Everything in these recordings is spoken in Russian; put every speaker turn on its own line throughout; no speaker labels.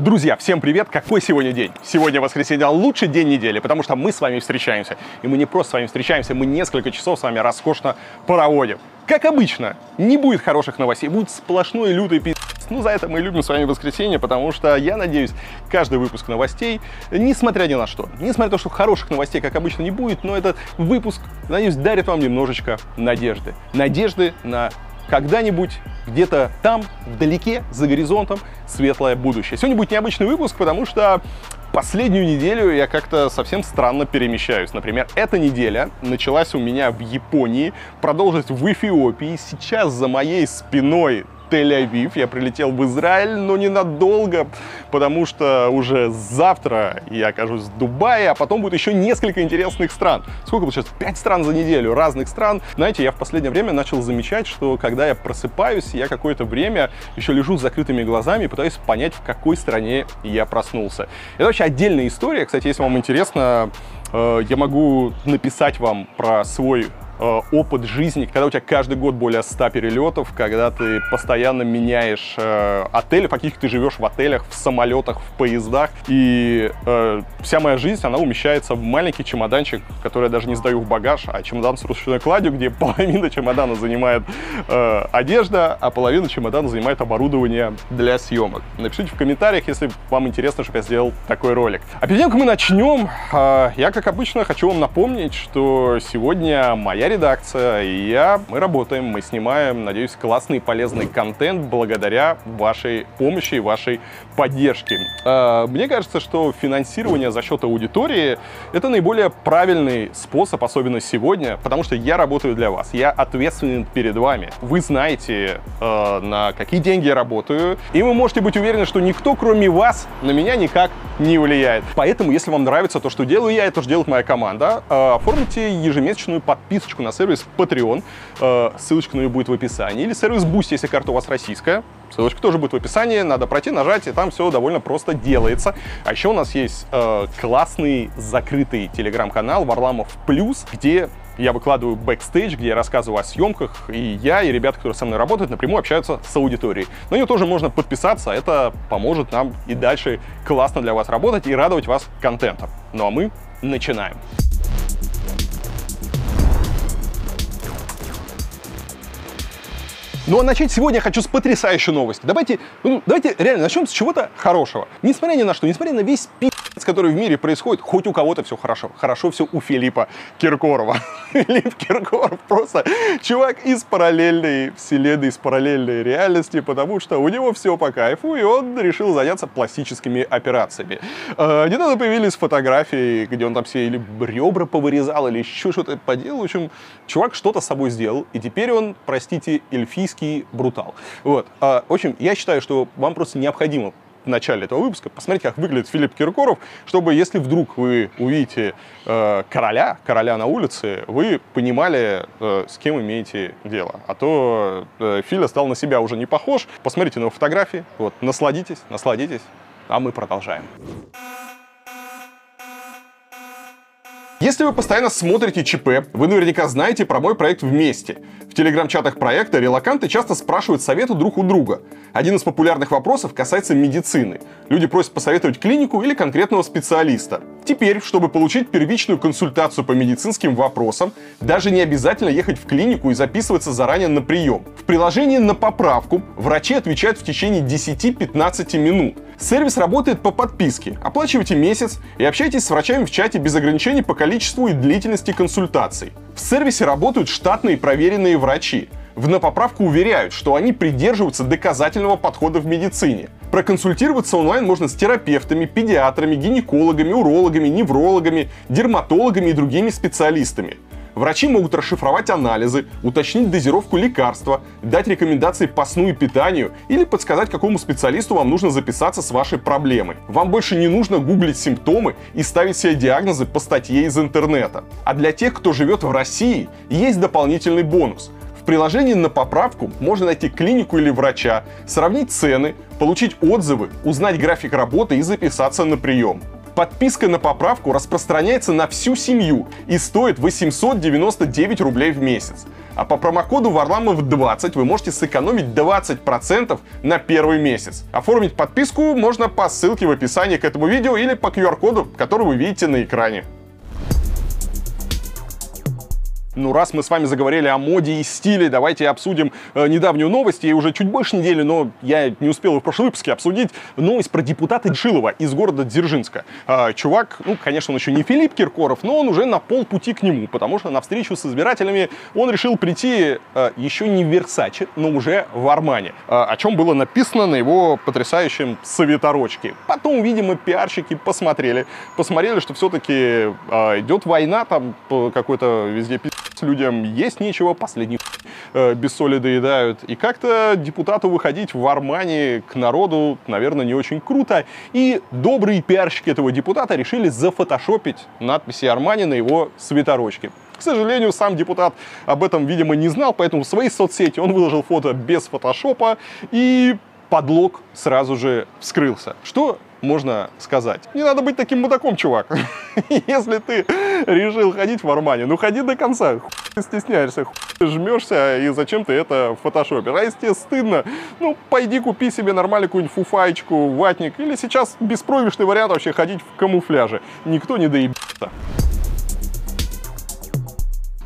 Друзья, всем привет! Какой сегодня день? Сегодня воскресенье, лучший день недели, потому что мы с вами встречаемся. И мы не просто с вами встречаемся, мы несколько часов с вами роскошно проводим. Как обычно, не будет хороших новостей, будет сплошной лютый пи***. Ну, за это мы любим с вами воскресенье, потому что я надеюсь, каждый выпуск новостей, несмотря ни на что, несмотря на то, что хороших новостей, как обычно, не будет, но этот выпуск, надеюсь, дарит вам немножечко надежды. Надежды на когда-нибудь где-то там, вдалеке, за горизонтом, светлое будущее. Сегодня будет необычный выпуск, потому что Последнюю неделю я как-то совсем странно перемещаюсь. Например, эта неделя началась у меня в Японии, продолжилась в Эфиопии. Сейчас за моей спиной Тель-Авив. Я прилетел в Израиль, но ненадолго, потому что уже завтра я окажусь в Дубае, а потом будет еще несколько интересных стран. Сколько получается? Пять стран за неделю, разных стран. Знаете, я в последнее время начал замечать, что когда я просыпаюсь, я какое-то время еще лежу с закрытыми глазами и пытаюсь понять, в какой стране я проснулся. Это вообще отдельная история. Кстати, если вам интересно, э, я могу написать вам про свой опыт жизни, когда у тебя каждый год более 100 перелетов, когда ты постоянно меняешь э, отели, фактически ты живешь в отелях, в самолетах, в поездах, и э, вся моя жизнь, она умещается в маленький чемоданчик, который я даже не сдаю в багаж, а чемодан с ручной кладью, где половина чемодана занимает э, одежда, а половина чемодана занимает оборудование для съемок. Напишите в комментариях, если вам интересно, чтобы я сделал такой ролик. А перед тем, как мы начнем, э, я, как обычно, хочу вам напомнить, что сегодня моя редакция и я, мы работаем, мы снимаем, надеюсь, классный полезный контент благодаря вашей помощи и вашей поддержке. А, мне кажется, что финансирование за счет аудитории — это наиболее правильный способ, особенно сегодня, потому что я работаю для вас, я ответственен перед вами. Вы знаете, а, на какие деньги я работаю, и вы можете быть уверены, что никто, кроме вас, на меня никак не влияет. Поэтому, если вам нравится то, что делаю я, это же делает моя команда, а, оформите ежемесячную подписочку ссылочку на сервис Patreon, э, ссылочка на нее будет в описании, или сервис Boosty, если карта у вас российская, ссылочка тоже будет в описании, надо пройти, нажать, и там все довольно просто делается. А еще у нас есть э, классный закрытый телеграм-канал Варламов Плюс, где я выкладываю бэкстейдж, где я рассказываю о съемках, и я, и ребята, которые со мной работают, напрямую общаются с аудиторией. На нее тоже можно подписаться, это поможет нам и дальше классно для вас работать и радовать вас контентом. Ну а мы начинаем. Ну а начать сегодня я хочу с потрясающей новости. Давайте, ну, давайте реально начнем с чего-то хорошего. Несмотря ни на что, несмотря на весь пи*** который в мире происходит, хоть у кого-то все хорошо. Хорошо все у Филиппа Киркорова. Филипп Киркоров просто чувак из параллельной вселенной, из параллельной реальности, потому что у него все по кайфу, и он решил заняться пластическими операциями. Э, недавно появились фотографии, где он там все или ребра повырезал, или еще что-то поделал. В общем, чувак что-то с собой сделал, и теперь он, простите, эльфийский брутал. Вот. Э, в общем, я считаю, что вам просто необходимо в начале этого выпуска, посмотрите, как выглядит Филипп Киркоров, чтобы, если вдруг вы увидите э, короля, короля на улице, вы понимали, э, с кем имеете дело. А то э, Филя стал на себя уже не похож. Посмотрите на его фотографии, вот, насладитесь, насладитесь, а мы продолжаем. Если вы постоянно смотрите ЧП, вы наверняка знаете про мой проект «Вместе». В телеграм-чатах проекта релаканты часто спрашивают советы друг у друга. Один из популярных вопросов касается медицины. Люди просят посоветовать клинику или конкретного специалиста. Теперь, чтобы получить первичную консультацию по медицинским вопросам, даже не обязательно ехать в клинику и записываться заранее на прием. В приложении на поправку врачи отвечают в течение 10-15 минут. Сервис работает по подписке. Оплачивайте месяц и общайтесь с врачами в чате без ограничений по количеству и длительности консультаций. В сервисе работают штатные проверенные врачи. В на поправку уверяют, что они придерживаются доказательного подхода в медицине. Проконсультироваться онлайн можно с терапевтами, педиатрами, гинекологами, урологами, неврологами, дерматологами и другими специалистами. Врачи могут расшифровать анализы, уточнить дозировку лекарства, дать рекомендации по сну и питанию или подсказать, какому специалисту вам нужно записаться с вашей проблемой. Вам больше не нужно гуглить симптомы и ставить себе диагнозы по статье из интернета. А для тех, кто живет в России, есть дополнительный бонус. Приложении на поправку можно найти клинику или врача, сравнить цены, получить отзывы, узнать график работы и записаться на прием. Подписка на поправку распространяется на всю семью и стоит 899 рублей в месяц. А по промокоду Варламов20 вы можете сэкономить 20% на первый месяц. Оформить подписку можно по ссылке в описании к этому видео или по QR-коду, который вы видите на экране. Ну, раз мы с вами заговорили о моде и стиле, давайте обсудим э, недавнюю новость. Ей уже чуть больше недели, но я не успел в прошлом выпуске обсудить. Новость про депутата Шилова из города Дзержинска. Э, чувак, ну, конечно, он еще не Филипп Киркоров, но он уже на полпути к нему, потому что на встречу с избирателями он решил прийти э, еще не в Версаче, но уже в Армане. Э, о чем было написано на его потрясающем советорочке. Потом, видимо, пиарщики посмотрели, посмотрели, что все-таки э, идет война, там какой-то везде пиздец людям есть нечего, последний э, без соли доедают. И как-то депутату выходить в Армании к народу, наверное, не очень круто. И добрые пиарщики этого депутата решили зафотошопить надписи Армани на его свитерочке. К сожалению, сам депутат об этом, видимо, не знал, поэтому в своей соцсети он выложил фото без фотошопа и подлог сразу же вскрылся. Что можно сказать. Не надо быть таким мудаком, чувак. Если ты решил ходить в Армане, ну ходи до конца. Хуй ты стесняешься, хуй ты жмешься, и зачем ты это в фотошопе? А если тебе стыдно, ну пойди купи себе нормальную какую-нибудь фуфайчку, ватник. Или сейчас беспроигрышный вариант вообще ходить в камуфляже. Никто не доебется.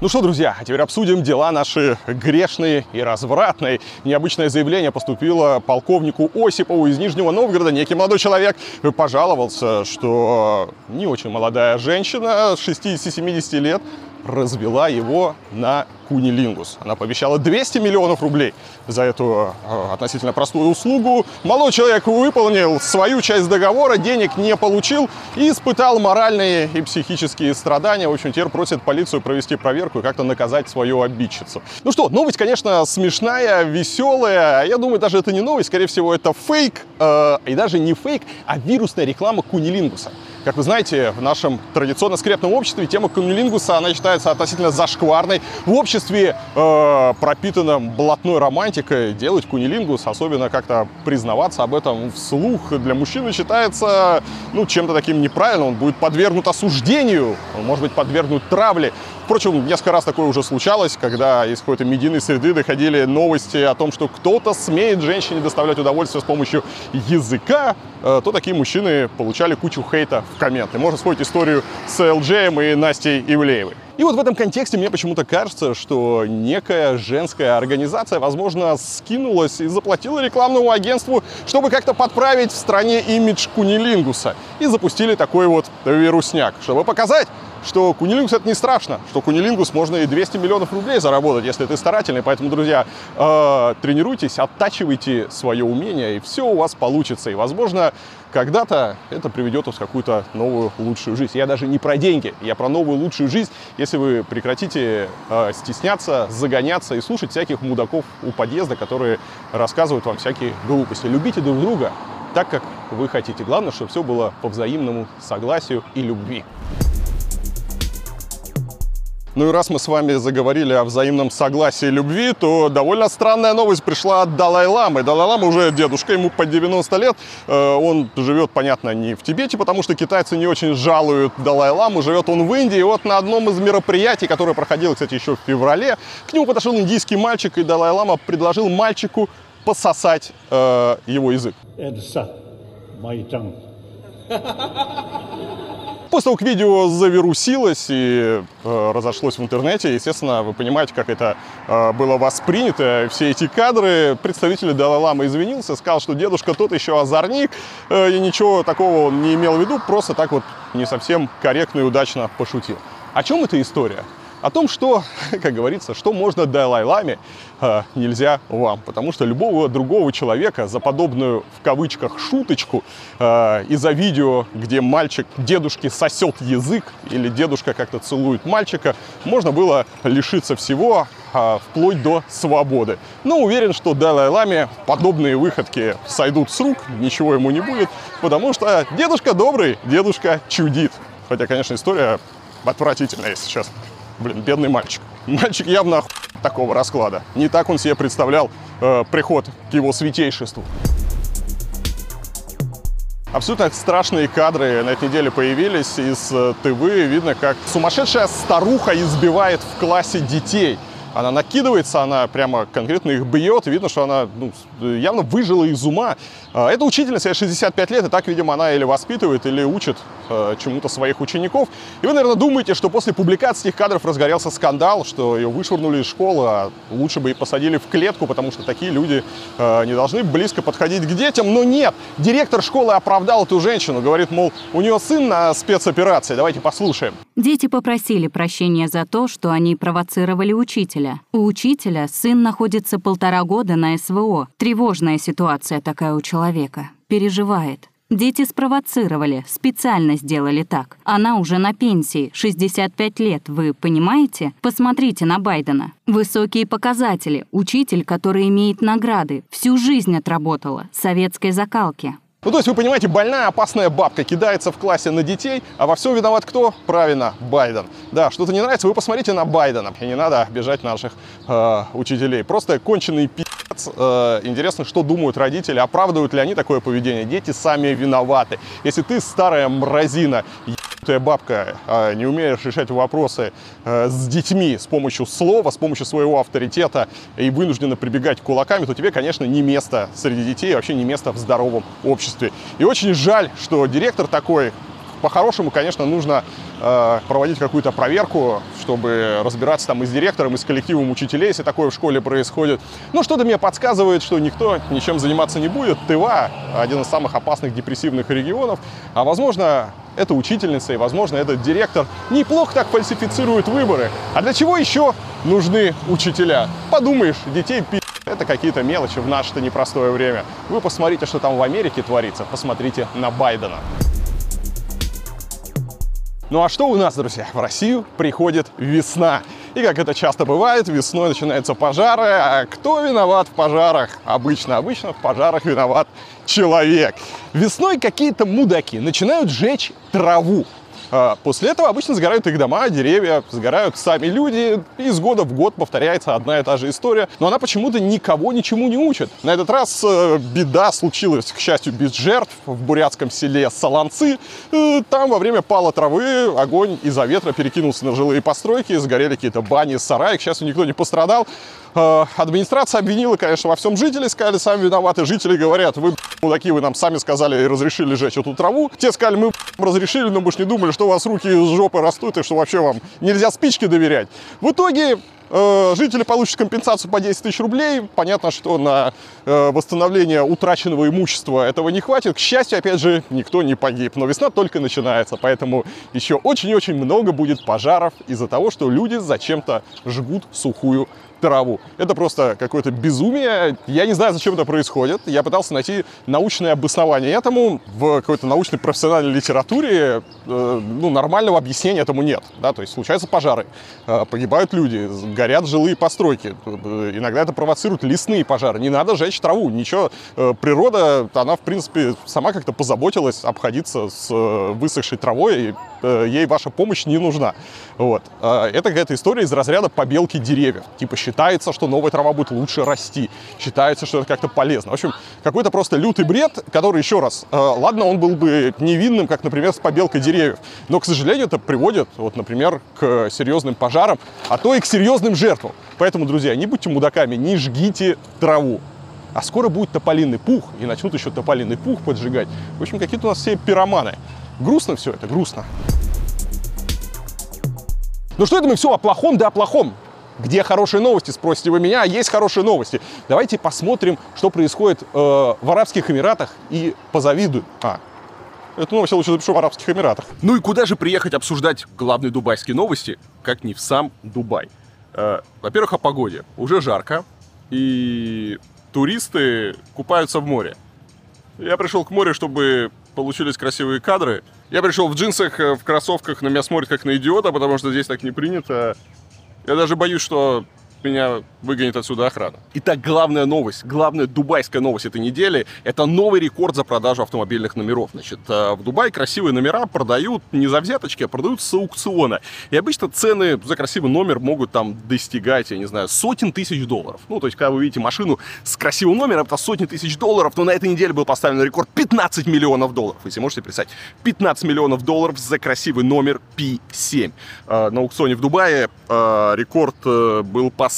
Ну что, друзья, а теперь обсудим дела наши грешные и развратные. Необычное заявление поступило полковнику Осипову из Нижнего Новгорода. Некий молодой человек пожаловался, что не очень молодая женщина 60-70 лет развела его на кунилингус. Она пообещала 200 миллионов рублей за эту э, относительно простую услугу. Молодой человек выполнил свою часть договора, денег не получил и испытал моральные и психические страдания. В общем, теперь просит полицию провести проверку и как-то наказать свою обидчицу. Ну что, новость, конечно, смешная, веселая. Я думаю, даже это не новость, скорее всего, это фейк. Э, и даже не фейк, а вирусная реклама кунилингуса. Как вы знаете, в нашем традиционно скрепном обществе тема кунилингуса, она считается относительно зашкварной. В обществе, э, пропитанном блатной романтикой, делать кунилингус, особенно как-то признаваться об этом вслух, для мужчины считается ну, чем-то таким неправильным. Он будет подвергнут осуждению, он может быть подвергнут травле. Впрочем, несколько раз такое уже случалось, когда из какой-то медийной среды доходили новости о том, что кто-то смеет женщине доставлять удовольствие с помощью языка, э, то такие мужчины получали кучу хейта комменты. Можно вспомнить историю с ЛД и Настей Ивлеевой. И вот в этом контексте мне почему-то кажется, что некая женская организация, возможно, скинулась и заплатила рекламному агентству, чтобы как-то подправить в стране имидж кунилингуса. И запустили такой вот вирусняк, чтобы показать, что кунилингус это не страшно, что кунилингус можно и 200 миллионов рублей заработать, если ты старательный. Поэтому, друзья, э, тренируйтесь, оттачивайте свое умение, и все у вас получится. И, возможно, когда-то это приведет вас в какую-то новую, лучшую жизнь. Я даже не про деньги, я про новую, лучшую жизнь, если вы прекратите э, стесняться, загоняться и слушать всяких мудаков у подъезда, которые рассказывают вам всякие глупости. Любите друг друга так, как вы хотите. Главное, чтобы все было по взаимному согласию и любви. Ну и раз мы с вами заговорили о взаимном согласии и любви, то довольно странная новость пришла от Далай-Ламы. Далай-Лама уже дедушка, ему по 90 лет. Э, он живет, понятно, не в Тибете, потому что китайцы не очень жалуют Далай-Ламу. Живет он в Индии. И вот на одном из мероприятий, которое проходило, кстати, еще в феврале, к нему подошел индийский мальчик, и Далай-Лама предложил мальчику пососать э, его язык. После того, как видео завирусилось и э, разошлось в интернете, естественно, вы понимаете, как это э, было воспринято. Все эти кадры, представитель Далай-Ламы извинился, сказал, что дедушка тот еще озорник, э, и ничего такого он не имел в виду, просто так вот не совсем корректно и удачно пошутил. О чем эта история? О том, что, как говорится, что можно Далай-Ламе, э, нельзя вам. Потому что любого другого человека за подобную, в кавычках, шуточку э, из-за видео, где мальчик дедушке сосет язык или дедушка как-то целует мальчика, можно было лишиться всего, э, вплоть до свободы. Но уверен, что Далай-Ламе подобные выходки сойдут с рук, ничего ему не будет, потому что дедушка добрый, дедушка чудит. Хотя, конечно, история отвратительная, если честно. Блин, бедный мальчик. Мальчик явно оху... такого расклада. Не так он себе представлял э, приход к его святейшеству. Абсолютно страшные кадры на этой неделе появились из э, ТВ. Видно, как сумасшедшая старуха избивает в классе детей. Она накидывается, она прямо конкретно их бьет. Видно, что она ну, явно выжила из ума. А, эта учительница, ей 65 лет, и так, видимо, она или воспитывает, или учит э, чему-то своих учеников. И вы, наверное, думаете, что после публикации этих кадров разгорелся скандал, что ее вышвырнули из школы, а лучше бы и посадили в клетку, потому что такие люди э, не должны близко подходить к детям. Но нет, директор школы оправдал эту женщину, говорит, мол, у нее сын на спецоперации. Давайте послушаем.
Дети попросили прощения за то, что они провоцировали учителя. У учителя сын находится полтора года на СВО. Тревожная ситуация такая у человека. Переживает. Дети спровоцировали, специально сделали так. Она уже на пенсии, 65 лет, вы понимаете? Посмотрите на Байдена. Высокие показатели, учитель, который имеет награды, всю жизнь отработала, советской закалки.
Ну, то есть, вы понимаете, больная, опасная бабка кидается в классе на детей, а во всем виноват кто? Правильно, Байден. Да, что-то не нравится, вы посмотрите на Байдена. И не надо обижать наших э, учителей. Просто конченый пи***ц. Э, интересно, что думают родители, оправдывают ли они такое поведение. Дети сами виноваты. Если ты старая мразина, ебанутая бабка, э, не умеешь решать вопросы э, с детьми с помощью слова, с помощью своего авторитета и вынуждена прибегать кулаками, то тебе, конечно, не место среди детей, вообще не место в здоровом обществе. И очень жаль, что директор такой по-хорошему, конечно, нужно э, проводить какую-то проверку, чтобы разбираться там и с директором, и с коллективом учителей, если такое в школе происходит. Но что-то мне подсказывает, что никто ничем заниматься не будет. Тыва – один из самых опасных депрессивных регионов. А возможно, эта учительница и, возможно, этот директор неплохо так фальсифицирует выборы. А для чего еще нужны учителя? Подумаешь, детей пи***. Это какие-то мелочи в наше-то непростое время. Вы посмотрите, что там в Америке творится. Посмотрите на Байдена. Ну а что у нас, друзья? В Россию приходит весна. И как это часто бывает, весной начинаются пожары. А кто виноват в пожарах? Обычно, обычно в пожарах виноват человек. Весной какие-то мудаки начинают жечь траву. А, после этого обычно сгорают их дома, деревья, сгорают сами люди. Из года в год повторяется одна и та же история. Но она почему-то никого ничему не учит. На этот раз э, беда случилась, к счастью, без жертв в бурятском селе Солонцы. Э, там во время пала травы огонь из-за ветра перекинулся на жилые постройки, сгорели какие-то бани, сараи. К счастью, никто не пострадал. Э, администрация обвинила, конечно, во всем жителей, сказали, сами виноваты. Жители говорят, вы, мудаки, вы нам сами сказали и разрешили жечь эту траву. Те сказали, мы разрешили, но мы же не думали, что у вас руки из жопы растут и что вообще вам нельзя спички доверять. В итоге жители получат компенсацию по 10 тысяч рублей. Понятно, что на э, восстановление утраченного имущества этого не хватит. К счастью, опять же, никто не погиб. Но весна только начинается, поэтому еще очень и очень много будет пожаров из-за того, что люди зачем-то жгут сухую траву. Это просто какое-то безумие. Я не знаю, зачем это происходит. Я пытался найти научное обоснование этому. В какой-то научной профессиональной литературе э, ну, нормального объяснения этому нет. Да? То есть случаются пожары, э, погибают люди, жилые постройки. Э, иногда это провоцирует лесные пожары. Не надо жечь траву. Ничего. Э, природа, она, в принципе, сама как-то позаботилась обходиться с э, высохшей травой, и ей ваша помощь не нужна. Вот. Это какая-то история из разряда побелки деревьев. Типа считается, что новая трава будет лучше расти, считается, что это как-то полезно. В общем, какой-то просто лютый бред, который, еще раз, ладно, он был бы невинным, как, например, с побелкой деревьев, но, к сожалению, это приводит, вот, например, к серьезным пожарам, а то и к серьезным жертвам. Поэтому, друзья, не будьте мудаками, не жгите траву. А скоро будет тополиный пух, и начнут еще тополиный пух поджигать. В общем, какие-то у нас все пироманы. Грустно все это, грустно. Ну что это мы все о плохом да о плохом? Где хорошие новости, спросите вы меня, а есть хорошие новости. Давайте посмотрим, что происходит э, в Арабских Эмиратах и позавидуем. А, эту новость я лучше запишу в Арабских Эмиратах. Ну и куда же приехать обсуждать главные дубайские новости, как не в сам Дубай? Э, во-первых, о погоде. Уже жарко, и туристы купаются в море. Я пришел к морю, чтобы получились красивые кадры. Я пришел в джинсах, э, в кроссовках, на меня смотрят как на идиота, потому что здесь так не принято. Я даже боюсь, что меня выгонит отсюда охрана. Итак, главная новость, главная дубайская новость этой недели – это новый рекорд за продажу автомобильных номеров. Значит, э, в Дубае красивые номера продают не за взяточки, а продают с аукциона. И обычно цены за красивый номер могут там достигать, я не знаю, сотен тысяч долларов. Ну, то есть, когда вы видите машину с красивым номером, это сотни тысяч долларов, то на этой неделе был поставлен рекорд 15 миллионов долларов. Если можете представить, 15 миллионов долларов за красивый номер P7. Э, на аукционе в Дубае э, рекорд был поставлен,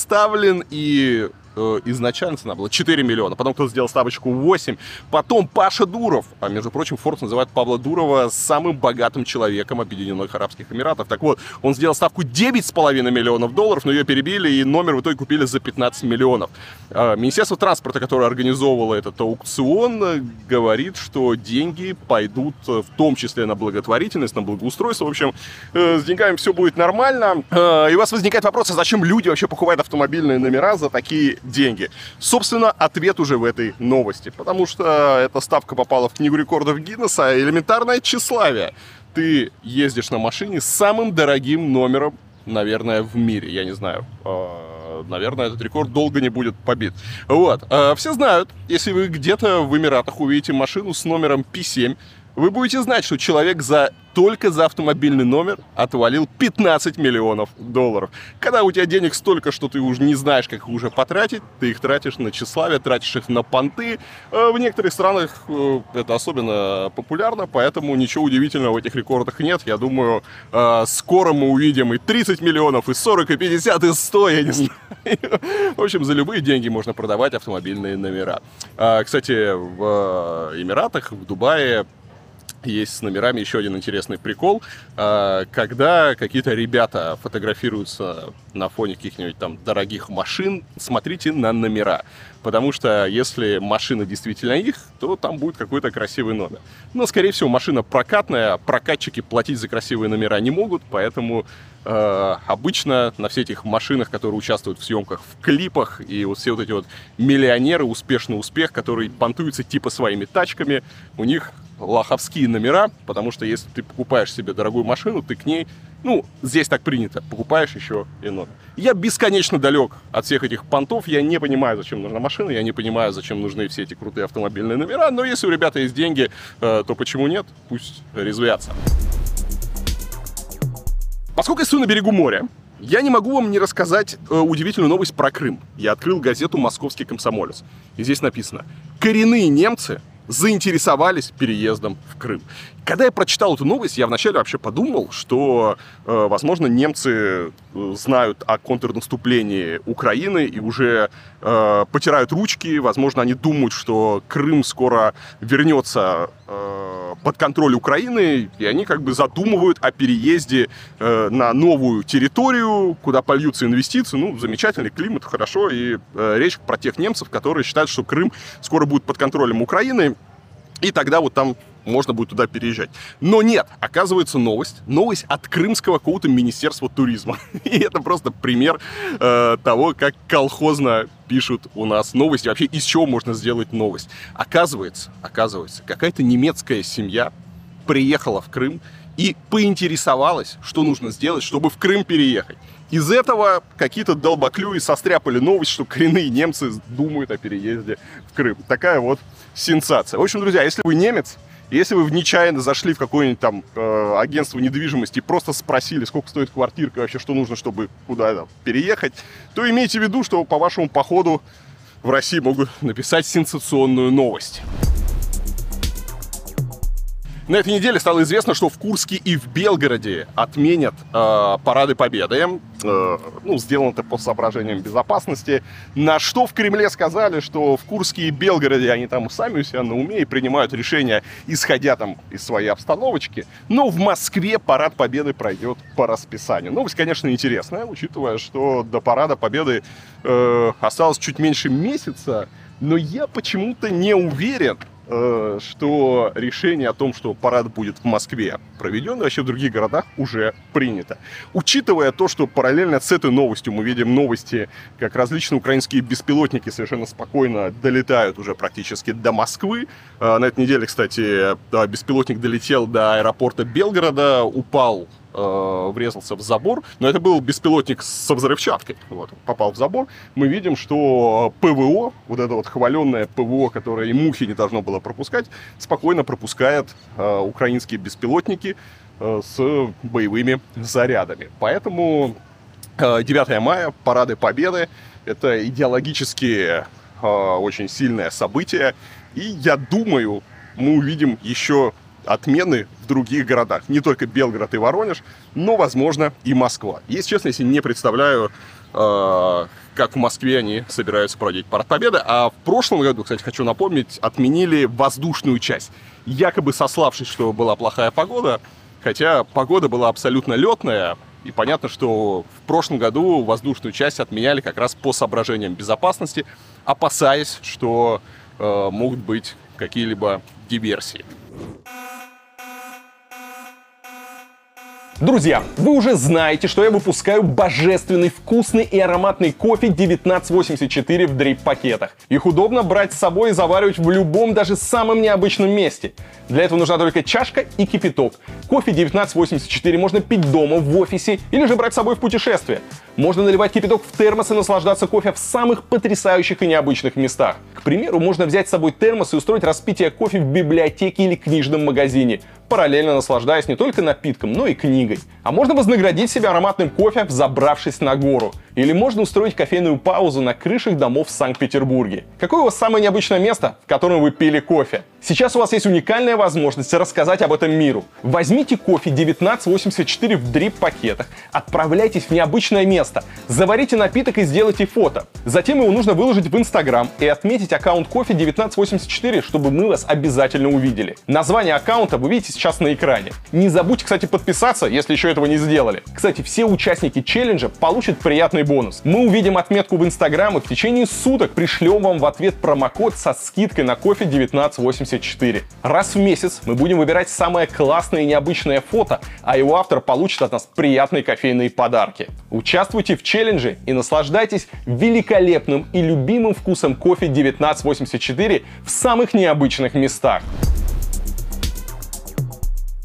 и э, изначально цена была 4 миллиона, потом кто-то сделал ставочку 8, потом Паша Дуров, а между прочим, Форд называет Павла Дурова самым богатым человеком Объединенных Арабских Эмиратов. Так вот, он сделал ставку 9,5 миллионов долларов, но ее перебили, и номер в итоге купили за 15 миллионов. А, Министерство транспорта, которое организовывало этот аукцион, говорит, что деньги пойдут в том числе на благотворительность, на благоустройство. В общем, э, с деньгами все будет нормально. Э, и у вас возникает вопрос, а зачем люди вообще покупают автомобильные номера за такие деньги? Собственно, ответ уже в этой новости. Потому что эта ставка попала в книгу рекордов Гиннесса. Элементарное тщеславие. Ты ездишь на машине с самым дорогим номером, наверное, в мире. Я не знаю. Э, наверное, этот рекорд долго не будет побит. Вот. Э, все знают, если вы где-то в Эмиратах увидите машину с номером P7, вы будете знать, что человек за только за автомобильный номер отвалил 15 миллионов долларов. Когда у тебя денег столько, что ты уже не знаешь, как их уже потратить, ты их тратишь на тщеславие, тратишь их на понты. Э, в некоторых странах э, это особенно популярно, поэтому ничего удивительного в этих рекордах нет. Я думаю, э, скоро мы увидим и 30 миллионов, и 40, и 50, и 100, я не знаю. В общем, за любые деньги можно продавать автомобильные номера. Кстати, в Эмиратах, в Дубае есть с номерами еще один интересный прикол. А, когда какие-то ребята фотографируются на фоне каких-нибудь там дорогих машин, смотрите на номера. Потому что если машина действительно их, то там будет какой-то красивый номер. Но, скорее всего, машина прокатная, прокатчики платить за красивые номера не могут, поэтому э, обычно на всех этих машинах, которые участвуют в съемках, в клипах, и вот все вот эти вот миллионеры, успешный успех, которые понтуются типа своими тачками, у них лоховские номера, потому что если ты покупаешь себе дорогую машину, ты к ней, ну, здесь так принято, покупаешь еще и номер. Я бесконечно далек от всех этих понтов, я не понимаю, зачем нужна машина, я не понимаю, зачем нужны все эти крутые автомобильные номера, но если у ребят есть деньги, э, то почему нет? Пусть резвятся. Поскольку я стою на берегу моря, я не могу вам не рассказать э, удивительную новость про Крым. Я открыл газету «Московский комсомолец». И здесь написано «Коренные немцы заинтересовались переездом в Крым. Когда я прочитал эту новость, я вначале вообще подумал, что, э, возможно, немцы э, знают о контрнаступлении Украины и уже э, потирают ручки. Возможно, они думают, что Крым скоро вернется э, под контроль Украины, и они как бы задумывают о переезде э, на новую территорию, куда польются инвестиции. Ну, замечательный климат, хорошо. И э, речь про тех немцев, которые считают, что Крым скоро будет под контролем Украины. И тогда вот там можно будет туда переезжать. Но нет, оказывается новость. Новость от крымского какого-то министерства туризма. И это просто пример э, того, как колхозно пишут у нас новости. Вообще, из чего можно сделать новость. Оказывается, оказывается, какая-то немецкая семья приехала в Крым и поинтересовалась, что нужно сделать, чтобы в Крым переехать. Из этого какие-то долбоклюи состряпали новость, что коренные немцы думают о переезде в Крым. Такая вот сенсация. В общем, друзья, если вы немец, если вы нечаянно зашли в какое-нибудь там э, агентство недвижимости и просто спросили, сколько стоит квартирка, вообще что нужно, чтобы куда-то переехать, то имейте в виду, что по вашему походу в России могут написать сенсационную новость. На этой неделе стало известно, что в Курске и в Белгороде отменят э, парады Победы. Э, ну, сделано это по соображениям безопасности. На что в Кремле сказали, что в Курске и Белгороде они там сами у себя на уме и принимают решения, исходя там из своей обстановочки. Но в Москве парад Победы пройдет по расписанию. Новость, конечно, интересная, учитывая, что до парада Победы э, осталось чуть меньше месяца. Но я почему-то не уверен, что решение о том, что парад будет в Москве проведен, вообще в других городах уже принято. Учитывая то, что параллельно с этой новостью мы видим новости, как различные украинские беспилотники совершенно спокойно долетают уже практически до Москвы. Э, на этой неделе, кстати, беспилотник долетел до аэропорта Белгорода, упал э, врезался в забор, но это был беспилотник со взрывчаткой. Вот, попал в забор. Мы видим, что ПВО, вот это вот хваленное ПВО, которое и мухи не должно было пропускать, спокойно пропускает э, украинские беспилотники э, с боевыми зарядами. Поэтому э, 9 мая, парады Победы, это идеологически э, очень сильное событие. И я думаю, мы увидим еще отмены в других городах. Не только Белгород и Воронеж, но, возможно, и Москва. Если честно, если не представляю, э, как в Москве они собираются проводить Парад Победы. А в прошлом году, кстати, хочу напомнить, отменили воздушную часть. Якобы сославшись, что была плохая погода, хотя погода была абсолютно летная, и понятно, что в прошлом году воздушную часть отменяли как раз по соображениям безопасности, опасаясь, что э, могут быть какие-либо диверсии. Thank you. Друзья, вы уже знаете, что я выпускаю божественный, вкусный и ароматный кофе 1984 в дрип-пакетах. Их удобно брать с собой и заваривать в любом, даже самом необычном месте. Для этого нужна только чашка и кипяток. Кофе 1984 можно пить дома, в офисе или же брать с собой в путешествие. Можно наливать кипяток в термос и наслаждаться кофе в самых потрясающих и необычных местах. К примеру, можно взять с собой термос и устроить распитие кофе в библиотеке или книжном магазине параллельно наслаждаясь не только напитком, но и книгой. А можно вознаградить себя ароматным кофе, взобравшись на гору. Или можно устроить кофейную паузу на крышах домов в Санкт-Петербурге. Какое у вас самое необычное место, в котором вы пили кофе? Сейчас у вас есть уникальная возможность рассказать об этом миру. Возьмите кофе 1984 в дрип-пакетах, отправляйтесь в необычное место, заварите напиток и сделайте фото. Затем его нужно выложить в Инстаграм и отметить аккаунт кофе 1984, чтобы мы вас обязательно увидели. Название аккаунта вы видите сейчас на экране. Не забудьте, кстати, подписаться, если еще этого не сделали. Кстати, все участники челленджа получат приятный бонус. Мы увидим отметку в Инстаграм и в течение суток пришлем вам в ответ промокод со скидкой на кофе 1984. Раз в месяц мы будем выбирать самое классное и необычное фото, а его автор получит от нас приятные кофейные подарки. Участвуйте в челлендже и наслаждайтесь великолепным и любимым вкусом кофе 1984 в самых необычных местах.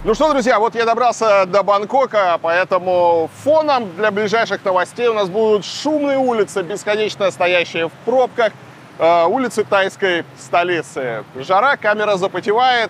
Ну что, друзья, вот я добрался до Бангкока, поэтому фоном для ближайших новостей у нас будут шумные улицы, бесконечно стоящие в пробках, э, улицы тайской столицы. Жара, камера запотевает.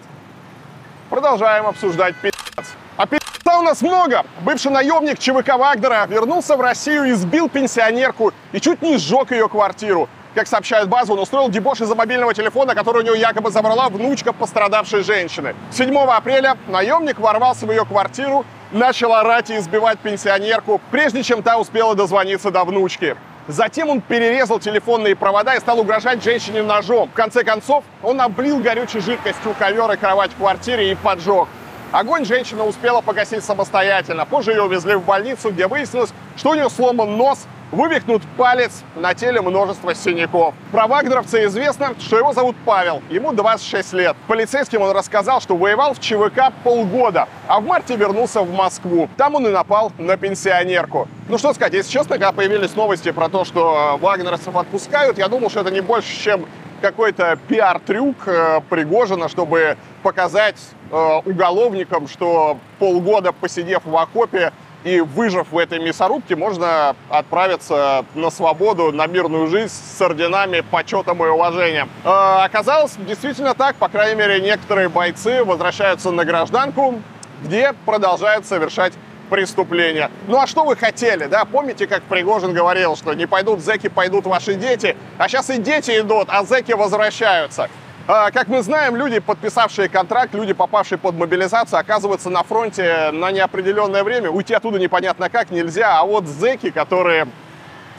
Продолжаем обсуждать пи***ц. А пи***ца у нас много. Бывший наемник ЧВК Вагнера вернулся в Россию и сбил пенсионерку и чуть не сжег ее квартиру. Как сообщает база, он устроил дебош из-за мобильного телефона, который у него якобы забрала внучка пострадавшей женщины. 7 апреля наемник ворвался в ее квартиру, начал орать и избивать пенсионерку, прежде чем та успела дозвониться до внучки. Затем он перерезал телефонные провода и стал угрожать женщине ножом. В конце концов, он облил горючей жидкостью ковер и кровать в квартире и поджег. Огонь женщина успела погасить самостоятельно. Позже ее увезли в больницу, где выяснилось, что у нее сломан нос, вывихнут палец, на теле множество синяков. Про вагнеровца известно, что его зовут Павел, ему 26 лет. Полицейским он рассказал, что воевал в ЧВК полгода, а в марте вернулся в Москву. Там он и напал на пенсионерку. Ну что сказать, если честно, когда появились новости про то, что вагнеровцев отпускают, я думал, что это не больше, чем какой-то пиар-трюк э, Пригожина, чтобы показать э, уголовникам, что полгода посидев в окопе, и выжив в этой мясорубке, можно отправиться на свободу, на мирную жизнь с орденами, почетом и уважением. Э, оказалось действительно так, по крайней мере, некоторые бойцы возвращаются на гражданку, где продолжают совершать преступления. Ну а что вы хотели, да? Помните, как Пригожин говорил, что не пойдут зеки, пойдут ваши дети, а сейчас и дети идут, а зеки возвращаются. А, как мы знаем, люди, подписавшие контракт, люди, попавшие под мобилизацию, оказываются на фронте на неопределенное время. Уйти оттуда непонятно как нельзя. А вот зеки, которые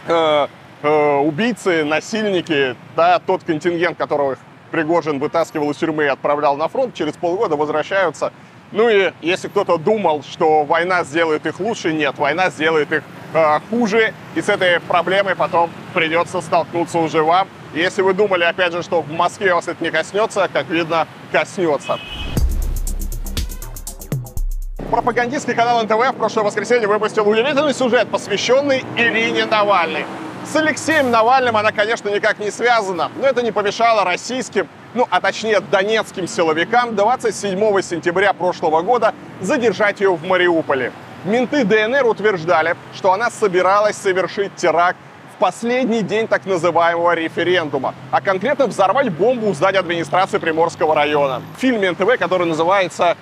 э, э, убийцы, насильники, да, тот контингент, которого Пригожин вытаскивал из тюрьмы и отправлял на фронт, через полгода возвращаются. Ну и если кто-то думал, что война сделает их лучше, нет, война сделает их э, хуже. И с этой проблемой потом придется столкнуться уже вам. Если вы думали, опять же, что в Москве вас это не коснется, как видно, коснется. Пропагандистский канал НТВ в прошлое воскресенье выпустил удивительный сюжет, посвященный Ирине Навальной. С Алексеем Навальным она, конечно, никак не связана, но это не помешало российским, ну, а точнее донецким силовикам 27 сентября прошлого года задержать ее в Мариуполе. Менты ДНР утверждали, что она собиралась совершить теракт в последний день так называемого референдума, а конкретно взорвать бомбу у здания администрации Приморского района. В фильме НТВ, который называется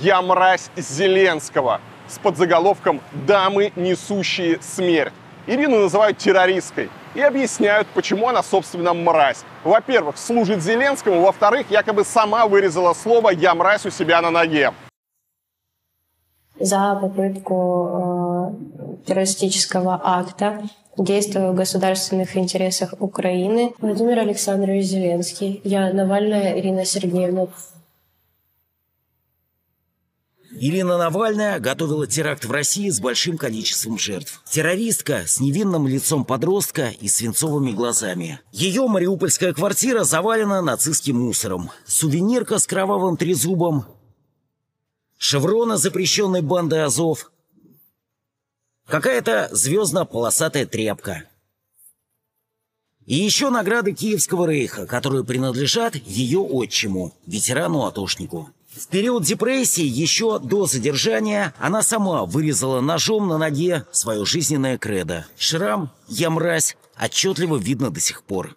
«Я мразь Зеленского» с подзаголовком «Дамы, несущие смерть». Ирину называют террористкой и объясняют, почему она, собственно, мразь. Во-первых, служит Зеленскому, во-вторых, якобы сама вырезала слово «я мразь» у себя на ноге.
За попытку э, террористического акта действуя в государственных интересах Украины. Владимир Александрович Зеленский. Я Навальная Ирина Сергеевна.
Ирина Навальная готовила теракт в России с большим количеством жертв. Террористка с невинным лицом подростка и свинцовыми глазами. Ее мариупольская квартира завалена нацистским мусором. Сувенирка с кровавым трезубом. Шеврона запрещенной банды Азов. Какая-то звездно-полосатая тряпка. И еще награды Киевского рейха, которые принадлежат ее отчиму, ветерану-атошнику. В период депрессии, еще до задержания, она сама вырезала ножом на ноге свое жизненное кредо. Шрам «Я мразь» отчетливо видно до сих пор.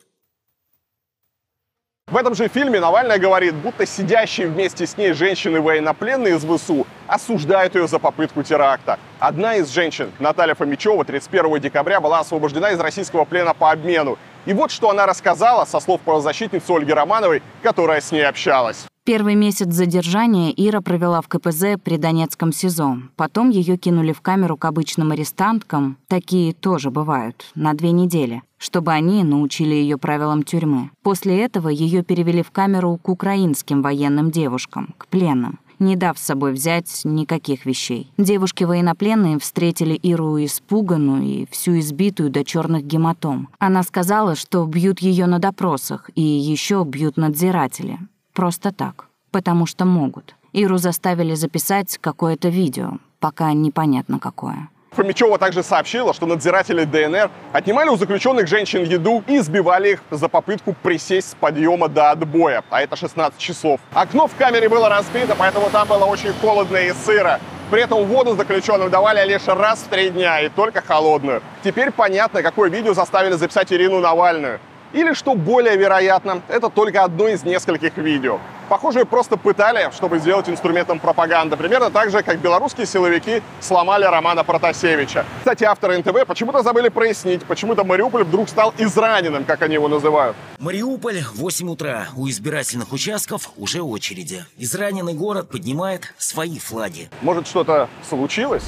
В этом же фильме Навальная говорит, будто сидящие вместе с ней женщины-военнопленные из ВСУ осуждают ее за попытку теракта. Одна из женщин, Наталья Фомичева, 31 декабря была освобождена из российского плена по обмену. И вот что она рассказала со слов правозащитницы Ольги Романовой, которая с ней общалась.
Первый месяц задержания Ира провела в КПЗ при Донецком СИЗО. Потом ее кинули в камеру к обычным арестанткам, такие тоже бывают, на две недели, чтобы они научили ее правилам тюрьмы. После этого ее перевели в камеру к украинским военным девушкам, к пленным не дав с собой взять никаких вещей. Девушки военнопленные встретили Иру испуганную и всю избитую до черных гематом. Она сказала, что бьют ее на допросах и еще бьют надзиратели. Просто так, потому что могут. Иру заставили записать какое-то видео, пока непонятно какое.
Фомичева также сообщила, что надзиратели ДНР отнимали у заключенных женщин еду и избивали их за попытку присесть с подъема до отбоя, а это 16 часов. Окно в камере было разбито, поэтому там было очень холодно и сыро. При этом воду заключенным давали лишь раз в три дня и только холодную. Теперь понятно, какое видео заставили записать Ирину Навальную. Или, что более вероятно, это только одно из нескольких видео. Похоже, просто пытали, чтобы сделать инструментом пропаганды. Примерно так же, как белорусские силовики сломали Романа Протасевича. Кстати, авторы НТВ почему-то забыли прояснить, почему-то Мариуполь вдруг стал израненным, как они его называют.
Мариуполь, 8 утра. У избирательных участков уже очереди. Израненный город поднимает свои флаги.
Может, что-то случилось?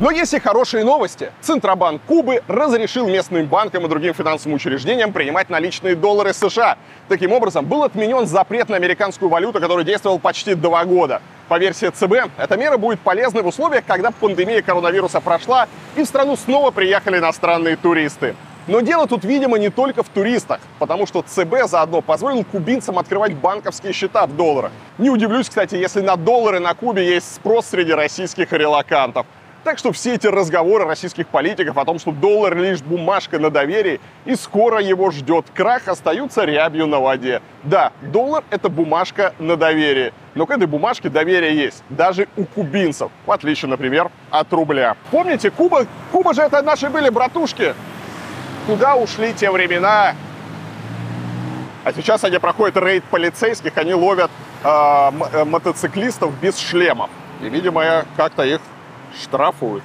Но есть и хорошие новости. Центробанк Кубы разрешил местным банкам и другим финансовым учреждениям принимать наличные доллары США. Таким образом, был отменен запрет на американскую валюту, который действовал почти два года. По версии ЦБ, эта мера будет полезной в условиях, когда пандемия коронавируса прошла и в страну снова приехали иностранные туристы. Но дело тут, видимо, не только в туристах, потому что ЦБ заодно позволил кубинцам открывать банковские счета в долларах. Не удивлюсь, кстати, если на доллары на Кубе есть спрос среди российских релакантов. Так что все эти разговоры российских политиков о том, что доллар лишь бумажка на доверии и скоро его ждет крах, остаются рябью на воде. Да, доллар это бумажка на доверие. Но к этой бумажке доверие есть, даже у кубинцев, в отличие, например, от рубля. Помните, Куба, Куба же это наши были братушки. Куда ушли те времена? А сейчас они проходят рейд полицейских, они ловят э, мотоциклистов без шлемов. И, видимо, как-то их штрафуют.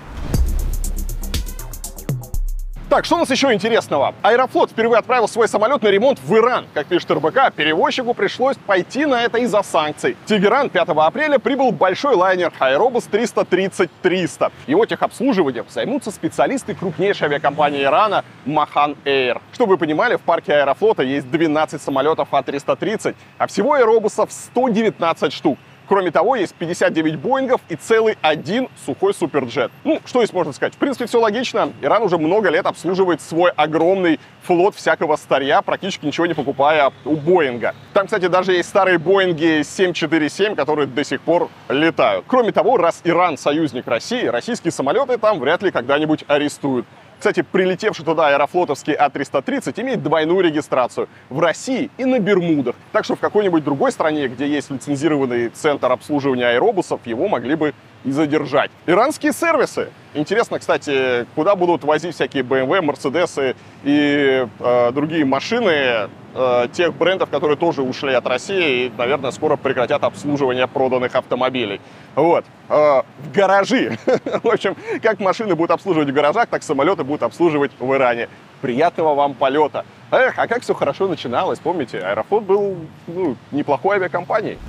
Так, что у нас еще интересного? Аэрофлот впервые отправил свой самолет на ремонт в Иран. Как пишет РБК, перевозчику пришлось пойти на это из-за санкций. В Тегеран 5 апреля прибыл большой лайнер Аэробус 330-300. Его техобслуживанием займутся специалисты крупнейшей авиакомпании Ирана Махан Air. Чтобы вы понимали, в парке Аэрофлота есть 12 самолетов А330, а всего аэробусов 119 штук. Кроме того, есть 59 Боингов и целый один сухой суперджет. Ну, что здесь можно сказать? В принципе, все логично. Иран уже много лет обслуживает свой огромный флот всякого старья, практически ничего не покупая у Боинга. Там, кстати, даже есть старые Боинги 747, которые до сих пор летают. Кроме того, раз Иран союзник России, российские самолеты там вряд ли когда-нибудь арестуют. Кстати, прилетевший туда аэрофлотовский А-330 имеет двойную регистрацию в России и на Бермудах. Так что в какой-нибудь другой стране, где есть лицензированный центр обслуживания аэробусов, его могли бы и задержать. Иранские сервисы. Интересно, кстати, куда будут возить всякие BMW, Mercedes и э, другие машины э, тех брендов, которые тоже ушли от России и, наверное, скоро прекратят обслуживание проданных автомобилей. Вот. Э, в гаражи. в общем, как машины будут обслуживать в гаражах, так самолеты будут обслуживать в Иране. Приятного вам полета. Эх, а как все хорошо начиналось, помните? Аэрофлот был ну, неплохой авиакомпанией.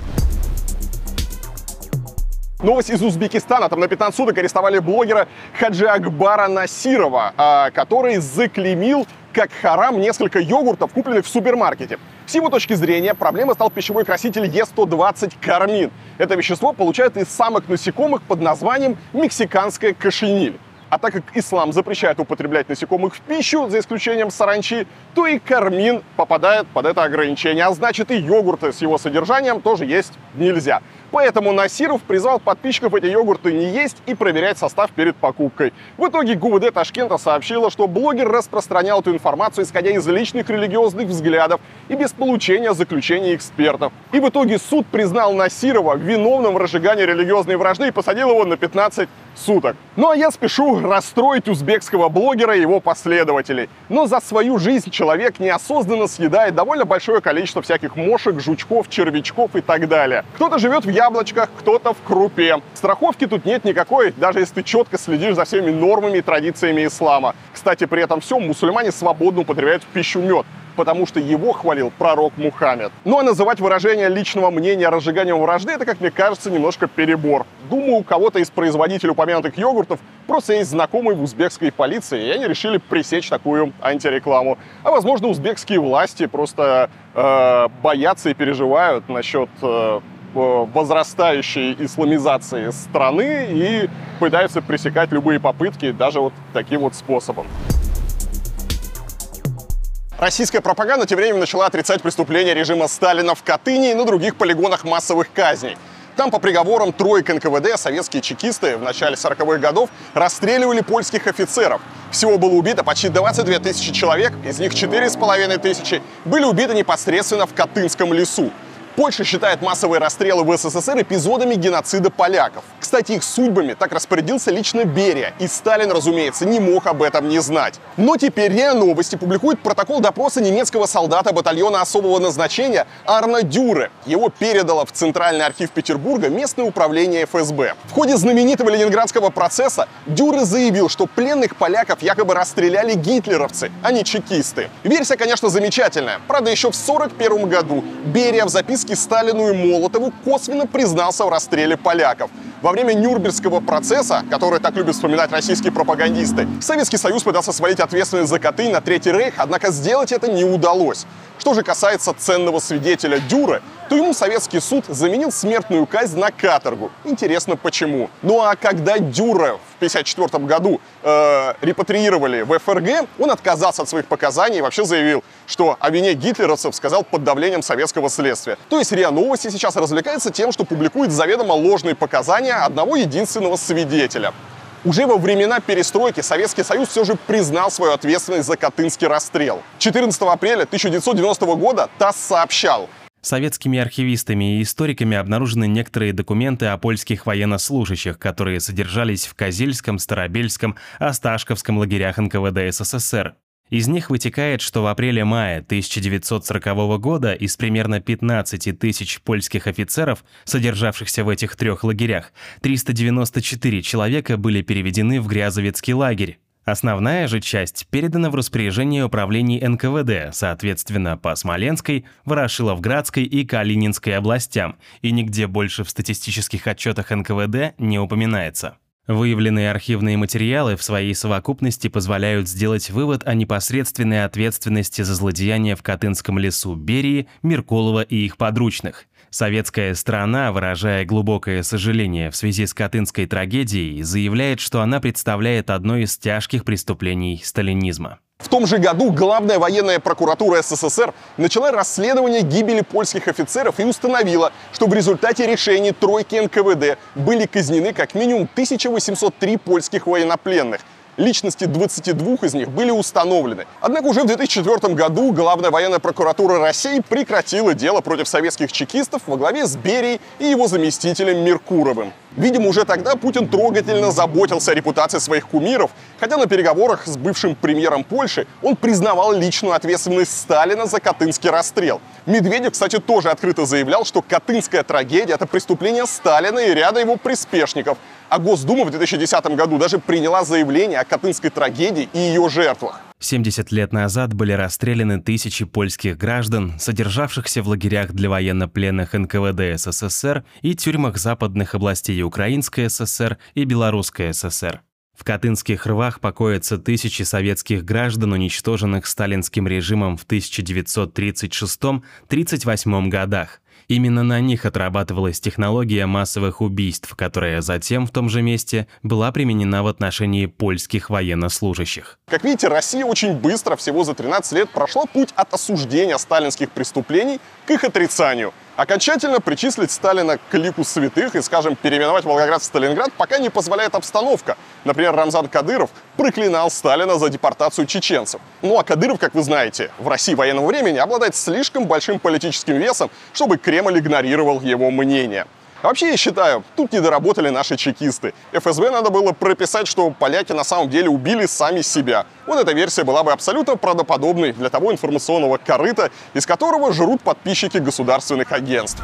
Новость из Узбекистана. Там на 15 суток арестовали блогера Хаджи Акбара Насирова, а, который заклеймил как харам несколько йогуртов, купленных в супермаркете. С его точки зрения, проблема стал пищевой краситель Е120 кармин. Это вещество получают из самых насекомых под названием мексиканская кошениль. А так как ислам запрещает употреблять насекомых в пищу, за исключением саранчи, то и кармин попадает под это ограничение. А значит и йогурты с его содержанием тоже есть нельзя. Поэтому Насиров призвал подписчиков эти йогурты не есть и проверять состав перед покупкой. В итоге ГУВД Ташкента сообщила, что блогер распространял эту информацию, исходя из личных религиозных взглядов и без получения заключения экспертов. И в итоге суд признал Насирова виновным в разжигании религиозной вражды и посадил его на 15 суток. Ну а я спешу расстроить узбекского блогера и его последователей. Но за свою жизнь человек неосознанно съедает довольно большое количество всяких мошек, жучков, червячков и так далее. Кто-то живет в яблочках, кто-то в крупе. Страховки тут нет никакой, даже если ты четко следишь за всеми нормами и традициями ислама. Кстати, при этом всем мусульмане свободно употребляют в пищу мед потому что его хвалил пророк Мухаммед. Ну а называть выражение личного мнения разжиганием вражды, это, как мне кажется, немножко перебор. Думаю, у кого-то из производителей упомянутых йогуртов просто есть знакомый в узбекской полиции, и они решили пресечь такую антирекламу. А возможно, узбекские власти просто э, боятся и переживают насчет э, возрастающей исламизации страны и пытаются пресекать любые попытки даже вот таким вот способом. Российская пропаганда тем временем начала отрицать преступления режима Сталина в Катыни и на других полигонах массовых казней. Там по приговорам троек НКВД советские чекисты в начале 40-х годов расстреливали польских офицеров. Всего было убито почти 22 тысячи человек, из них 4,5 тысячи были убиты непосредственно в Катынском лесу. Польша считает массовые расстрелы в СССР эпизодами геноцида поляков. Кстати, их судьбами так распорядился лично Берия, и Сталин, разумеется, не мог об этом не знать. Но теперь РИА Новости публикует протокол допроса немецкого солдата батальона особого назначения Арна Дюре. Его передало в Центральный архив Петербурга местное управление ФСБ. В ходе знаменитого ленинградского процесса Дюре заявил, что пленных поляков якобы расстреляли гитлеровцы, а не чекисты. Версия, конечно, замечательная. Правда, еще в 1941 году Берия в записке Зеленский Сталину и Молотову косвенно признался в расстреле поляков. Во время Нюрнбергского процесса, который так любят вспоминать российские пропагандисты, Советский Союз пытался свалить ответственность за Катынь на Третий Рейх, однако сделать это не удалось. Что же касается ценного свидетеля Дюры, то ему советский суд заменил смертную казнь на каторгу. Интересно, почему. Ну а когда Дюра в 1954 году э, репатриировали в ФРГ, он отказался от своих показаний и вообще заявил, что о вине гитлеровцев сказал под давлением советского следствия. То есть РИА Новости сейчас развлекается тем, что публикует заведомо ложные показания одного единственного свидетеля. Уже во времена перестройки Советский Союз все же признал свою ответственность за Катынский расстрел. 14 апреля 1990 года ТАСС сообщал,
Советскими архивистами и историками обнаружены некоторые документы о польских военнослужащих, которые содержались в Козельском, Старобельском, Осташковском лагерях НКВД СССР. Из них вытекает, что в апреле-мае 1940 года из примерно 15 тысяч польских офицеров, содержавшихся в этих трех лагерях, 394 человека были переведены в Грязовецкий лагерь. Основная же часть передана в распоряжение управлений НКВД, соответственно, по Смоленской, Ворошиловградской и Калининской областям, и нигде больше в статистических отчетах НКВД не упоминается. Выявленные архивные материалы в своей совокупности позволяют сделать вывод о непосредственной ответственности за злодеяния в Катынском лесу Берии, Меркулова и их подручных. Советская сторона, выражая глубокое сожаление в связи с Катынской трагедией, заявляет, что она представляет одно из тяжких преступлений сталинизма.
В том же году главная военная прокуратура СССР начала расследование гибели польских офицеров и установила, что в результате решений тройки НКВД были казнены как минимум 1803 польских военнопленных. Личности 22 из них были установлены. Однако уже в 2004 году Главная военная прокуратура России прекратила дело против советских чекистов во главе с Берией и его заместителем Меркуровым. Видимо, уже тогда Путин трогательно заботился о репутации своих кумиров, хотя на переговорах с бывшим премьером Польши он признавал личную ответственность Сталина за Катынский расстрел. Медведев, кстати, тоже открыто заявлял, что Катынская трагедия — это преступление Сталина и ряда его приспешников. А Госдума в 2010 году даже приняла заявление о Катынской трагедии и ее жертвах.
70 лет назад были расстреляны тысячи польских граждан, содержавшихся в лагерях для военнопленных НКВД СССР и тюрьмах западных областей Украинской ССР и Белорусской ССР. В Катынских рвах покоятся тысячи советских граждан, уничтоженных сталинским режимом в 1936-38 годах. Именно на них отрабатывалась технология массовых убийств, которая затем в том же месте была применена в отношении польских военнослужащих.
Как видите, Россия очень быстро, всего за 13 лет, прошла путь от осуждения сталинских преступлений к их отрицанию – Окончательно причислить Сталина к лику святых и, скажем, переименовать Волгоград в Сталинград пока не позволяет обстановка. Например, Рамзан Кадыров проклинал Сталина за депортацию чеченцев. Ну а Кадыров, как вы знаете, в России военного времени обладает слишком большим политическим весом, чтобы Кремль игнорировал его мнение. А вообще, я считаю, тут не доработали наши чекисты. ФСБ надо было прописать, что поляки на самом деле убили сами себя. Вот эта версия была бы абсолютно правдоподобной для того информационного корыта, из которого жрут подписчики государственных агентств.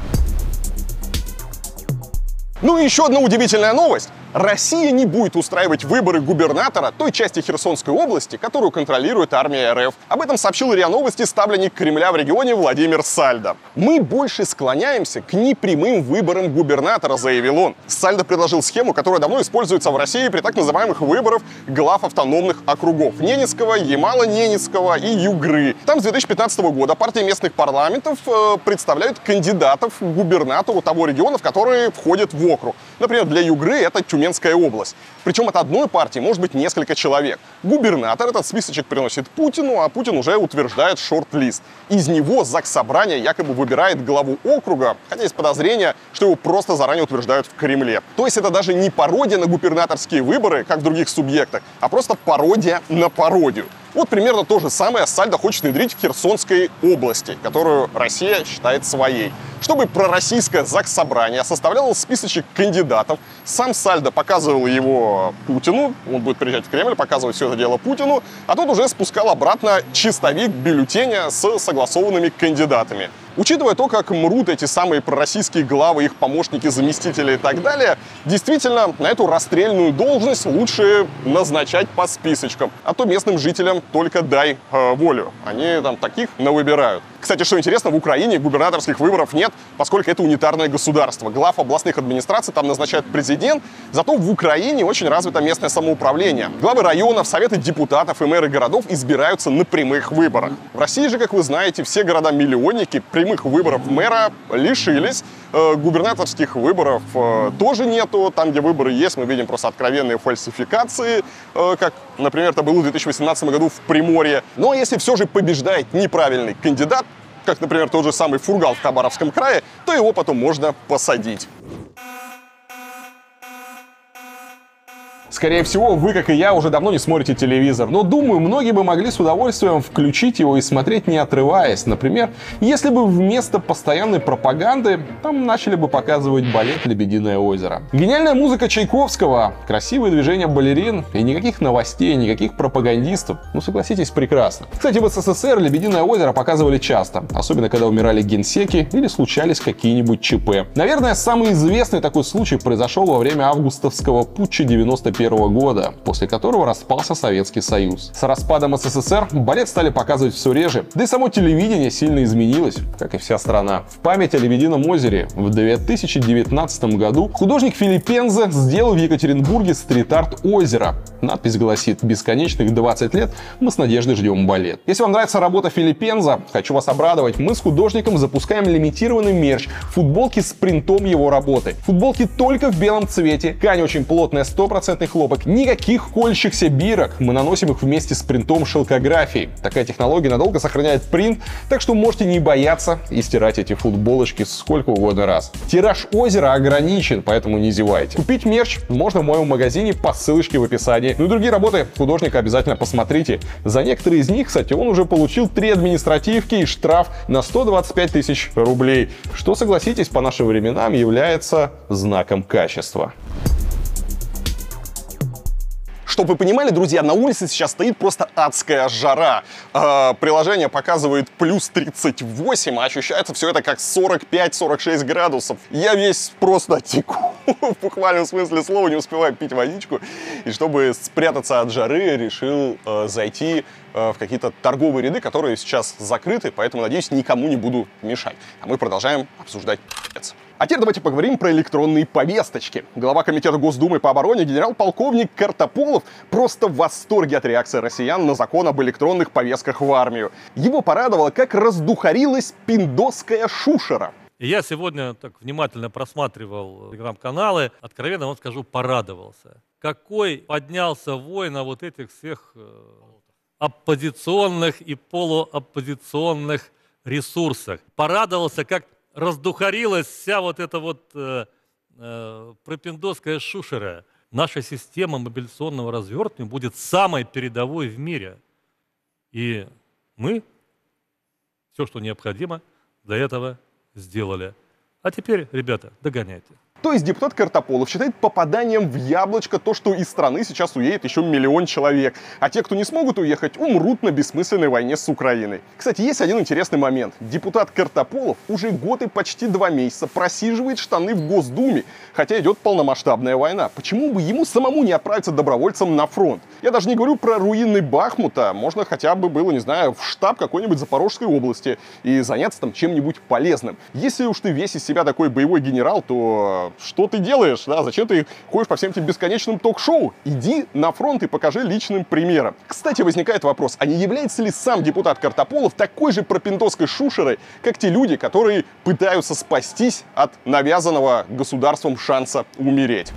Ну и еще одна удивительная новость. Россия не будет устраивать выборы губернатора той части Херсонской области, которую контролирует армия РФ. Об этом сообщил РИА Новости ставленник Кремля в регионе Владимир Сальдо. «Мы больше склоняемся к непрямым выборам губернатора», заявил он. Сальдо предложил схему, которая давно используется в России при так называемых выборах глав автономных округов Ненецкого, Ямало-Ненецкого и Югры. Там с 2015 года партии местных парламентов э, представляют кандидатов к губернатору того региона, в который входит в округ. Например, для Югры это Тюмень Тюменская область. Причем от одной партии может быть несколько человек. Губернатор этот списочек приносит Путину, а Путин уже утверждает шорт-лист. Из него ЗАГС Собрания якобы выбирает главу округа, хотя есть подозрение, что его просто заранее утверждают в Кремле. То есть это даже не пародия на губернаторские выборы, как в других субъектах, а просто пародия на пародию. Вот примерно то же самое Сальдо хочет внедрить в Херсонской области, которую Россия считает своей. Чтобы пророссийское ЗАГС Собрание составляло списочек кандидатов, сам Сальдо показывал его Путину, он будет приезжать в Кремль, показывать все это дело Путину, а тот уже спускал обратно чистовик бюллетеня с согласованными кандидатами. Учитывая то, как мрут эти самые пророссийские главы, их помощники, заместители и так далее, действительно, на эту расстрельную должность лучше назначать по списочкам. А то местным жителям только дай э, волю. Они там таких навыбирают. Кстати, что интересно, в Украине губернаторских выборов нет, поскольку это унитарное государство. Глав областных администраций там назначает президент, зато в Украине очень развито местное самоуправление. Главы районов, советы депутатов и мэры городов избираются на прямых выборах. В России же, как вы знаете, все города-миллионники прямых выборов мэра лишились. Э, губернаторских выборов э, тоже нету. Там, где выборы есть, мы видим просто откровенные фальсификации, э, как, например, это было в 2018 году в Приморье. Но если все же побеждает неправильный кандидат, как, например, тот же самый Фургал в Хабаровском крае, то его потом можно посадить. Скорее всего, вы, как и я, уже давно не смотрите телевизор, но думаю, многие бы могли с удовольствием включить его и смотреть не отрываясь. Например, если бы вместо постоянной пропаганды там начали бы показывать балет «Лебединое озеро». Гениальная музыка Чайковского, красивые движения балерин и никаких новостей, никаких пропагандистов. Ну, согласитесь, прекрасно. Кстати, в СССР «Лебединое озеро» показывали часто, особенно когда умирали генсеки или случались какие-нибудь ЧП. Наверное, самый известный такой случай произошел во время августовского путча 95 1991 года, после которого распался Советский Союз. С распадом СССР балет стали показывать все реже, да и само телевидение сильно изменилось, как и вся страна. В память о Лебедином озере в 2019 году художник Филиппензе сделал в Екатеринбурге стрит-арт озера. Надпись гласит «Бесконечных 20 лет мы с надеждой ждем балет». Если вам нравится работа Филиппенза, хочу вас обрадовать, мы с художником запускаем лимитированный мерч, футболки с принтом его работы. Футболки только в белом цвете, ткань очень плотная, стопроцентный хлопок, никаких колющихся бирок. Мы наносим их вместе с принтом шелкографии. Такая технология надолго сохраняет принт, так что можете не бояться и стирать эти футболочки сколько угодно раз. Тираж озера ограничен, поэтому не зевайте. Купить мерч можно в моем магазине по ссылочке в описании. Ну и другие работы художника обязательно посмотрите. За некоторые из них, кстати, он уже получил три административки и штраф на 125 тысяч рублей, что, согласитесь, по нашим временам является знаком качества. Чтобы вы понимали, друзья, на улице сейчас стоит просто адская жара. Э, приложение показывает плюс 38, а ощущается все это как 45-46 градусов. Я весь просто теку, в буквальном смысле слова, не успеваю пить водичку. И чтобы спрятаться от жары, решил э, зайти э, в какие-то торговые ряды, которые сейчас закрыты, поэтому, надеюсь, никому не буду мешать. А мы продолжаем обсуждать а теперь давайте поговорим про электронные повесточки. Глава Комитета Госдумы по обороне генерал-полковник Картополов просто в восторге от реакции россиян на закон об электронных повестках в армию. Его порадовало, как раздухарилась пиндосская шушера.
я сегодня так внимательно просматривал телеграм-каналы, откровенно вам скажу, порадовался. Какой поднялся вой на вот этих всех э, оппозиционных и полуоппозиционных ресурсах. Порадовался, как раздухарилась вся вот эта вот э, э, пропиндосская шушера. Наша система мобилизационного развертывания будет самой передовой в мире. И мы все, что необходимо, для этого сделали. А теперь, ребята, догоняйте.
То есть депутат Картополов считает попаданием в яблочко то, что из страны сейчас уедет еще миллион человек, а те, кто не смогут уехать, умрут на бессмысленной войне с Украиной. Кстати, есть один интересный момент. Депутат Картополов уже год и почти два месяца просиживает штаны в Госдуме, хотя идет полномасштабная война. Почему бы ему самому не отправиться добровольцем на фронт? Я даже не говорю про руины Бахмута, можно хотя бы было, не знаю, в штаб какой-нибудь Запорожской области и заняться там чем-нибудь полезным. Если уж ты весь из себя такой боевой генерал, то что ты делаешь, да, зачем ты ходишь по всем этим бесконечным ток-шоу? Иди на фронт и покажи личным примером. Кстати, возникает вопрос, а не является ли сам депутат Картополов такой же пропиндоской шушерой, как те люди, которые пытаются спастись от навязанного государством шанса умереть?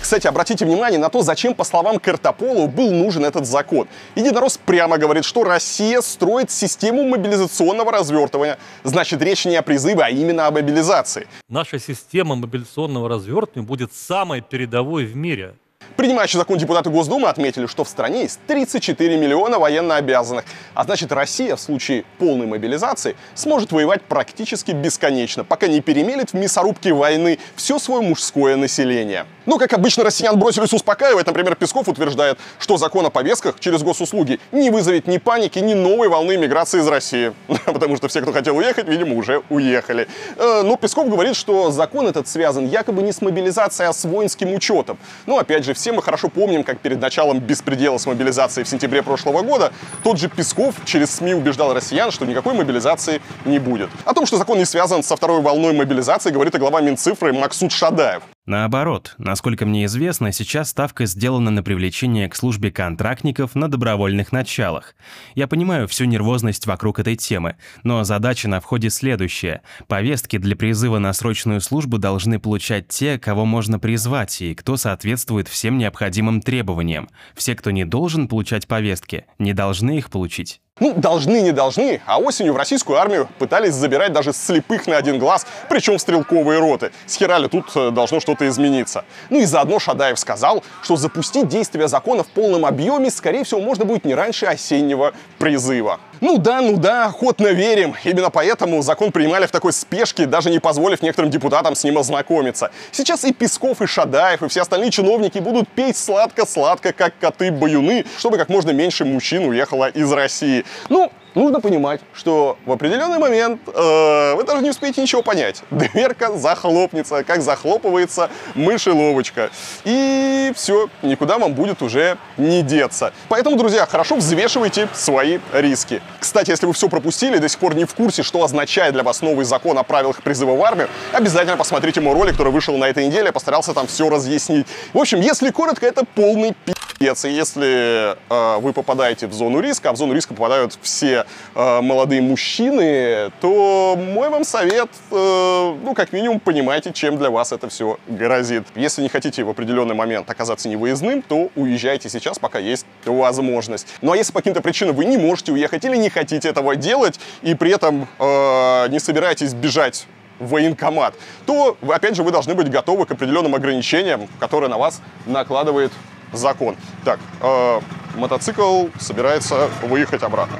Кстати, обратите внимание на то, зачем, по словам Картополу, был нужен этот закон. Единорос прямо говорит, что Россия строит систему мобилизационного развертывания. Значит, речь не о призыве, а именно о мобилизации.
Наша система мобилизационного развертывания будет самой передовой в мире.
Принимающий закон депутаты Госдумы отметили, что в стране есть 34 миллиона военнообязанных, а значит Россия в случае полной мобилизации сможет воевать практически бесконечно, пока не перемелет в мясорубке войны все свое мужское население. Ну, как обычно, россиян бросились успокаивать. Например, Песков утверждает, что закон о повестках через госуслуги не вызовет ни паники, ни новой волны миграции из России. Потому что все, кто хотел уехать, видимо, уже уехали. Э, но Песков говорит, что закон этот связан якобы не с мобилизацией, а с воинским учетом. Ну, опять же, все мы хорошо помним, как перед началом беспредела с мобилизацией в сентябре прошлого года тот же Песков через СМИ убеждал россиян, что никакой мобилизации не будет. О том, что закон не связан со второй волной мобилизации, говорит и глава Минцифры Максут Шадаев.
Наоборот, насколько мне известно, сейчас ставка сделана на привлечение к службе контрактников на добровольных началах. Я понимаю всю нервозность вокруг этой темы, но задача на входе следующая. Повестки для призыва на срочную службу должны получать те, кого можно призвать и кто соответствует всем необходимым требованиям. Все, кто не должен получать повестки, не должны их получить.
Ну, должны, не должны, а осенью в российскую армию пытались забирать даже слепых на один глаз, причем в стрелковые роты. С херали тут э, должно что-то измениться. Ну и заодно Шадаев сказал, что запустить действие закона в полном объеме, скорее всего, можно будет не раньше осеннего призыва. Ну да, ну да, охотно верим. Именно поэтому закон принимали в такой спешке, даже не позволив некоторым депутатам с ним ознакомиться. Сейчас и Песков, и Шадаев, и все остальные чиновники будут петь сладко-сладко, как коты-баюны, чтобы как можно меньше мужчин уехало из России. Ну, нужно понимать, что в определенный момент э, вы даже не успеете ничего понять. Дверка захлопнется, как захлопывается мышеловочка. И все, никуда вам будет уже не деться. Поэтому, друзья, хорошо взвешивайте свои риски. Кстати, если вы все пропустили, до сих пор не в курсе, что означает для вас новый закон о правилах призыва в армию, обязательно посмотрите мой ролик, который вышел на этой неделе, я постарался там все разъяснить. В общем, если коротко, это полный пи*** Если э, вы попадаете в зону риска, а в зону риска попадают все молодые мужчины, то мой вам совет, э, ну, как минимум, понимайте, чем для вас это все грозит. Если не хотите в определенный момент оказаться невыездным, то уезжайте сейчас, пока есть возможность. Ну, а если по каким-то причинам вы не можете уехать или не хотите этого делать, и при этом э, не собираетесь бежать в военкомат, то, опять же, вы должны быть готовы к определенным ограничениям, которые на вас накладывает закон. Так, э, мотоцикл собирается выехать обратно.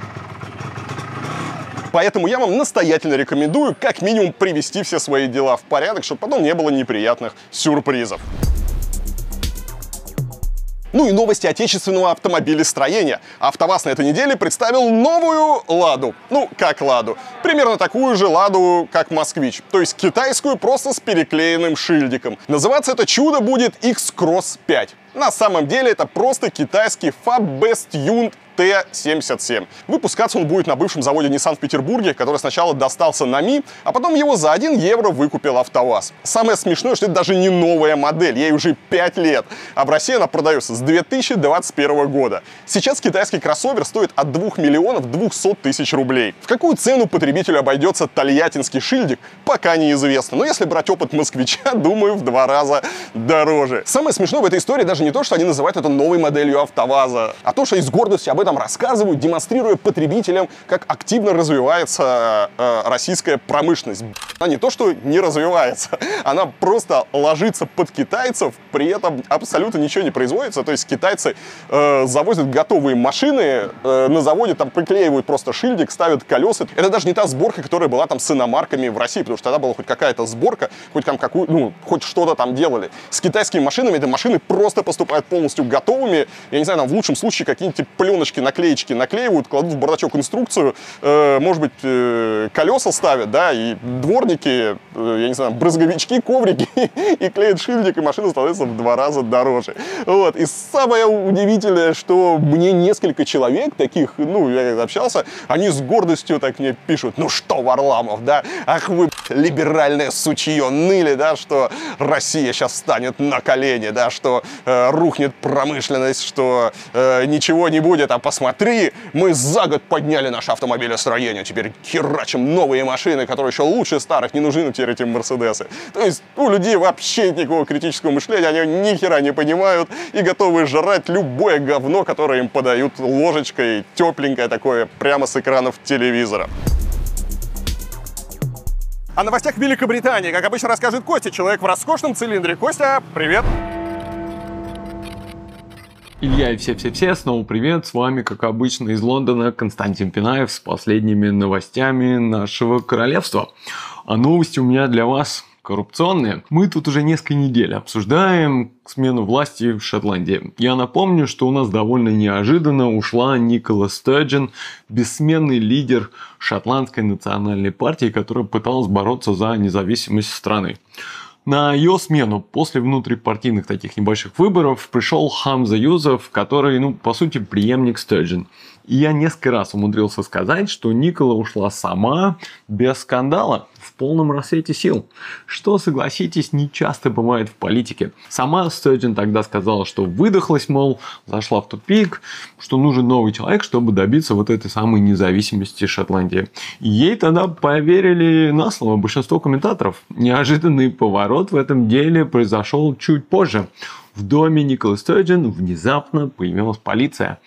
Поэтому я вам настоятельно рекомендую как минимум привести все свои дела в порядок, чтобы потом не было неприятных сюрпризов. Ну и новости отечественного автомобилестроения. АвтоВАЗ на этой неделе представил новую «Ладу». Ну, как «Ладу». Примерно такую же «Ладу», как «Москвич». То есть китайскую, просто с переклеенным шильдиком. Называться это чудо будет X-Cross 5. На самом деле это просто китайский Fab Best Tuned Т-77. Выпускаться он будет на бывшем заводе Nissan в Петербурге, который сначала достался на Ми, а потом его за 1 евро выкупил АвтоВАЗ. Самое смешное, что это даже не новая модель, ей уже 5 лет, а в России она продается с 2021 года. Сейчас китайский кроссовер стоит от 2 миллионов 200 тысяч рублей. В какую цену потребителю обойдется тольяттинский шильдик, пока неизвестно. Но если брать опыт москвича, думаю, в два раза дороже. Самое смешное в этой истории даже не то, что они называют это новой моделью АвтоВАЗа, а то, что из гордости об этом этом рассказывают, демонстрируя потребителям, как активно развивается э, российская промышленность. Она не то, что не развивается, она просто ложится под китайцев, при этом абсолютно ничего не производится. То есть китайцы э, завозят готовые машины, э, на заводе там приклеивают просто шильдик, ставят колеса. Это даже не та сборка, которая была там с иномарками в России, потому что тогда была хоть какая-то сборка, хоть там какую, ну, хоть что-то там делали. С китайскими машинами эти машины просто поступают полностью готовыми. Я не знаю, там в лучшем случае какие-нибудь плюночки наклеечки, наклеечки наклеивают, кладут в бардачок инструкцию, э, может быть, э, колеса ставят, да, и дворники, э, я не знаю, брызговички, коврики, и клеят шильдик, и машина становится в два раза дороже. Вот. И самое удивительное, что мне несколько человек таких, ну, я общался, они с гордостью так мне пишут, ну что, Варламов, да, ах вы, либеральное сучье, ныли, да, что Россия сейчас станет на колени, да, что э, рухнет промышленность, что э, ничего не будет, а посмотри, мы за год подняли наше автомобилестроение, теперь херачим новые машины, которые еще лучше старых, не нужны теперь эти Мерседесы. То есть у людей вообще никакого критического мышления, они ни хера не понимают и готовы жрать любое говно, которое им подают ложечкой, тепленькое такое, прямо с экранов телевизора. О новостях Великобритании, как обычно, расскажет Костя, человек в роскошном цилиндре. Костя, привет!
Илья и все-все-все, снова привет, с вами, как обычно, из Лондона Константин Пинаев с последними новостями нашего королевства. А новости у меня для вас коррупционные. Мы тут уже несколько недель обсуждаем смену власти в Шотландии. Я напомню, что у нас довольно неожиданно ушла Никола Стерджин, бессменный лидер шотландской национальной партии, которая пыталась бороться за независимость страны. На ее смену после внутрипартийных таких небольших выборов пришел Хамза Юзов, который, ну, по сути, преемник Стерджин. И я несколько раз умудрился сказать, что Никола ушла сама, без скандала, в полном рассвете сил. Что, согласитесь, не часто бывает в политике. Сама Стерджин тогда сказала, что выдохлась, мол, зашла в тупик, что нужен новый человек, чтобы добиться вот этой самой независимости Шотландии. И ей тогда поверили на слово большинство комментаторов. Неожиданный поворот в этом деле произошел чуть позже. В доме Николы Стерджин внезапно появилась полиция.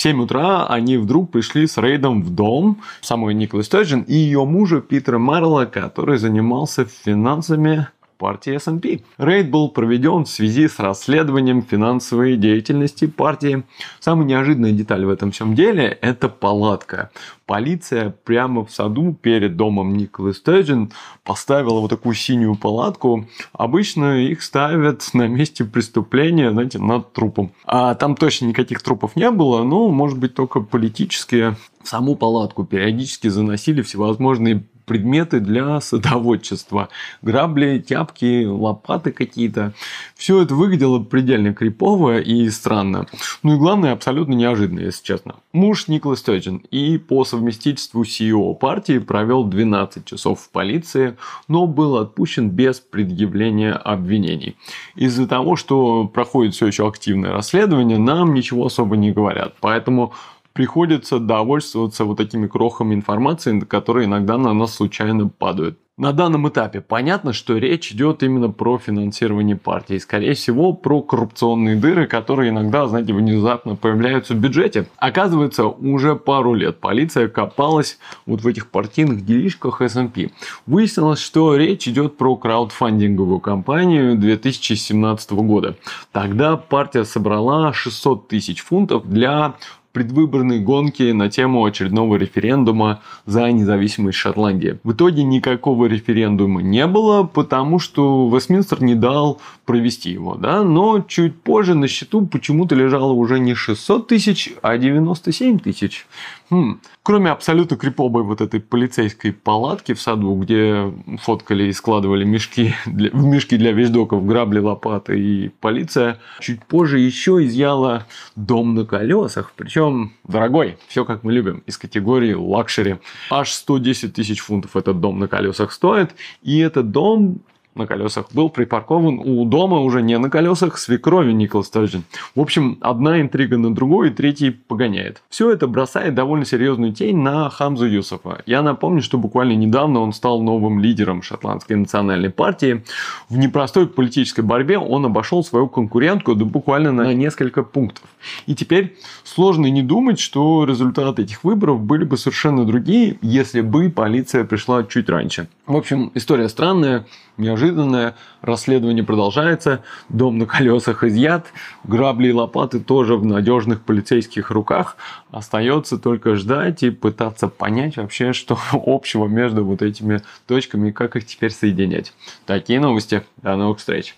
В 7 утра они вдруг пришли с рейдом в дом самой Николы Стерджин и ее мужа Питера Марла, который занимался финансами партии СНП. Рейд был проведен в связи с расследованием финансовой деятельности партии. Самая неожиданная деталь в этом всем деле – это палатка. Полиция прямо в саду перед домом Николы Стэджин поставила вот такую синюю палатку. Обычно их ставят на месте преступления, знаете, над трупом. А там точно никаких трупов не было, ну, может быть, только политические. В саму палатку периодически заносили всевозможные предметы для садоводчества. Грабли, тяпки, лопаты какие-то. Все это выглядело предельно крипово и странно. Ну и главное, абсолютно неожиданно, если честно. Муж Николас Стерджин и по совместительству CEO партии провел 12 часов в полиции, но был отпущен без предъявления обвинений. Из-за того, что проходит все еще активное расследование, нам ничего особо не говорят. Поэтому приходится довольствоваться вот такими крохами информации, которые иногда на нас случайно падают. На данном этапе понятно, что речь идет именно про финансирование партии. Скорее всего, про коррупционные дыры, которые иногда, знаете, внезапно появляются в бюджете. Оказывается, уже пару лет полиция копалась вот в этих партийных делишках S&P. Выяснилось, что речь идет про краудфандинговую кампанию 2017 года. Тогда партия собрала 600 тысяч фунтов для предвыборной гонки на тему очередного референдума за независимость Шотландии. В итоге никакого референдума не было, потому что Вестминстер не дал провести его. Да? Но чуть позже на счету почему-то лежало уже не 600 тысяч, а 97 тысяч. Хм. Кроме абсолютно криповой вот этой полицейской палатки в саду, где фоткали и складывали мешки для, в мешки для вещдоков, грабли, лопаты и полиция, чуть позже еще изъяла дом на колесах. Причем дорогой, все как мы любим, из категории luxury. Аж 110 тысяч фунтов этот дом на колесах стоит. И этот дом на колесах был припаркован у дома уже не на колесах свекрови Николы Стерджен. В общем, одна интрига на другой, и третьей погоняет. Все это бросает довольно серьезную тень на Хамзу Юсуфа. Я напомню, что буквально недавно он стал новым лидером шотландской национальной партии. В непростой политической борьбе он обошел свою конкурентку да буквально на несколько пунктов. И теперь сложно не думать, что результаты этих выборов были бы совершенно другие, если бы полиция пришла чуть раньше. В общем, история странная, неожиданное. Расследование продолжается. Дом на колесах изъят. Грабли и лопаты тоже в надежных полицейских руках. Остается только ждать и пытаться понять вообще, что общего между вот этими точками и как их теперь соединять. Такие новости. До новых встреч.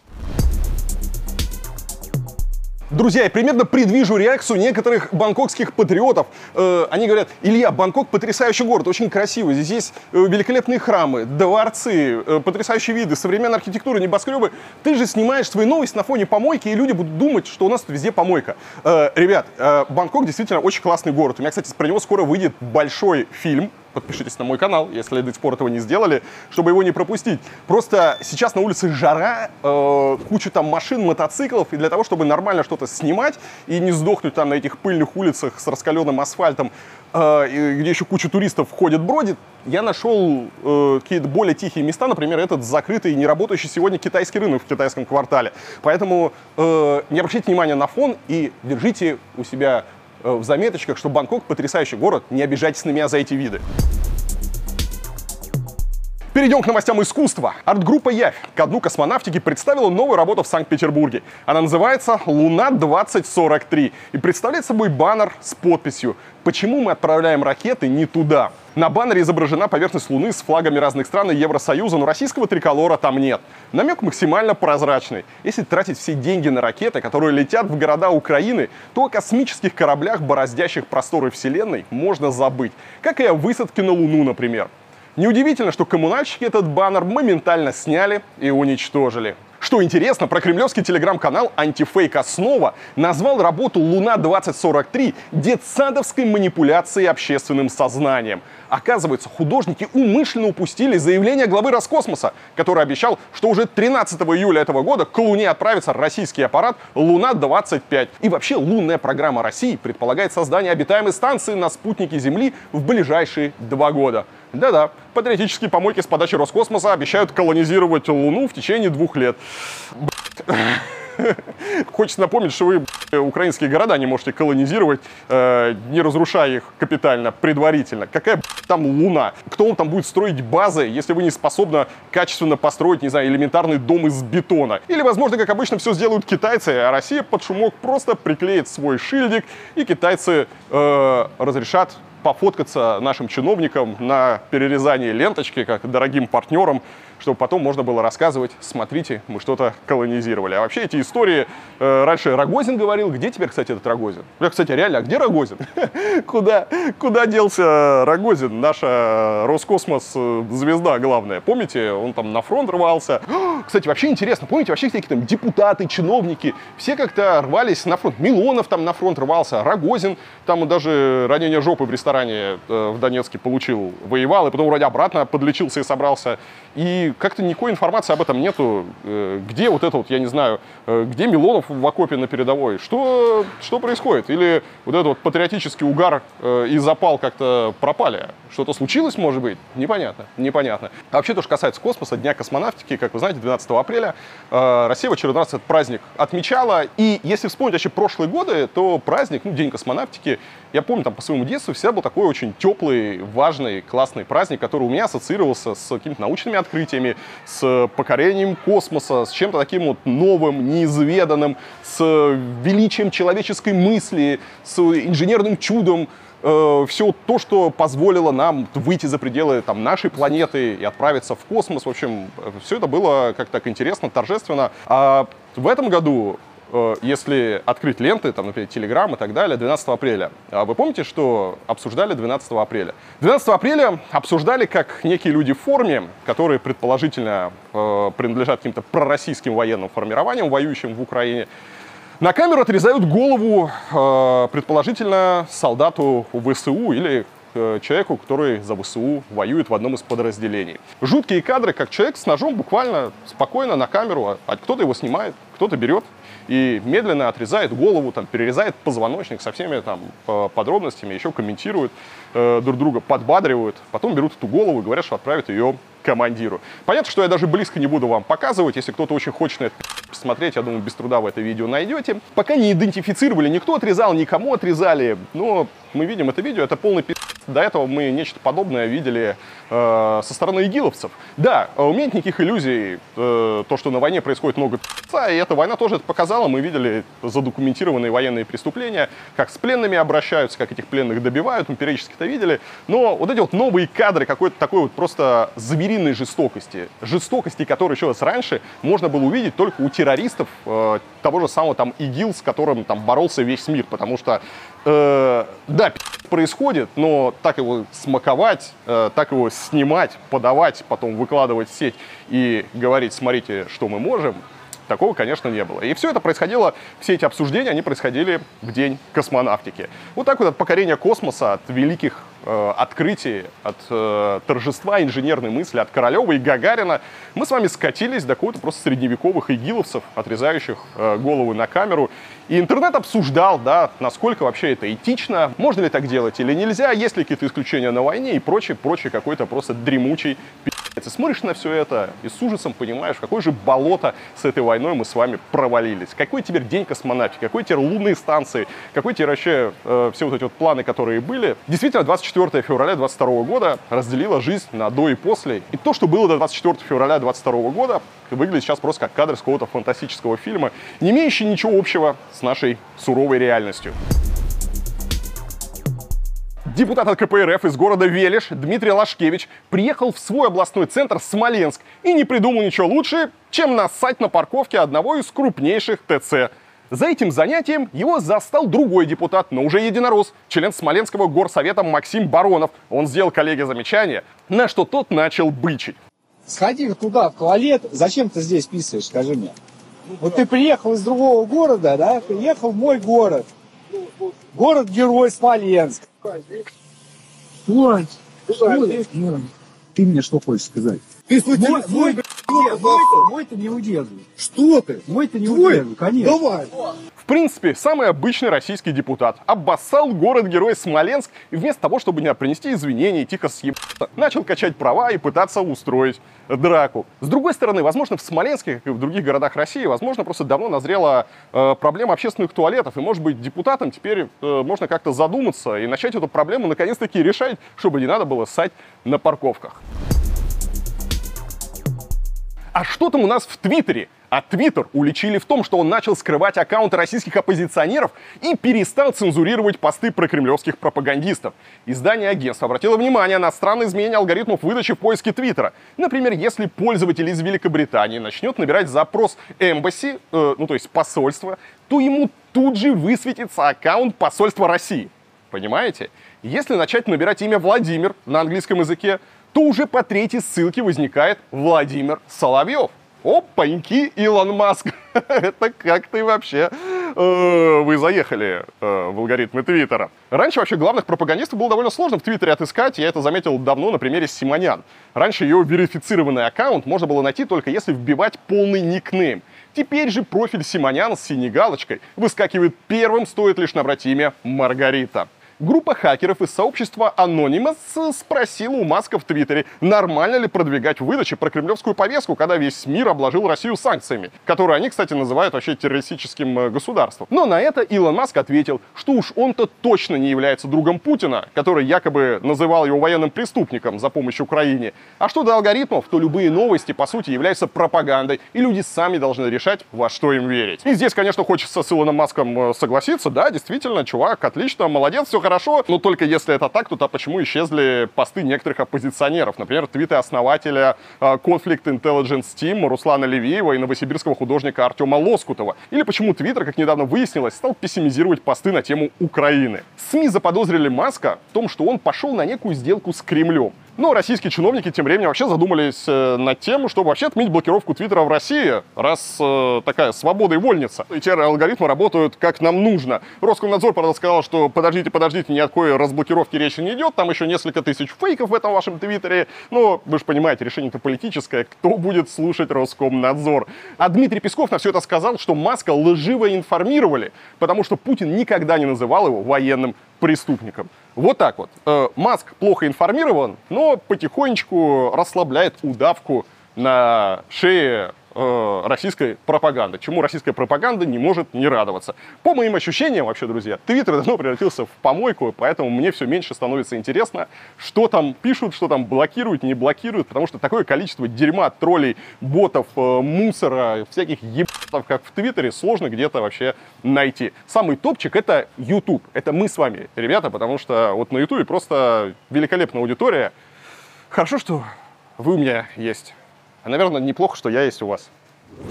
Друзья, я примерно предвижу реакцию некоторых бангкокских патриотов. Э, они говорят, Илья, Бангкок потрясающий город, очень красивый. Здесь есть э, великолепные храмы, дворцы, э, потрясающие виды, современная архитектура, небоскребы. Ты же снимаешь свои новости на фоне помойки, и люди будут думать, что у нас тут везде помойка. Э, ребят, э, Бангкок действительно очень классный город. У меня, кстати, про него скоро выйдет большой фильм подпишитесь на мой канал, если до сих пор этого не сделали, чтобы его не пропустить. Просто сейчас на улице жара, э, куча там машин, мотоциклов, и для того, чтобы нормально что-то снимать и не сдохнуть там на этих пыльных улицах с раскаленным асфальтом, э, где еще куча туристов ходит, бродит, я нашел э, какие-то более тихие места, например, этот закрытый, не работающий сегодня китайский рынок в китайском квартале. Поэтому э, не обращайте внимания на фон и держите у себя в заметочках, что Бангкок потрясающий город, не обижайтесь на меня за эти виды. Перейдем к новостям искусства. Арт-группа «Явь» ко дну космонавтики представила новую работу в Санкт-Петербурге. Она называется «Луна-2043» и представляет собой баннер с подписью «Почему мы отправляем ракеты не туда?». На баннере изображена поверхность Луны с флагами разных стран и Евросоюза, но российского триколора там нет. Намек максимально прозрачный. Если тратить все деньги на ракеты, которые летят в города Украины, то о космических кораблях, бороздящих просторы Вселенной, можно забыть. Как и о высадке на Луну, например. Неудивительно, что коммунальщики этот баннер моментально сняли и уничтожили. Что интересно, про кремлевский телеграм-канал «Антифейк Основа» назвал работу «Луна-2043» детсадовской манипуляцией общественным сознанием. Оказывается, художники умышленно упустили заявление главы Роскосмоса, который обещал, что уже 13 июля этого года к Луне отправится российский аппарат «Луна-25». И вообще лунная программа России предполагает создание обитаемой станции на спутнике Земли в ближайшие два года. Да-да, патриотические помойки с подачи Роскосмоса обещают колонизировать Луну в течение двух лет. Хочется напомнить, что вы украинские города не можете колонизировать, э, не разрушая их капитально, предварительно. Какая там Луна? Кто он там будет строить базы, если вы не способны качественно построить, не знаю, элементарный дом из бетона? Или, возможно, как обычно, все сделают китайцы, а Россия под шумок просто приклеит свой шильдик, и китайцы э, разрешат пофоткаться нашим чиновникам на перерезании ленточки, как дорогим партнерам, чтобы потом можно было рассказывать, смотрите, мы что-то колонизировали. А вообще эти истории, э, раньше Рогозин говорил, где теперь, кстати, этот Рогозин? Я, кстати, реально, а где Рогозин? куда, куда делся Рогозин, наша Роскосмос э, звезда главная? Помните, он там на фронт рвался. Кстати, вообще интересно, помните, вообще всякие там депутаты, чиновники, все как-то рвались на фронт. Милонов там на фронт рвался, Рогозин там даже ранение жопы в ресторане э, в Донецке получил, воевал, и потом вроде обратно подлечился и собрался. И как-то никакой информации об этом нету. Э, где вот это вот, я не знаю, э, где Милонов в окопе на передовой? Что, что происходит? Или вот этот вот патриотический угар и запал как-то пропали? Что-то случилось, может быть? Непонятно, непонятно. А вообще, то, что касается космоса, Дня космонавтики, как вы знаете, 12 апреля Россия в очередной раз этот праздник отмечала. И если вспомнить вообще прошлые годы, то праздник, ну, День космонавтики, я помню, там по своему детству всегда был такой очень теплый, важный, классный праздник, который у меня ассоциировался с какими-то научными открытиями, с покорением космоса, с чем-то таким вот новым, неизведанным, с величием человеческой мысли, с инженерным чудом, э, все то, что позволило нам выйти за пределы там, нашей планеты и отправиться в космос. В общем, все это было как-то так интересно, торжественно. А в этом году Э, если открыть ленты, там, например, Telegram и так далее, 12 апреля. А вы помните, что обсуждали 12 апреля? 12 апреля обсуждали, как некие люди в форме, которые предположительно э, принадлежат каким-то пророссийским военным формированиям, воюющим в Украине, на камеру отрезают голову, э, предположительно, солдату ВСУ или э, человеку, который за ВСУ воюет в одном из подразделений. Жуткие кадры, как человек с ножом буквально спокойно на камеру, а кто-то его снимает, кто-то берет и медленно отрезает голову, там, перерезает позвоночник со всеми там подробностями, еще комментируют э, друг друга, подбадривают, потом берут эту голову и говорят, что отправят ее командиру. Понятно, что я даже близко не буду вам показывать. Если кто-то очень хочет на это посмотреть, я думаю, без труда вы это видео найдете. Пока не идентифицировали, никто отрезал, никому отрезали. Но мы видим это видео, это полный пи***. До этого мы нечто подобное видели э, со стороны игиловцев. Да, у меня нет никаких иллюзий, э, то, что на войне происходит много пи***ца, и эта война тоже это показала. Мы видели задокументированные военные преступления, как с пленными обращаются, как этих пленных добивают, мы периодически это видели. Но вот эти вот новые кадры какой-то такой вот просто звериной жестокости, жестокости, которую еще раз раньше можно было увидеть только у террористов э, того же самого там ИГИЛ, с которым там боролся весь мир, потому что э, да, происходит, но так его смаковать, э, так его снимать, подавать, потом выкладывать в сеть и говорить, смотрите, что мы можем, такого, конечно, не было. И все это происходило, все эти обсуждения, они происходили в день космонавтики. Вот так вот от покорения космоса, от великих э, открытий, от э, торжества инженерной мысли, от Королева и Гагарина, мы с вами скатились до какого-то просто средневековых игиловцев, отрезающих э, головы на камеру. И интернет обсуждал, да, насколько вообще это этично, можно ли так делать или нельзя, есть ли какие-то исключения на войне и прочее, прочее, какой-то просто дремучий ты смотришь на все это и с ужасом понимаешь, какое же болото с этой войной мы с вами провалились. Какой теперь день космонавтики, какой теперь лунные станции, какой теперь вообще э, все вот эти вот планы, которые были. Действительно, 24 февраля 22 года разделила жизнь на до и после. И то, что было до 24 февраля 22 года, выглядит сейчас просто как кадр с какого-то фантастического фильма, не имеющий ничего общего с нашей суровой реальностью. Депутат от КПРФ из города Велиш Дмитрий Лашкевич приехал в свой областной центр Смоленск и не придумал ничего лучше, чем нассать на парковке одного из крупнейших ТЦ. За этим занятием его застал другой депутат, но уже единорос, член Смоленского горсовета Максим Баронов. Он сделал коллеге замечание, на что тот начал бычить.
Сходи туда, в туалет, зачем ты здесь писаешь, скажи мне? Вот ты приехал из другого города, да, приехал в мой город. Город-герой Смоленск. Ой, ты мне что хочешь сказать? Ты свой мой, мой, мой, мой, ты не удерживай. Что ты? Мой ты не удерживай, конечно. Давай.
В принципе, самый обычный российский депутат обоссал город-герой Смоленск и вместо того, чтобы не принести извинения и тихо съебаться, начал качать права и пытаться устроить драку. С другой стороны, возможно, в Смоленске, как и в других городах России, возможно, просто давно назрела э, проблема общественных туалетов, и, может быть, депутатам теперь э, можно как-то задуматься и начать эту проблему наконец-таки решать, чтобы не надо было ссать на парковках. А что там у нас в Твиттере? А Твиттер уличили в том, что он начал скрывать аккаунты российских оппозиционеров и перестал цензурировать посты про кремлевских пропагандистов. Издание агентства обратило внимание на странное изменение алгоритмов выдачи в поиске Твиттера. Например, если пользователь из Великобритании начнет набирать запрос Embassy, э, ну то есть посольство, то ему тут же высветится аккаунт посольства России. Понимаете? Если начать набирать имя Владимир на английском языке, то уже по третьей ссылке возникает Владимир Соловьев. Опаньки, Илон Маск. Это как ты вообще... Э, вы заехали э, в алгоритмы Твиттера. Раньше вообще главных пропагандистов было довольно сложно в Твиттере отыскать. Я это заметил давно на примере Симонян. Раньше ее верифицированный аккаунт можно было найти только если вбивать полный никнейм. Теперь же профиль Симонян с синей галочкой выскакивает первым, стоит лишь набрать имя Маргарита. Группа хакеров из сообщества Anonymous спросила у Маска в Твиттере, нормально ли продвигать выдачи про кремлевскую повестку, когда весь мир обложил Россию санкциями, которые они, кстати, называют вообще террористическим э, государством. Но на это Илон Маск ответил, что уж он-то точно не является другом Путина, который якобы называл его военным преступником за помощь Украине. А что до алгоритмов, то любые новости, по сути, являются пропагандой, и люди сами должны решать, во что им верить. И здесь, конечно, хочется с Илоном Маском э, согласиться, да, действительно, чувак, отлично, молодец, все хорошо, хорошо, но только если это так, то, то почему исчезли посты некоторых оппозиционеров? Например, твиты основателя uh, Conflict Intelligence Team Руслана Левиева и новосибирского художника Артема Лоскутова. Или почему Твиттер, как недавно выяснилось, стал пессимизировать посты на тему Украины. СМИ заподозрили Маска в том, что он пошел на некую сделку с Кремлем. Но российские чиновники тем временем вообще задумались э, над тем, чтобы вообще отменить блокировку Твиттера в России, раз э, такая свобода и вольница. Эти алгоритмы работают как нам нужно. Роскомнадзор, правда, сказал, что подождите, подождите, ни о какой разблокировке речи не идет, там еще несколько тысяч фейков в этом вашем Твиттере. Но вы же понимаете, решение-то политическое, кто будет слушать Роскомнадзор. А Дмитрий Песков на все это сказал, что Маска лживо информировали, потому что Путин никогда не называл его военным преступником. Вот так вот. Э, Маск плохо информирован, но потихонечку расслабляет удавку на шее э, российской пропаганды, чему российская пропаганда не может не радоваться. По моим ощущениям, вообще, друзья, Твиттер давно превратился в помойку, поэтому мне все меньше становится интересно, что там пишут, что там блокируют, не блокируют, потому что такое количество дерьма, троллей, ботов, э, мусора, всяких ебатов, как в Твиттере, сложно где-то вообще найти. Самый топчик — это YouTube. Это мы с вами, ребята, потому что вот на YouTube просто великолепная аудитория. Хорошо, что вы у меня есть. А, наверное, неплохо, что я есть у вас.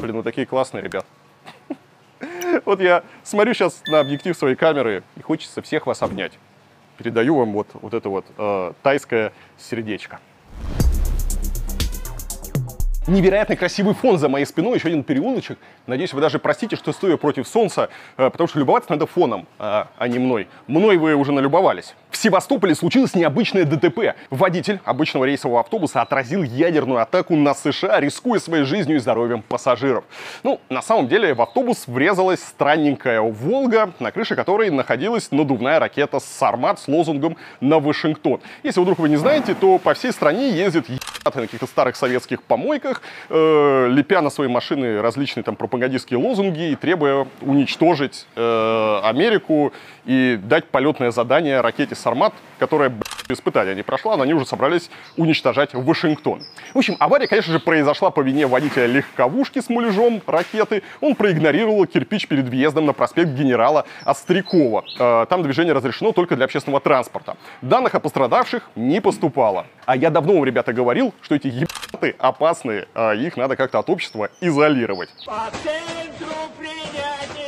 Блин, вы такие классные, ребят. Вот я смотрю сейчас на объектив своей камеры, и хочется всех вас обнять. Передаю вам вот, вот это вот э, тайское сердечко. Невероятно красивый фон за моей спиной, еще один переулочек. Надеюсь, вы даже простите, что стою против солнца, э, потому что любоваться надо фоном, а, а не мной. Мной вы уже налюбовались. В Севастополе случилось необычное ДТП. Водитель обычного рейсового автобуса отразил ядерную атаку на США, рискуя своей жизнью и здоровьем пассажиров. Ну, на самом деле в автобус врезалась странненькая «Волга», на крыше которой находилась надувная ракета «Сармат» с лозунгом «На Вашингтон». Если вдруг вы не знаете, то по всей стране ездят на каких-то старых советских помойках, э, лепя на свои машины различные там пропагандистские лозунги и требуя уничтожить э, Америку и дать полетное задание ракете «Сармат», которая, блядь, испытания не прошла, но они уже собрались уничтожать Вашингтон. В общем, авария, конечно же, произошла по вине водителя легковушки с муляжом ракеты. Он проигнорировал кирпич перед въездом на проспект генерала Острякова. Э, там движение разрешено только для общественного транспорта. Данных о пострадавших не поступало. А я давно вам, ребята, говорил, что эти ебаты опасные, а их надо как-то от общества изолировать. По центру решений!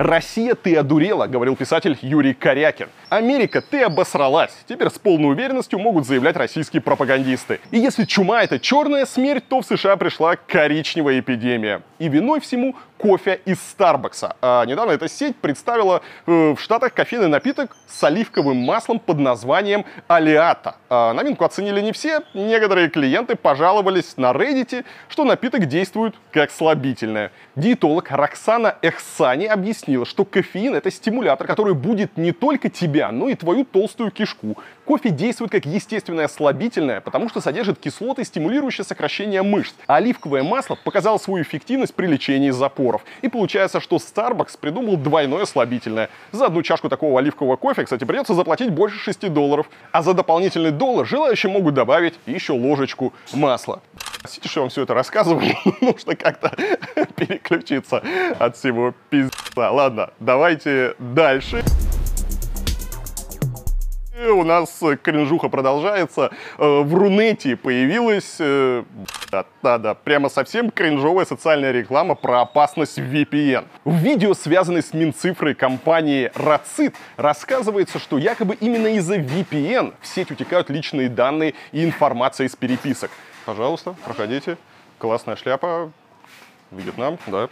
«Россия, ты одурела», — говорил писатель Юрий Корякин. «Америка, ты обосралась», теперь с полной уверенностью могут заявлять российские пропагандисты. И если чума — это черная смерть, то в США пришла коричневая эпидемия. И виной всему кофе из Старбакса. А недавно эта сеть представила э, в Штатах кофейный напиток с оливковым маслом под названием Алиата. А новинку оценили не все. Некоторые клиенты пожаловались на Reddit, что напиток действует как слабительное. Диетолог Роксана Эхсани объяснила, что кофеин – это стимулятор, который будет не только тебя, но и твою толстую кишку. Кофе действует как естественное слабительное, потому что содержит кислоты, стимулирующие сокращение мышц. А оливковое масло показало свою эффективность при лечении запоров. И получается, что Starbucks придумал двойное слабительное. За одну чашку такого оливкового кофе, кстати, придется заплатить больше 6 долларов. А за дополнительный доллар желающие могут добавить еще ложечку масла. Простите, что я вам все это рассказываю, нужно как-то переключиться от всего пизда. Ладно, давайте дальше. У нас кринжуха продолжается. Э, В Рунете появилась, э, да, да, да, прямо совсем кринжовая социальная реклама про опасность VPN. В видео, связанной с Минцифрой компании Рацит, рассказывается, что якобы именно из-за VPN в сеть утекают личные данные и информация из переписок. Пожалуйста, проходите. Классная шляпа. Вьетнам, да,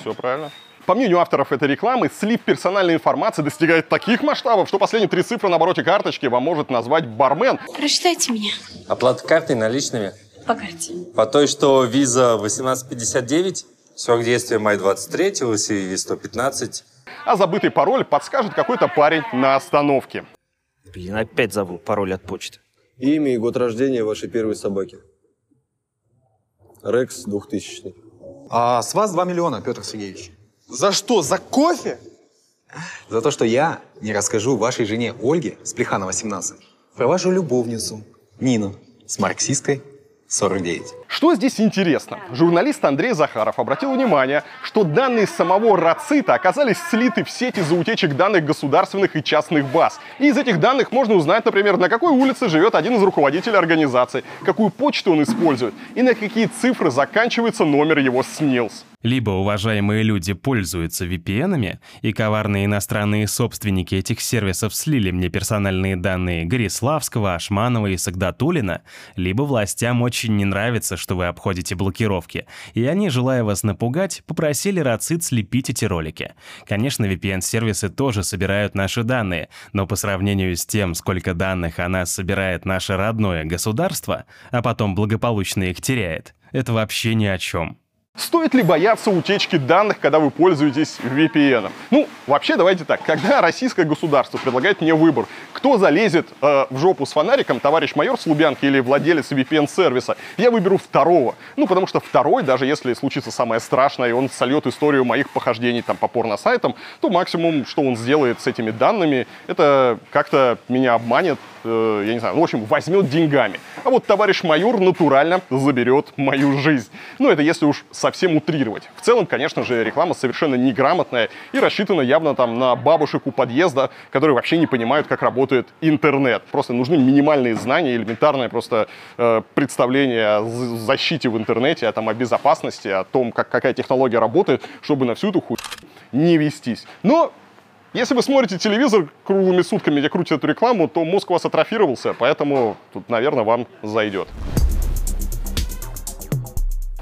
все правильно. По мнению авторов этой рекламы, слив персональной информации достигает таких масштабов, что последние три цифры на обороте карточки вам может назвать бармен.
Прочитайте меня
Оплата картой наличными.
по карте.
По той, что виза 1859, срок действия май 23, CVV 115.
А забытый пароль подскажет какой-то парень на остановке.
Блин, опять забыл пароль от почты.
Имя и год рождения вашей первой собаки. Рекс 2000.
А с вас 2 миллиона, Петр Сергеевич. За что? За кофе? За то, что я не расскажу вашей жене Ольге с Плеханова 17 про вашу любовницу Нину с марксистской 49.
Что здесь интересно? Журналист Андрей Захаров обратил внимание, что данные самого Рацита оказались слиты в сеть из-за утечек данных государственных и частных баз. И из этих данных можно узнать, например, на какой улице живет один из руководителей организации, какую почту он использует и на какие цифры заканчивается номер его СНИЛС.
Либо уважаемые люди пользуются VPN-ами, и коварные иностранные собственники этих сервисов слили мне персональные данные Гориславского, Ашманова и Сагдатулина, либо властям очень не нравится, что вы обходите блокировки, и они, желая вас напугать, попросили Рацит слепить эти ролики. Конечно, VPN-сервисы тоже собирают наши данные, но по сравнению с тем, сколько данных о нас собирает наше родное государство, а потом благополучно их теряет, это вообще ни о чем.
Стоит ли бояться утечки данных, когда вы пользуетесь VPN? Ну, вообще, давайте так. Когда российское государство предлагает мне выбор, кто залезет э, в жопу с фонариком, товарищ майор с Лубянки или владелец VPN-сервиса, я выберу второго. Ну, потому что второй, даже если случится самое страшное, и он сольет историю моих похождений там по порно-сайтам, то максимум, что он сделает с этими данными, это как-то меня обманет, э, я не знаю, ну, в общем, возьмет деньгами. А вот товарищ майор натурально заберет мою жизнь. Ну, это если уж совсем утрировать. В целом, конечно же, реклама совершенно неграмотная и рассчитана явно там на бабушек у подъезда, которые вообще не понимают, как работает интернет. Просто нужны минимальные знания, элементарное просто э, представление о защите в интернете, о, там, о безопасности, о том, как, какая технология работает, чтобы на всю эту хуйню не вестись. Но если вы смотрите телевизор круглыми сутками, где крутят эту рекламу, то мозг у вас атрофировался, поэтому тут, наверное, вам зайдет.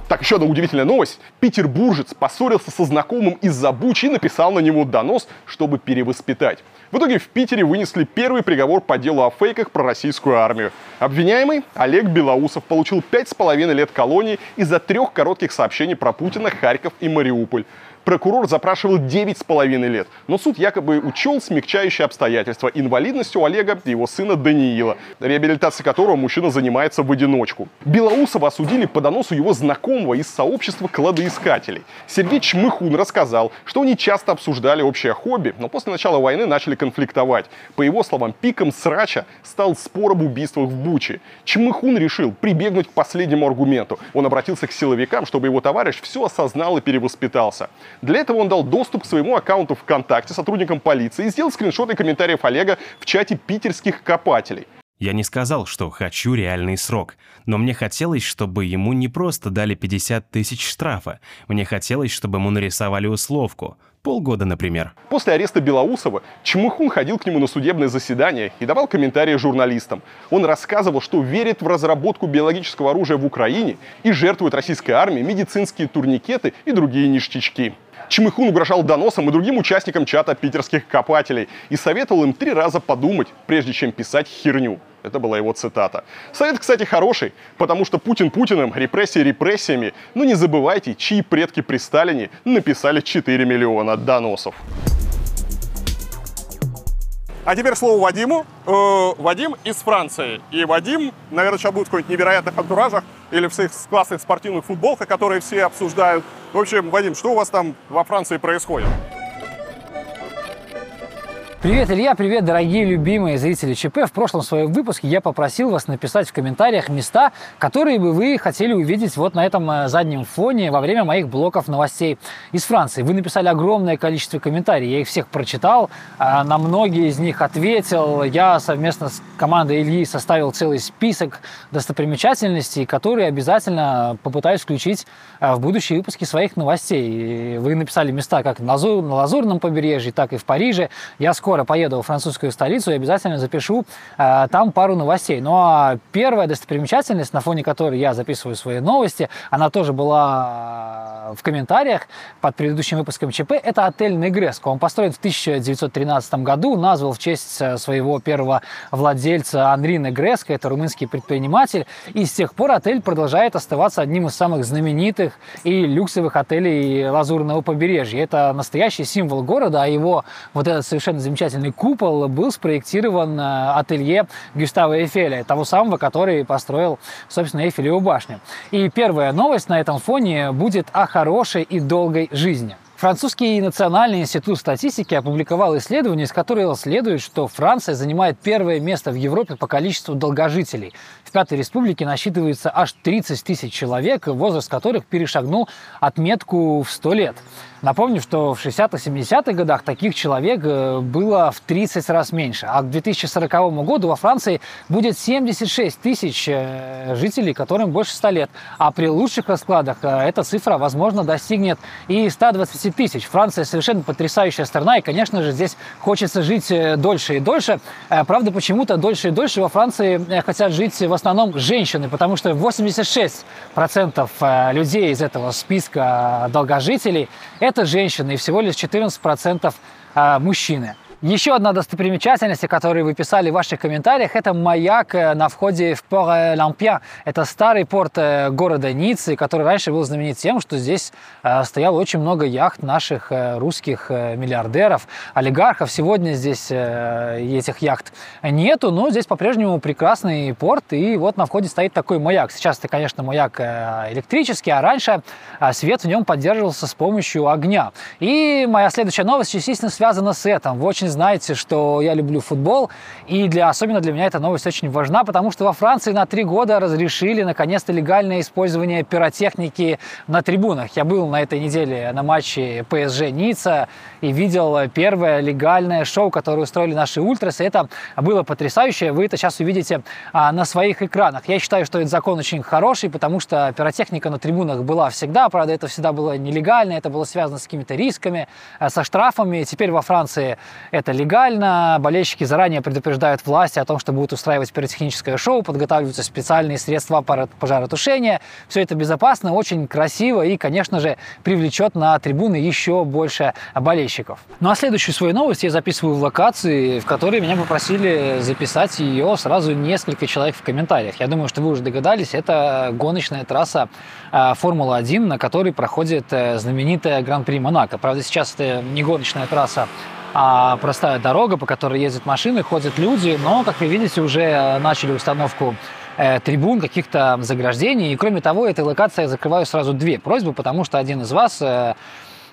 Так, еще одна удивительная новость. Петербуржец поссорился со знакомым из-за бучи и написал на него донос, чтобы перевоспитать. В итоге в Питере вынесли первый приговор по делу о фейках про российскую армию. Обвиняемый Олег Белоусов получил пять с половиной лет колонии из-за трех коротких сообщений про Путина, Харьков и Мариуполь. Прокурор запрашивал 9,5 лет, но суд якобы учел смягчающие обстоятельства инвалидность у Олега и его сына Даниила, реабилитацией которого мужчина занимается в одиночку. Белоусова осудили по доносу его знакомого из сообщества кладоискателей. Сергей Чмыхун рассказал, что они часто обсуждали общее хобби, но после начала войны начали конфликтовать. По его словам, пиком срача стал спор об убийствах в Буче. Чмыхун решил прибегнуть к последнему аргументу. Он обратился к силовикам, чтобы его товарищ все осознал и перевоспитался. Для этого он дал доступ к своему аккаунту ВКонтакте сотрудникам полиции и сделал скриншоты комментариев Олега в чате питерских копателей.
Я не сказал, что хочу реальный срок, но мне хотелось, чтобы ему не просто дали 50 тысяч штрафа. Мне хотелось, чтобы ему нарисовали условку. Полгода, например.
После ареста Белоусова Чмыхун ходил к нему на судебное заседание и давал комментарии журналистам. Он рассказывал, что верит в разработку биологического оружия в Украине и жертвует российской армии медицинские турникеты и другие ништячки. Чмыхун угрожал доносом и другим участникам чата питерских копателей и советовал им три раза подумать, прежде чем писать херню. Это была его цитата. Совет, кстати, хороший, потому что Путин Путиным, репрессии репрессиями. Но не забывайте, чьи предки при Сталине написали 4 миллиона доносов. А теперь слово Вадиму. Э, Вадим из Франции. И Вадим, наверное, сейчас будет в каких-нибудь невероятных антуражах или в своих классных спортивных футболках, которые все обсуждают. В общем, Вадим, что у вас там во Франции происходит?
Привет, Илья, привет, дорогие любимые зрители ЧП. В прошлом своем выпуске я попросил вас написать в комментариях места, которые бы вы хотели увидеть вот на этом э, заднем фоне во время моих блоков новостей из Франции. Вы написали огромное количество комментариев, я их всех прочитал, а на многие из них ответил. Я совместно с командой Ильи составил целый список достопримечательностей, которые обязательно попытаюсь включить э, в будущие выпуски своих новостей. Вы написали места как на Лазурном побережье, так и в Париже. Я скоро скоро поеду в французскую столицу и обязательно запишу э, там пару новостей. Ну а первая достопримечательность, на фоне которой я записываю свои новости, она тоже была в комментариях под предыдущим выпуском ЧП, это отель Негреско. Он построен в 1913 году, назвал в честь э, своего первого владельца Анри Негреско, это румынский предприниматель, и с тех пор отель продолжает оставаться одним из самых знаменитых и люксовых отелей Лазурного побережья. Это настоящий символ города, а его вот этот совершенно замечательный замечательный купол был спроектирован э, ателье Гюстава Эйфеля, того самого, который построил, собственно, Эйфелеву башню. И первая новость на этом фоне будет о хорошей и долгой жизни. Французский национальный институт статистики опубликовал исследование, из которого следует, что Франция занимает первое место в Европе по количеству долгожителей. В Пятой Республике насчитывается аж 30 тысяч человек, возраст которых перешагнул отметку в 100 лет. Напомню, что в 60-70-х годах таких человек э, было в 30 раз меньше, а к 2040 году во Франции будет 76 тысяч э, жителей, которым больше 100 лет. А при лучших раскладах э, эта цифра, возможно, достигнет и 120 тысяч. Франция совершенно потрясающая страна, и, конечно же, здесь хочется жить дольше и дольше. Правда, почему-то дольше и дольше во Франции хотят жить в основном женщины, потому что 86% людей из этого списка долгожителей – это женщины, и всего лишь 14% а, мужчины. Еще одна достопримечательность, которую вы писали в ваших комментариях, это маяк э, на входе в Пор-Лампья. Это старый порт э, города Ниццы, который раньше был знаменит тем, что здесь э, стояло очень много яхт наших русских миллиардеров, олигархов. Сегодня здесь этих яхт нету, но здесь по-прежнему прекрасный порт, и вот на входе стоит такой маяк. Сейчас это, конечно, маяк электрический, а раньше свет в нем поддерживался с помощью огня. И моя следующая новость, естественно, связана с этим. Очень очень знаете, что я люблю футбол, и для, особенно для меня эта новость очень важна, потому что во Франции на три года разрешили наконец-то легальное использование пиротехники на трибунах. Я был на этой неделе на матче ПСЖ Ницца и видел первое легальное шоу, которое устроили наши ультрасы. Это было потрясающе, вы это сейчас увидите а, на своих экранах. Я считаю, что этот закон очень хороший, потому что пиротехника на трибунах была всегда, правда, это всегда было нелегально, это было связано с какими-то рисками, а, со штрафами. Теперь во Франции это легально. Болельщики заранее предупреждают власти о том, что будут устраивать пиротехническое шоу, подготавливаются специальные средства пожаротушения. Все это безопасно, очень красиво и, конечно же, привлечет на трибуны еще больше болельщиков. Ну а следующую свою новость я записываю в локации, в которой меня попросили записать ее сразу несколько человек в комментариях. Я думаю, что вы уже догадались, это гоночная трасса э, Формула-1, на которой проходит э, знаменитая Гран-при Монако. Правда, сейчас это не гоночная трасса, а простая дорога, по которой ездят машины, ходят люди, но, как вы видите, уже начали установку э, трибун, каких-то заграждений. И кроме того, этой локации я закрываю сразу две просьбы, потому что один из вас э,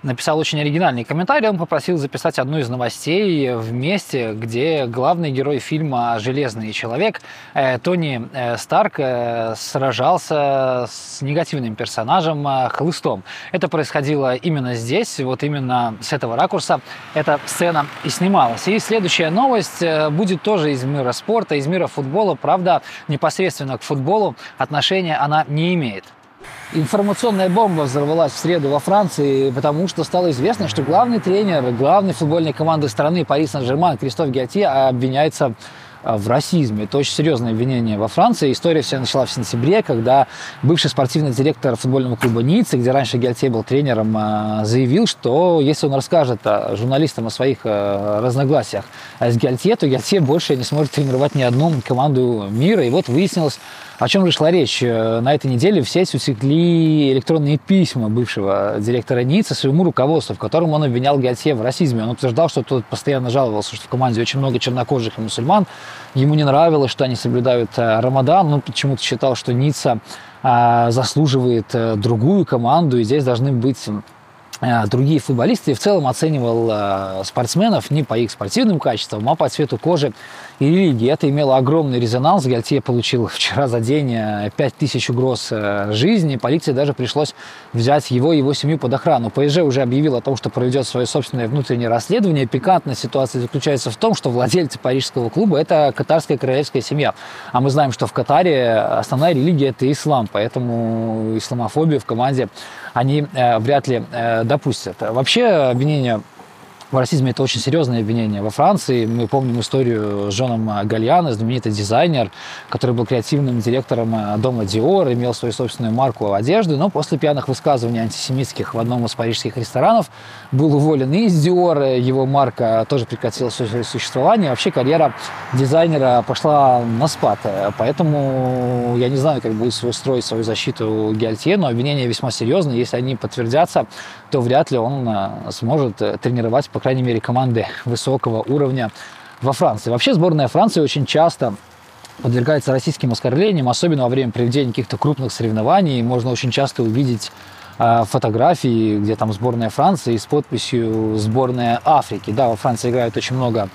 написал очень оригинальный комментарий. Он попросил записать одну из новостей в месте, где главный герой фильма «Железный человек» э, Тони э, Старк э, сражался с негативным персонажем Хлыстом. Это происходило именно здесь, вот именно с этого ракурса эта сцена и снималась. И следующая новость будет тоже из мира спорта, из мира футбола. Правда, непосредственно к футболу отношения она не имеет. Информационная бомба взорвалась в среду во Франции, потому что стало известно, что главный тренер главной футбольной команды страны Пари Сан-Жерман Кристоф Гиати обвиняется а, в расизме. Это очень серьезное обвинение во Франции. История вся начала в сентябре, когда бывший спортивный директор футбольного клуба Ниццы, где раньше Гальтье был тренером, а, заявил, что если он расскажет журналистам о своих разногласиях с Гальтье, то Гальтье больше не сможет тренировать ни одну команду мира. И вот выяснилось, о чем же шла речь? Э, на этой неделе в сеть утекли электронные письма бывшего директора НИЦа своему руководству, в котором он обвинял Гальтье в расизме. Он утверждал, что тот постоянно жаловался, что в команде очень много чернокожих и мусульман. Ему не нравилось, что они соблюдают э, Рамадан. Он почему-то считал, что Ницца э, заслуживает другую команду, и здесь должны быть другие футболисты и в целом оценивал спортсменов не по их спортивным качествам, а по цвету кожи и религии. Это имело огромный резонанс. Гальтье получил вчера за день 5000 э, угроз жизни. Полиции даже пришлось взять его и его семью под охрану. ПСЖ уже объявил о том, что проведет свое собственное внутреннее расследование. Пикантная ситуация заключается в том, что владельцы парижского клуба – это катарская королевская семья. А мы знаем, что в Катаре основная религия – это ислам, поэтому исламофобию в команде они вряд ли допустят. Вообще обвинение в расизме это очень серьезное обвинение. Во Франции мы помним историю с Жоном Гальяно, знаменитый дизайнер, который был креативным директором э, дома Dior, имел свою собственную марку одежды, но после пьяных высказываний антисемитских в одном из парижских ресторанов был уволен из Dior, его марка тоже прекратила свое существование. Вообще карьера дизайнера пошла на спад. Поэтому я не знаю, как будет строить свою защиту Гиальтье, но обвинения весьма серьезные. Если они подтвердятся, то вряд ли он э, сможет э, тренировать по крайней мере, команды высокого уровня во Франции. Вообще сборная Франции очень часто подвергается российским оскорблениям, особенно во время проведения каких-то крупных соревнований. Можно очень часто увидеть э, фотографии, где там сборная Франции с подписью «Сборная Африки». Да, во Франции играют очень много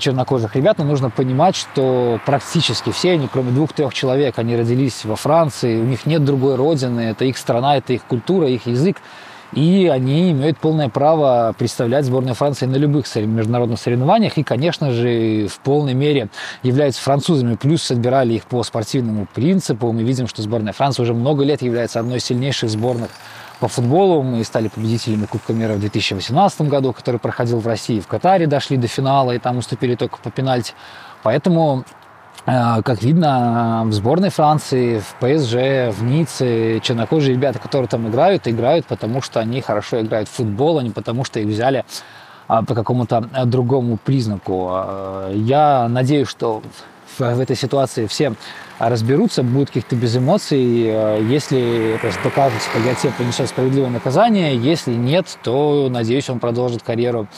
чернокожих ребят, но нужно понимать, что практически все они, кроме двух-трех человек, они родились во Франции, у них нет другой родины, это их страна, это их культура, их язык и они имеют полное право представлять сборную Франции на любых международных соревнованиях и, конечно же, в полной мере являются французами, плюс отбирали их по спортивному принципу. Мы видим, что сборная Франции уже много лет является одной из сильнейших сборных по футболу. Мы стали победителями Кубка мира в 2018 году, который проходил в России, в Катаре дошли до финала и там уступили только по пенальти. Поэтому как видно, в сборной Франции, в ПСЖ, в Ницце чернокожие ребята, которые там играют, играют, потому что они хорошо играют в футбол, а не потому что их взяли а, по какому-то э, другому признаку. Э, я надеюсь, что в, этой ситуации все разберутся, будут каких-то без эмоций. Если это докажется, то Гатье принесет справедливое наказание. Если нет, то, надеюсь, он продолжит карьеру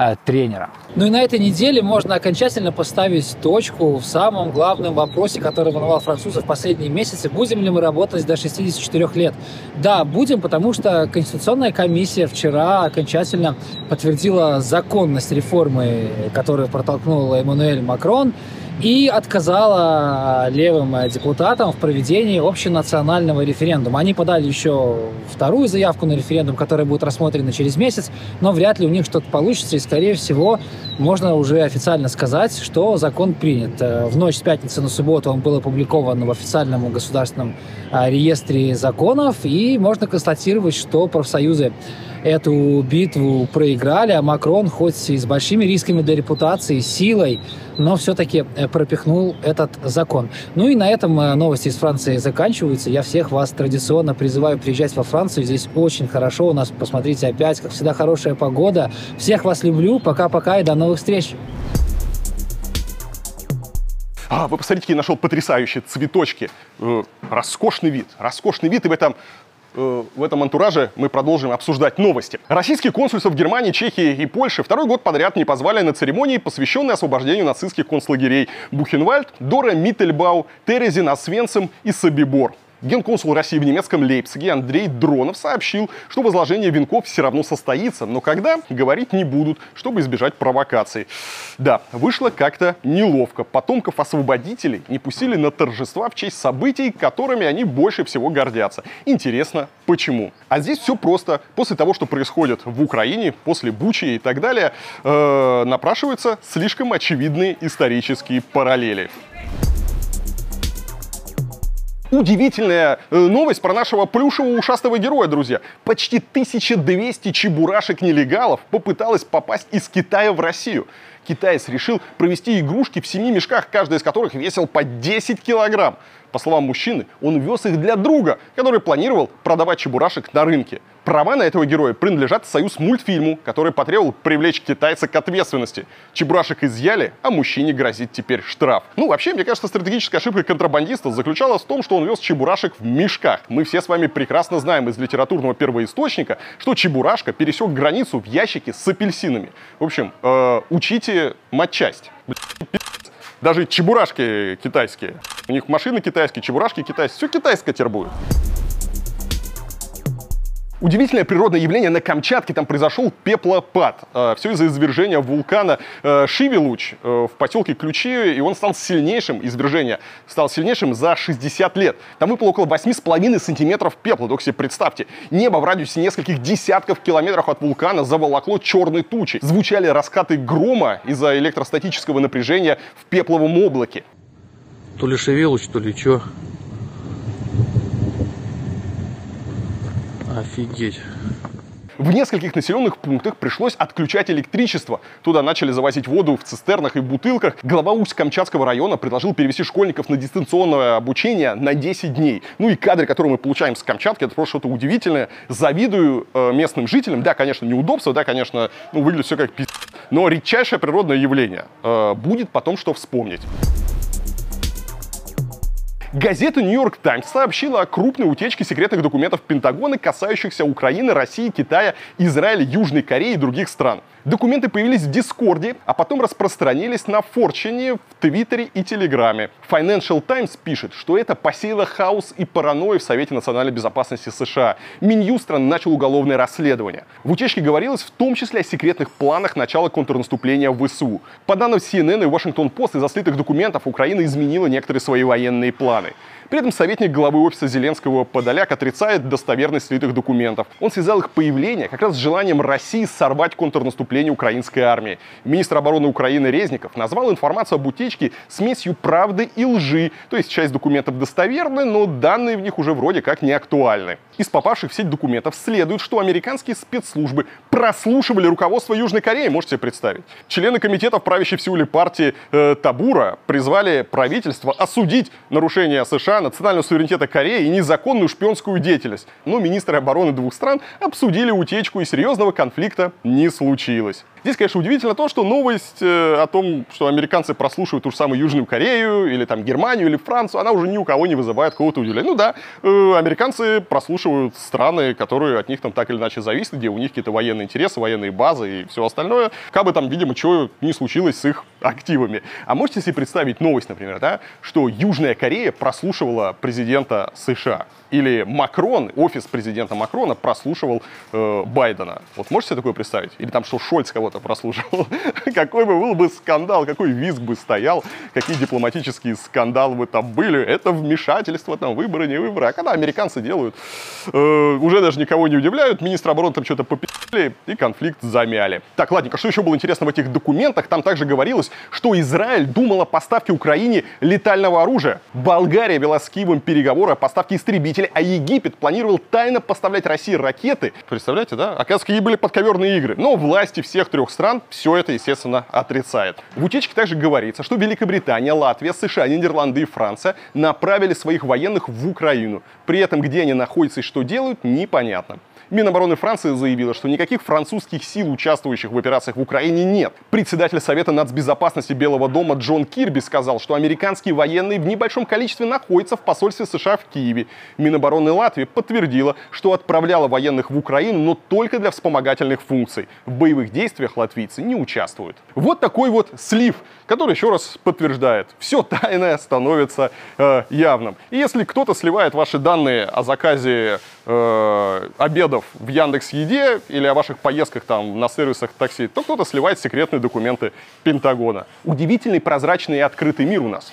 Э, тренера. Ну и на этой неделе можно окончательно поставить точку в самом главном вопросе, который волновал французов последние месяцы. Будем ли мы работать до 64 лет? Да, будем, потому что Конституционная комиссия вчера окончательно подтвердила законность реформы, которую протолкнул Эммануэль Макрон и отказала левым депутатам в проведении общенационального референдума. Они подали еще вторую заявку на референдум, которая будет рассмотрена через месяц, но вряд ли у них что-то получится, и, скорее всего, можно уже официально сказать, что закон принят. В ночь с пятницы на субботу он был опубликован в официальном государственном а, реестре законов, и можно констатировать, что профсоюзы эту битву проиграли, а Макрон, хоть и с большими рисками для репутации, силой, но все-таки э, пропихнул этот закон. Ну и на этом э, новости из Франции заканчиваются. Я всех вас традиционно призываю приезжать во Францию. Здесь очень хорошо. У нас, посмотрите, опять, как всегда, хорошая погода. Всех вас люблю. Пока-пока и до новых встреч.
А, вы посмотрите, я нашел потрясающие цветочки. Э, роскошный вид, роскошный вид. И в этом Э, в этом антураже мы продолжим обсуждать новости. Российские консульства в Германии, Чехии и Польше второй год подряд не позвали на церемонии, посвященной освобождению нацистских концлагерей Бухенвальд, Дора Миттельбау, Терезин, Освенцим и Собибор. Генконсул России в немецком Лейпциге Андрей Дронов сообщил, что возложение венков все равно состоится, но когда, говорить не будут, чтобы избежать провокаций. Да, вышло как-то неловко. Потомков освободителей не пустили на торжества в честь событий, которыми они больше всего гордятся. Интересно, почему? А здесь все просто. После того, что происходит в Украине, после Бучи и так далее, э, напрашиваются слишком очевидные исторические параллели. Удивительная э, новость про нашего плюшевого ушастого героя, друзья. Почти 1200 чебурашек-нелегалов попыталось попасть из Китая в Россию. китаец решил провести игрушки в семи мешках, каждый из которых весил по 10 килограмм. По словам мужчины, он вез их для друга, который планировал продавать чебурашек на рынке. Права на этого героя принадлежат Союз мультфильму, который потребовал привлечь китайца к ответственности. Чебурашек изъяли, а мужчине грозит теперь штраф. Ну, вообще, мне кажется, стратегическая ошибка контрабандиста заключалась в том, что он вез чебурашек в мешках. Мы все с вами прекрасно знаем из литературного первоисточника, что чебурашка пересек границу в ящике с апельсинами. В общем, э, учите матчасть. Даже чебурашки китайские. У них машины китайские, чебурашки китайские. Все китайское теперь будет. Удивительное природное явление на Камчатке. Там произошел пеплопад. Э, Все из-за извержения вулкана э, Шивилуч э, в поселке Ключи. И он стал сильнейшим, извержение стал сильнейшим за 60 лет. Там выпало около 8,5 сантиметров пепла. Только себе представьте. Небо в радиусе нескольких десятков километров от вулкана заволокло черной тучей. Звучали раскаты грома из-за электростатического напряжения в пепловом облаке.
То ли Шевелыч, то ли чё. Офигеть.
В нескольких населенных пунктах пришлось отключать электричество. Туда начали завозить воду в цистернах и бутылках. Глава Усть-Камчатского района предложил перевести школьников на дистанционное обучение на 10 дней. Ну и кадры, которые мы получаем с Камчатки, это просто что-то удивительное. Завидую э, местным жителям. Да, конечно, неудобство, да, конечно, ну, выглядит все как пи***. Но редчайшее природное явление. Э, будет потом что вспомнить. Газета «Нью-Йорк Таймс» сообщила о крупной утечке секретных документов Пентагона, касающихся Украины, России, Китая, Израиля, Южной Кореи и других стран. Документы появились в Дискорде, а потом распространились на Форчине, в Твиттере и Телеграме. Financial Times пишет, что это посеяло хаос и паранойю в Совете национальной безопасности США. Минюст страны начал уголовное расследование. В утечке говорилось в том числе о секретных планах начала контрнаступления в ВСУ. По данным CNN и Washington Post, из-за слитых документов Украина изменила некоторые свои военные планы. При этом советник главы офиса Зеленского Подоляк отрицает достоверность слитых документов. Он связал их появление как раз с желанием России сорвать контрнаступление украинской армии. Министр обороны Украины Резников назвал информацию об утечке смесью правды и лжи. То есть часть документов достоверны, но данные в них уже вроде как не актуальны. Из попавших в сеть документов следует, что американские спецслужбы прослушивали руководство Южной Кореи, можете себе представить. Члены комитета правящей в Сеуле партии э, Табура призвали правительство осудить нарушение США национального суверенитета Кореи и незаконную шпионскую деятельность. Но министры обороны двух стран обсудили утечку и серьезного конфликта не случилось. Здесь, конечно, удивительно то, что новость э, о том, что американцы прослушивают ту же самую Южную Корею, или там Германию, или Францию, она уже ни у кого не вызывает какого-то удивления. Ну да, э, американцы прослушивают страны, которые от них там так или иначе зависят, где у них какие-то военные интересы, военные базы и все остальное. Как бы там, видимо, чего не случилось с их активами. А можете себе представить новость, например, да, что Южная Корея прослушивала президента США? Или Макрон, офис президента Макрона прослушивал э, Байдена. Вот можете себе такое представить? Или там что Шольц кого-то прослушивал? какой бы был бы скандал, какой визг бы стоял, какие дипломатические скандалы бы там были. Это вмешательство, там, выборы, не выборы. А когда американцы делают, э, уже даже никого не удивляют. Министр обороны там что-то попили и конфликт замяли. Так, ладненько, что еще было интересно в этих документах? Там также говорилось, что Израиль думал о поставке Украине летального оружия. Болгария вела с Киевом переговоры о поставке истребителей, а Египет планировал тайно поставлять России ракеты. Представляете, да? Оказывается, какие были подковерные игры. Но власти всех трех стран все это, естественно, отрицает. В утечке также говорится, что Великобритания, Латвия, США, Нидерланды и Франция направили своих военных в Украину. При этом, где они находятся и что делают, непонятно. Минобороны Франции заявила, что никаких французских сил, участвующих в операциях в Украине, нет. Председатель Совета нацбезопасности Белого дома Джон Кирби сказал, что американские военные в небольшом количестве находятся в посольстве США в Киеве. Минобороны Латвии подтвердила, что отправляла военных в Украину, но только для вспомогательных функций. В боевых действиях латвийцы не участвуют. Вот такой вот слив, который еще раз подтверждает, все тайное становится э, явным. И если кто-то сливает ваши данные о заказе э, обедов в Яндекс Еде или о ваших поездках там на сервисах такси, то кто-то сливает секретные документы Пентагона. Удивительный, прозрачный и открытый мир у нас.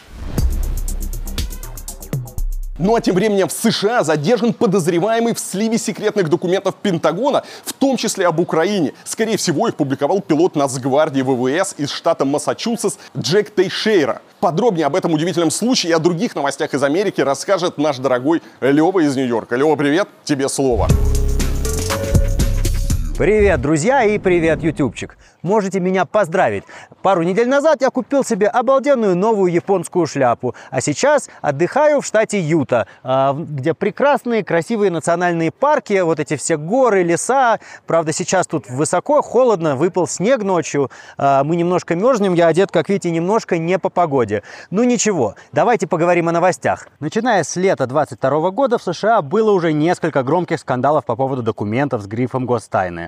Ну а тем временем в США задержан подозреваемый в сливе секретных документов Пентагона, в том числе об Украине. Скорее всего, их публиковал пилот Нацгвардии ВВС из штата Массачусетс Джек Тейшейра. Подробнее об этом удивительном случае и о других новостях из Америки расскажет наш дорогой Лева из Нью-Йорка. Лева, привет, тебе слово.
Привет, друзья, и привет, ютубчик. можете меня поздравить. Пару недель назад я купил себе обалденную новую японскую шляпу, а сейчас отдыхаю в штате Юта, а, где прекрасные, красивые национальные парки, вот эти все горы, леса. Правда, сейчас тут высоко, холодно, выпал снег ночью, а, мы немножко мерзнем, я одет, как видите, немножко не по погоде. Ну ничего, давайте поговорим о новостях. Начиная с лета 22 года в США было уже несколько громких скандалов по поводу документов с грифом гостайны.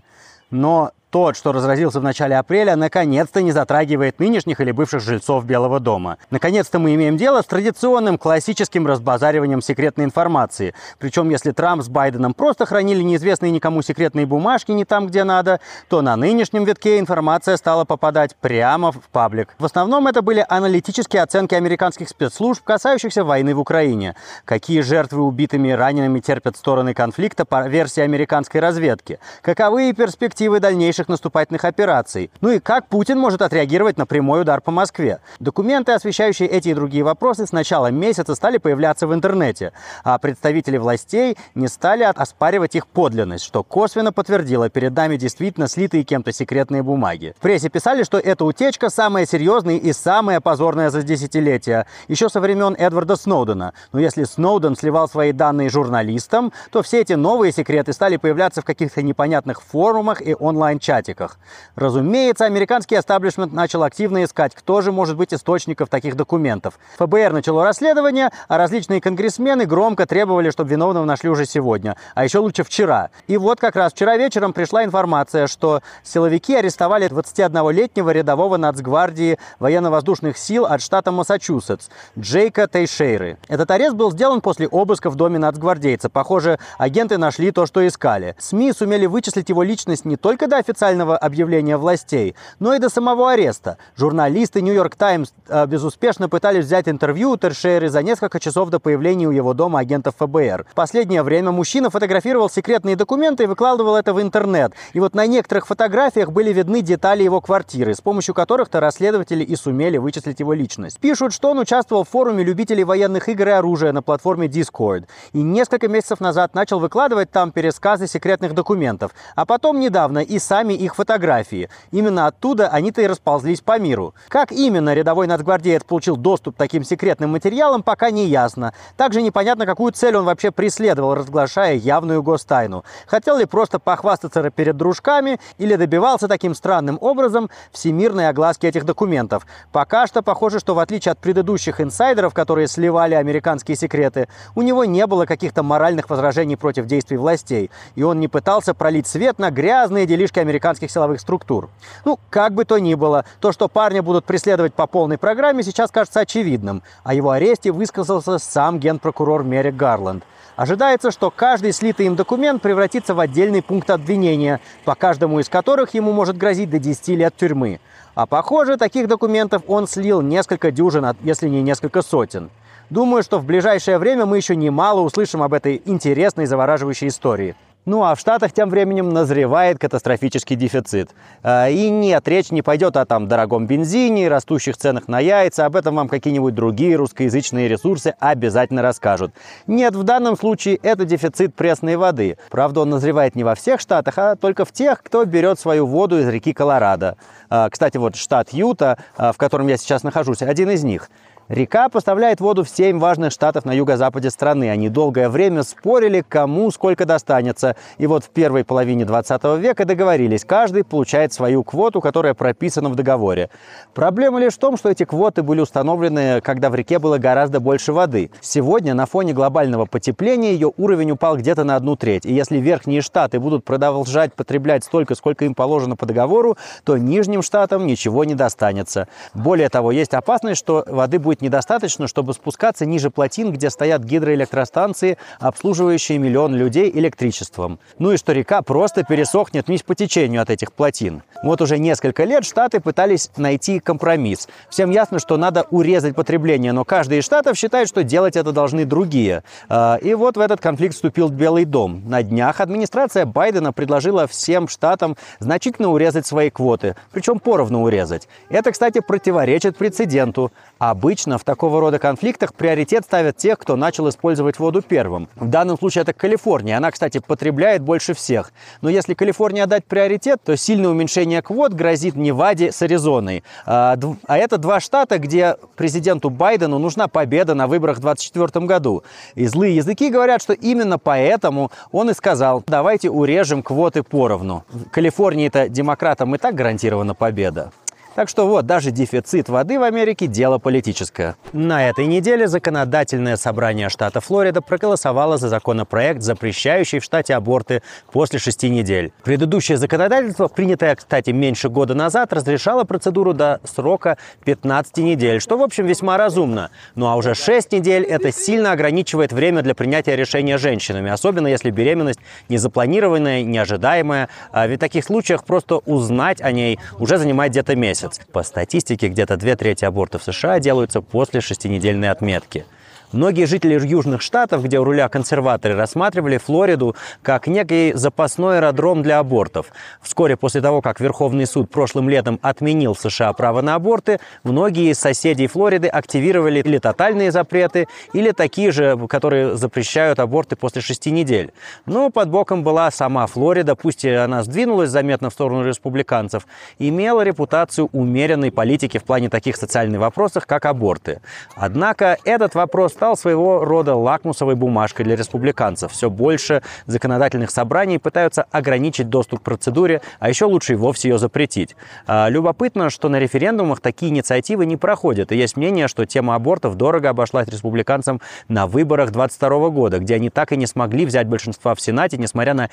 Но тот, что разразился в начале апреля, наконец-то не затрагивает нынешних или бывших жильцов Белого дома. Наконец-то мы имеем дело с традиционным классическим разбазариванием секретной информации. Причем, если Трамп с Байденом просто хранили неизвестные никому секретные бумажки не там, где надо, то на нынешнем витке информация стала попадать прямо в паблик. В основном это были аналитические оценки американских спецслужб, касающихся войны в Украине. Какие жертвы убитыми и ранеными терпят стороны конфликта по версии американской разведки. Каковы перспективы дальнейших дальнейших наступательных операций. Ну и как Путин может отреагировать на прямой удар по Москве? Документы, освещающие эти и другие вопросы, с начала месяца стали появляться в интернете, а представители властей не стали оспаривать их подлинность, что косвенно подтвердило перед нами действительно слитые кем-то секретные бумаги. В прессе писали, что эта утечка самая серьезная и самая позорная за десятилетия, еще со времен Эдварда Сноудена. Но если Сноуден сливал свои данные журналистам, то все эти новые секреты стали появляться в каких-то непонятных форумах и онлайн чатиках. Разумеется, американский эстаблишмент начал активно искать, кто же может быть источником таких документов. ФБР начало расследование, а различные конгрессмены громко требовали, чтобы виновного нашли уже сегодня, а еще лучше вчера. И вот как раз вчера вечером пришла информация, что силовики арестовали 21-летнего рядового нацгвардии военно-воздушных сил от штата Массачусетс Джейка Тейшейры. Этот арест был сделан после обыска в доме нацгвардейца. Похоже, агенты нашли то, что искали. СМИ сумели вычислить его личность не только до официального официального объявления властей, но и до самого ареста. Журналисты «Нью-Йорк Таймс» э, безуспешно пытались взять интервью у Тершейры за несколько часов до появления у его дома агентов ФБР. В последнее время мужчина фотографировал секретные документы и выкладывал это в интернет. И вот на некоторых фотографиях были видны детали его квартиры, с помощью которых-то расследователи и сумели вычислить его личность. Пишут, что он участвовал в форуме любителей военных игр и оружия на платформе Discord. И несколько месяцев назад начал выкладывать там пересказы секретных документов. А потом недавно и сами сами их фотографии. Именно оттуда они-то и расползлись по миру. Как именно рядовой нацгвардеец получил доступ к таким секретным материалам, пока не ясно. Также непонятно, какую цель он вообще преследовал, разглашая явную гостайну. Хотел ли просто похвастаться перед дружками или добивался таким странным образом всемирной огласки этих документов. Пока что похоже, что в отличие от предыдущих инсайдеров, которые сливали американские секреты, у него не было каких-то моральных возражений против действий властей, и он не пытался пролить свет на грязные делишки американских американских силовых структур. Ну, как бы то ни было, то, что парня будут преследовать по полной программе, сейчас кажется очевидным. О его аресте высказался сам генпрокурор Мерик Гарланд. Ожидается, что каждый слитый им документ превратится в отдельный пункт обвинения, по каждому из которых ему может грозить до 10 лет тюрьмы. А похоже, таких документов он слил несколько дюжин, если не несколько сотен. Думаю, что в ближайшее время мы еще немало услышим об этой интересной завораживающей истории. Ну а в Штатах тем временем назревает катастрофический дефицит. А, и нет, речь не пойдет о там дорогом бензине, растущих ценах на яйца. Об этом вам какие-нибудь другие русскоязычные ресурсы обязательно расскажут. Нет, в данном случае это дефицит пресной воды. Правда, он назревает не во всех штатах, а только в тех, кто берет свою воду из реки Колорадо. А, кстати, вот штат Юта, а, в котором я сейчас нахожусь, один из них – Река поставляет воду в семь важных штатов на юго-западе страны. Они долгое время спорили, кому сколько достанется. И вот в первой половине 20 века договорились, каждый получает свою квоту, которая прописана в договоре. Проблема лишь в том, что эти квоты были установлены, когда в реке было гораздо больше воды. Сегодня на фоне глобального потепления ее уровень упал где-то на одну треть. И если верхние штаты будут продолжать потреблять столько, сколько им положено по договору, то нижним штатам ничего не достанется. Более того, есть опасность, что воды будет будет недостаточно, чтобы спускаться ниже плотин, где стоят гидроэлектростанции, обслуживающие миллион людей электричеством. Ну и что река просто пересохнет вниз по течению от этих плотин. Вот уже несколько лет Штаты пытались найти компромисс. Всем ясно, что надо урезать потребление, но каждый из штатов считает, что делать это должны другие. А, и вот в этот конфликт вступил Белый дом. На днях администрация Байдена предложила всем штатам значительно урезать свои квоты, причем поровну урезать. Это, кстати, противоречит прецеденту. Обычно Обычно в такого рода конфликтах приоритет ставят тех, кто начал использовать воду первым. В данном случае это Калифорния. Она, кстати, потребляет больше всех. Но если Калифорнии отдать приоритет, то сильное уменьшение квот грозит Неваде с Аризоной. А, а это два штата, где президенту Байдену нужна победа на выборах в 2024 году. И злые языки говорят, что именно поэтому он и сказал, давайте урежем квоты поровну. В Калифорнии-то демократам и так гарантирована победа. Так что вот, даже дефицит воды в Америке – дело политическое. На этой неделе законодательное собрание штата Флорида проголосовало за законопроект, запрещающий в штате аборты после шести недель. Предыдущее законодательство, принятое, кстати, меньше года назад, разрешало процедуру до срока 15 недель, что, в общем, весьма разумно. Ну а уже 6 недель – это сильно ограничивает время для принятия решения женщинами, особенно если беременность незапланированная, неожидаемая. А ведь в таких случаях просто узнать о ней уже занимает где-то месяц месяц. По статистике, где-то две трети абортов в США делаются после шестинедельной отметки. Многие жители южных штатов, где у руля консерваторы, рассматривали Флориду как некий запасной аэродром для абортов. Вскоре после того, как Верховный суд прошлым летом отменил в США право на аборты, многие из соседей Флориды активировали или тотальные запреты, или такие же, которые запрещают аборты после шести недель. Но под боком была сама Флорида, пусть и она сдвинулась заметно в сторону республиканцев, имела репутацию умеренной политики в плане таких социальных вопросов, как аборты. Однако этот вопрос стал своего рода лакмусовой бумажкой для республиканцев. Все больше законодательных собраний пытаются ограничить доступ к процедуре, а еще лучше и вовсе ее запретить. А, любопытно, что на референдумах такие инициативы не проходят. И есть мнение, что тема абортов дорого обошлась республиканцам на выборах 22 года, где они так и не смогли взять большинство в Сенате, несмотря на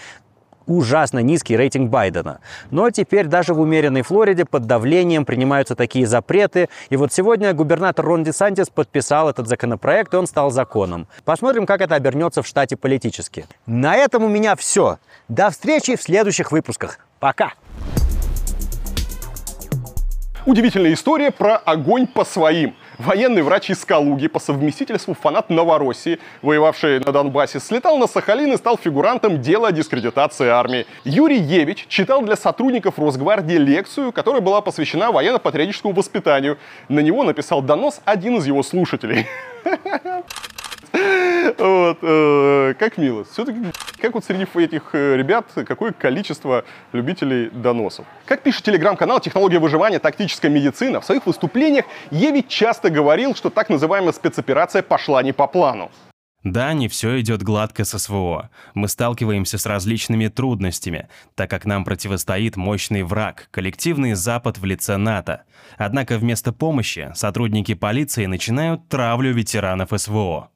ужасно низкий рейтинг Байдена. Но теперь даже в умеренной Флориде под давлением принимаются такие запреты. И вот сегодня губернатор Рон Десантис подписал этот законопроект, и он стал законом. Посмотрим, как это обернется в штате политически. На этом у меня все. До встречи в следующих выпусках. Пока!
Удивительная история про огонь по своим. Военный врач из Калуги, по совместительству фанат Новороссии, воевавший на Донбассе, слетал на Сахалин и стал фигурантом дела о дискредитации армии. Юрий Евич читал для сотрудников Росгвардии лекцию, которая была посвящена военно-патриотическому воспитанию. На него написал донос один из его слушателей. Вот, э, как мило. Все-таки, как вот среди этих э, ребят, какое количество любителей доносов. Как пишет телеграм-канал «Технология выживания. Тактическая медицина», в своих выступлениях Еви часто говорил, что так называемая спецоперация пошла не по плану.
Да, не все идет гладко с СВО. Мы сталкиваемся с различными трудностями, так как нам противостоит мощный враг, коллективный Запад в лице НАТО. Однако вместо помощи сотрудники полиции начинают травлю ветеранов СВО.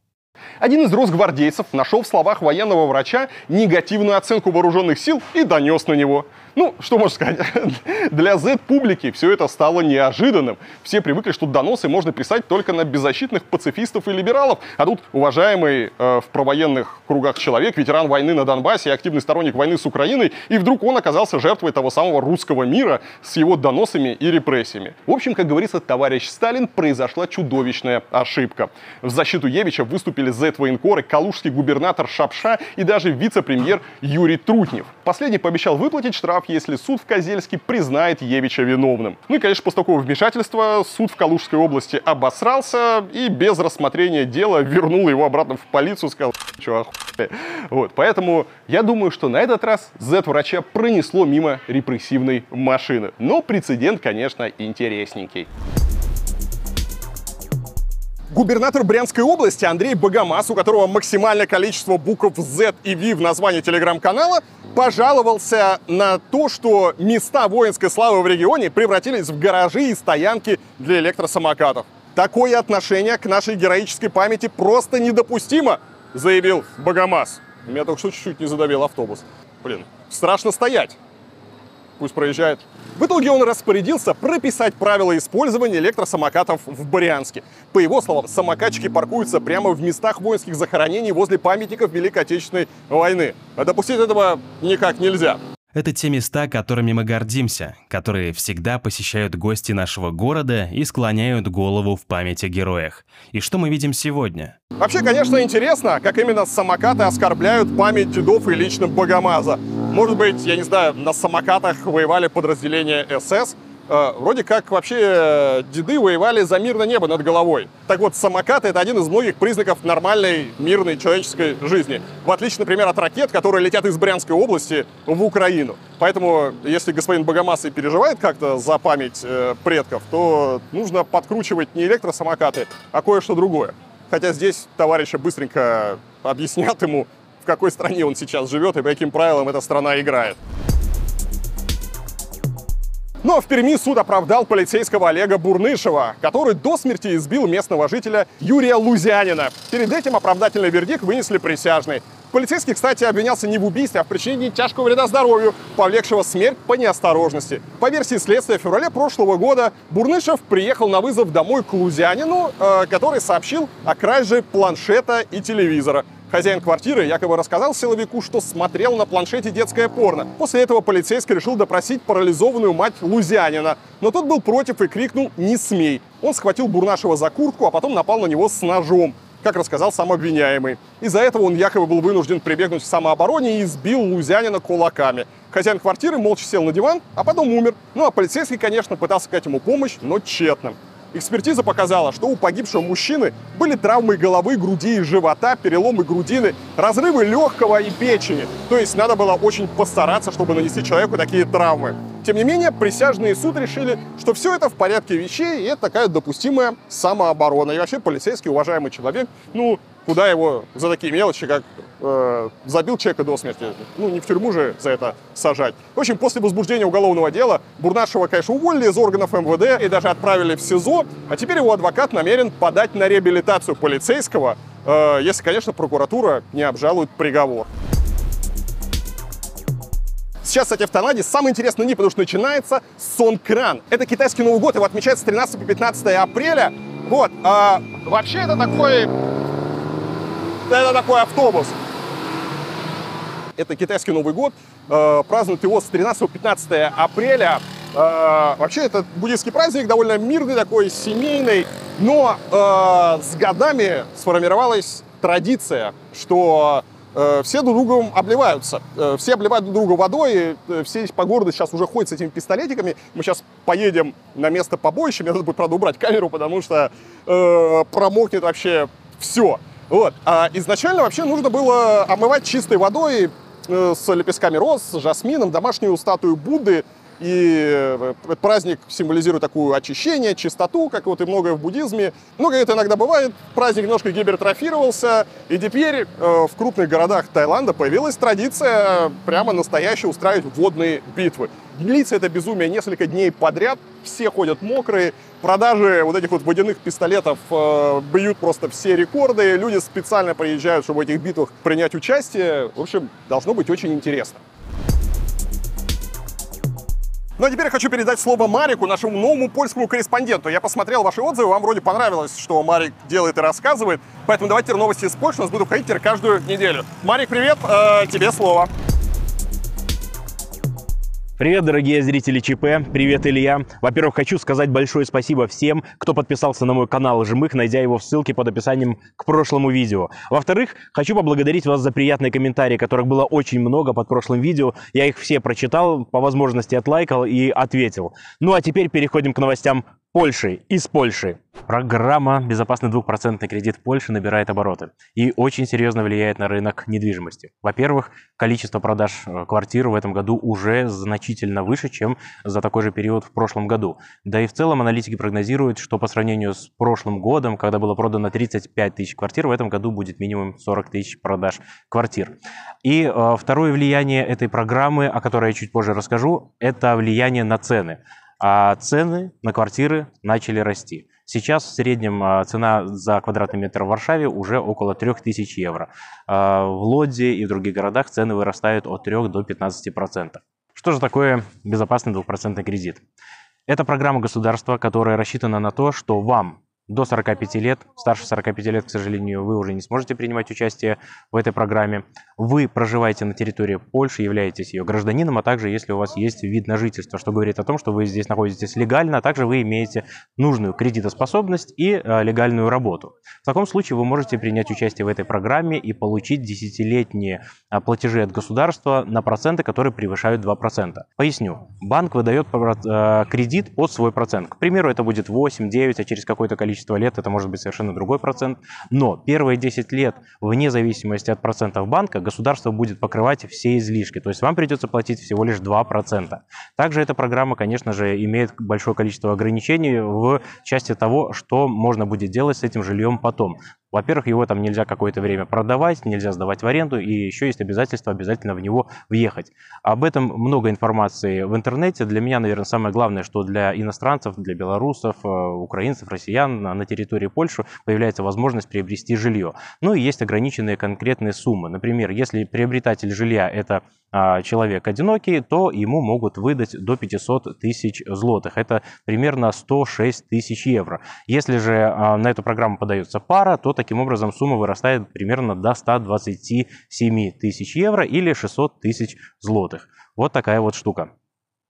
Один из росгвардейцев нашел в словах военного врача негативную оценку вооруженных сил и донес на него. Ну, что можно сказать, для Z-публики все это стало неожиданным. Все привыкли, что доносы можно писать только на беззащитных пацифистов и либералов. А тут уважаемый э, в провоенных кругах человек, ветеран войны на Донбассе, активный сторонник войны с Украиной, и вдруг он оказался жертвой того самого русского мира с его доносами и репрессиями. В общем, как говорится, товарищ Сталин, произошла чудовищная ошибка. В защиту Евича выступили Z-военкоры, калужский губернатор Шапша и даже вице-премьер Юрий Трутнев. Последний пообещал выплатить штраф если суд в Козельске признает Евича виновным. Ну и, конечно, после такого вмешательства суд в Калужской области обосрался и без рассмотрения дела вернул его обратно в полицию, сказал, что охуели. Вот, поэтому я думаю, что на этот раз Z-врача пронесло мимо репрессивной машины. Но прецедент, конечно, интересненький. Губернатор Брянской области Андрей Богомаз, у которого максимальное количество букв Z и V в названии телеграм-канала, пожаловался на то, что места воинской славы в регионе превратились в гаражи и стоянки для электросамокатов. Такое отношение к нашей героической памяти просто недопустимо, заявил Богомаз. Меня только что чуть-чуть не задавил автобус. Блин, страшно стоять. Пусть проезжает. В итоге он распорядился прописать правила использования электросамокатов в Брянске. По его словам, самокатчики паркуются прямо в местах воинских захоронений возле памятников Великой Отечественной войны. А допустить этого никак нельзя.
Это те места, которыми мы гордимся, которые всегда посещают гости нашего города и склоняют голову в память о героях. И что мы видим сегодня?
Вообще, конечно, интересно, как именно самокаты оскорбляют память дедов и лично Богомаза. Может быть, я не знаю, на самокатах воевали подразделения СС, вроде как вообще э, деды воевали за мирное небо над головой. Так вот, самокаты — это один из многих признаков нормальной мирной человеческой жизни. В отличие, например, от ракет, которые летят из Брянской области в Украину. Поэтому, если господин Богомасый переживает как-то за память э, предков, то нужно подкручивать не электросамокаты, а кое-что другое. Хотя здесь товарища быстренько объяснят ему, в какой стране он сейчас живет и по каким правилам эта страна играет. Ну а в Перми суд оправдал полицейского Олега Бурнышева, который до смерти избил местного жителя Юрия Лузянина. Перед этим оправдательный вердикт вынесли присяжные. Полицейский, кстати, обвинялся не в убийстве, а в причинении тяжкого вреда здоровью, повлекшего смерть по неосторожности. По версии следствия, в феврале прошлого года Бурнышев приехал на вызов домой к Лузянину, э, который сообщил о краже планшета и телевизора. Хозяин квартиры якобы рассказал силовику, что смотрел на планшете детское порно. После этого полицейский решил допросить парализованную мать Лузянина. Но тот был против и крикнул «Не смей!». Он схватил Бурнашева за куртку, а потом напал на него с ножом как рассказал сам обвиняемый. Из-за этого он якобы был вынужден прибегнуть к самообороне и избил Лузянина кулаками. Хозяин квартиры молча сел на диван, а потом умер. Ну а полицейский, конечно, пытался оказать ему помощь, но тщетно. Экспертиза показала, что у погибшего мужчины были травмы головы, груди и живота, переломы грудины, разрывы легкого и печени. То есть надо было очень постараться, чтобы нанести человеку такие травмы. Тем не менее, присяжные суд решили, что все это в порядке вещей, и это такая допустимая самооборона. И вообще полицейский, уважаемый человек, ну, куда его за такие мелочи, как э, забил человека до смерти. Ну, не в тюрьму же за это сажать. В общем, после возбуждения уголовного дела Бурнашева, конечно, уволили из органов МВД и даже отправили в СИЗО. А теперь его адвокат намерен подать на реабилитацию полицейского, э, если, конечно, прокуратура не обжалует приговор. Сейчас, кстати, в Таиланде самый интересный дни, потому что начинается Сонкран. Это китайский Новый год, его отмечается с 13 по 15 апреля. Вот, а, вообще это такой, это такой автобус. Это китайский Новый год, э, празднуют его с 13 по 15 апреля. Э, вообще это буддийский праздник, довольно мирный такой, семейный, но э, с годами сформировалась традиция, что все друг другом обливаются. Все обливают друг друга водой, э, все по городу сейчас уже ходят с этими пистолетиками. Мы сейчас поедем на место побоища, мне надо будет, правда, убрать камеру, потому что промокнет вообще все. Вот. А изначально вообще нужно было омывать чистой водой э, с лепестками роз, с жасмином, домашнюю статую Будды, и этот праздник символизирует такую очищение, чистоту, как вот и многое в буддизме. Много это иногда бывает. Праздник немножко гипертрофировался. И теперь э, в крупных городах Таиланда появилась традиция прямо настоящая устраивать водные битвы. Длится это безумие несколько дней подряд. Все ходят мокрые. Продажи вот этих вот водяных пистолетов э, бьют просто все рекорды. Люди специально приезжают, чтобы в этих битвах принять участие. В общем, должно быть очень интересно. Ну а теперь я хочу передать слово Марику, нашему новому польскому корреспонденту. Я посмотрел ваши отзывы, вам вроде понравилось, что Марик делает и рассказывает. Поэтому давайте новости из Польши, у нас будут ходить каждую неделю. Марик, привет, э, тебе слово.
Привет, дорогие зрители ЧП, привет, Илья. Во-первых, хочу сказать большое спасибо всем, кто подписался на мой канал Жмых, найдя его в ссылке под описанием к прошлому видео. Во-вторых, хочу поблагодарить вас за приятные комментарии, которых было очень много под прошлым видео. Я их все прочитал, по возможности отлайкал и ответил. Ну а теперь переходим к новостям Польши, из Польши. Программа «Безопасный двухпроцентный кредит в Польше» набирает обороты и очень серьезно влияет на рынок недвижимости. Во-первых, количество продаж э, квартир в этом году уже значительно выше, чем за такой же период в прошлом году. Да и в целом аналитики прогнозируют, что по сравнению с прошлым годом, когда было продано 35 тысяч квартир, в этом году будет минимум 40 тысяч продаж квартир. И э, второе влияние этой программы, о которой я чуть позже расскажу, это влияние на цены а цены на квартиры начали расти. Сейчас в среднем а, цена за квадратный метр в Варшаве уже около 3000 евро. А, в Лодзе и в других городах цены вырастают от 3 до 15%. Что же такое безопасный двухпроцентный кредит? Это программа государства, которая рассчитана на то, что вам до 45 лет. Старше 45 лет, к сожалению, вы уже не сможете принимать участие в этой программе. Вы проживаете на территории Польши, являетесь ее гражданином, а также если у вас есть вид на жительство, что говорит о том, что вы здесь находитесь легально, а также вы имеете нужную кредитоспособность и э, легальную работу. В таком случае вы можете принять участие в этой программе и получить десятилетние э, платежи от государства на проценты, которые превышают 2%. Поясню. Банк выдает э, кредит под свой процент. К примеру, это будет 8, 9, а через какое-то количество количество лет это может быть совершенно другой процент. Но первые 10 лет, вне зависимости от процентов банка, государство будет покрывать все излишки. То есть вам придется платить всего лишь 2%. Также эта программа, конечно же, имеет большое количество ограничений в части того, что можно будет делать с этим жильем потом. Во-первых, его там нельзя какое-то время продавать, нельзя сдавать в аренду, и еще есть обязательство обязательно в него въехать. Об этом много информации в интернете. Для меня, наверное, самое главное, что для иностранцев, для белорусов, э, украинцев, россиян на территории Польши появляется возможность приобрести жилье. Ну и есть ограниченные конкретные суммы. Например, если приобретатель жилья – это человек одинокий, то ему могут выдать до 500 тысяч злотых. Это примерно 106 тысяч евро. Если же а, на эту программу подается пара, то таким образом сумма вырастает примерно до 127 тысяч евро или 600 тысяч злотых. Вот такая вот штука.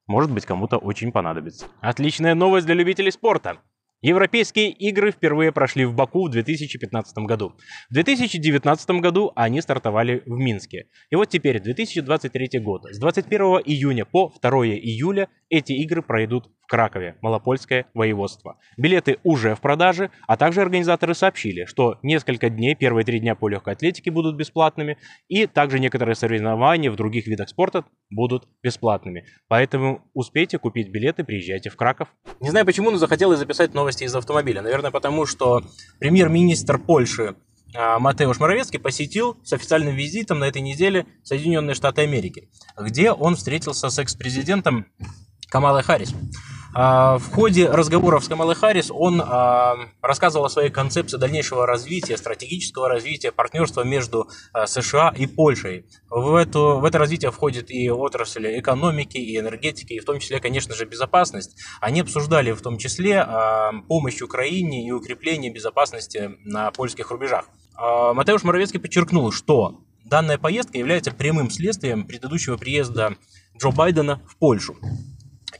Может быть, кому-то очень понадобится. Отличная новость для любителей спорта. Европейские игры впервые прошли в Баку в 2015 году. В 2019 году они стартовали в Минске. И вот теперь 2023 год. С 21 июня по 2 июля эти игры пройдут в Кракове, Малопольское воеводство. Билеты уже в продаже, а также организаторы сообщили, что несколько дней, первые три дня по легкой атлетике будут бесплатными, и также некоторые соревнования в других видах спорта будут бесплатными. Поэтому успейте купить билеты, приезжайте в Краков. Не знаю почему, но захотелось записать новости из автомобиля. Наверное, потому что премьер-министр Польши а, Матеуш Моровецкий посетил с официальным визитом на этой неделе Соединенные Штаты Америки, где он встретился с экс-президентом Камалой Харрис. А, в ходе разговоров с Камалой Харрис он а, рассказывал о своей концепции дальнейшего развития, стратегического развития, партнерства между а, США и Польшей. В, эту, в это развитие входит и отрасль экономики, и энергетики, и в том числе, конечно же, безопасность. Они обсуждали в том числе помощь Украине и укрепление безопасности на польских рубежах. Матеуш Моровецкий подчеркнул, что данная поездка является прямым следствием предыдущего приезда Джо Байдена в Польшу.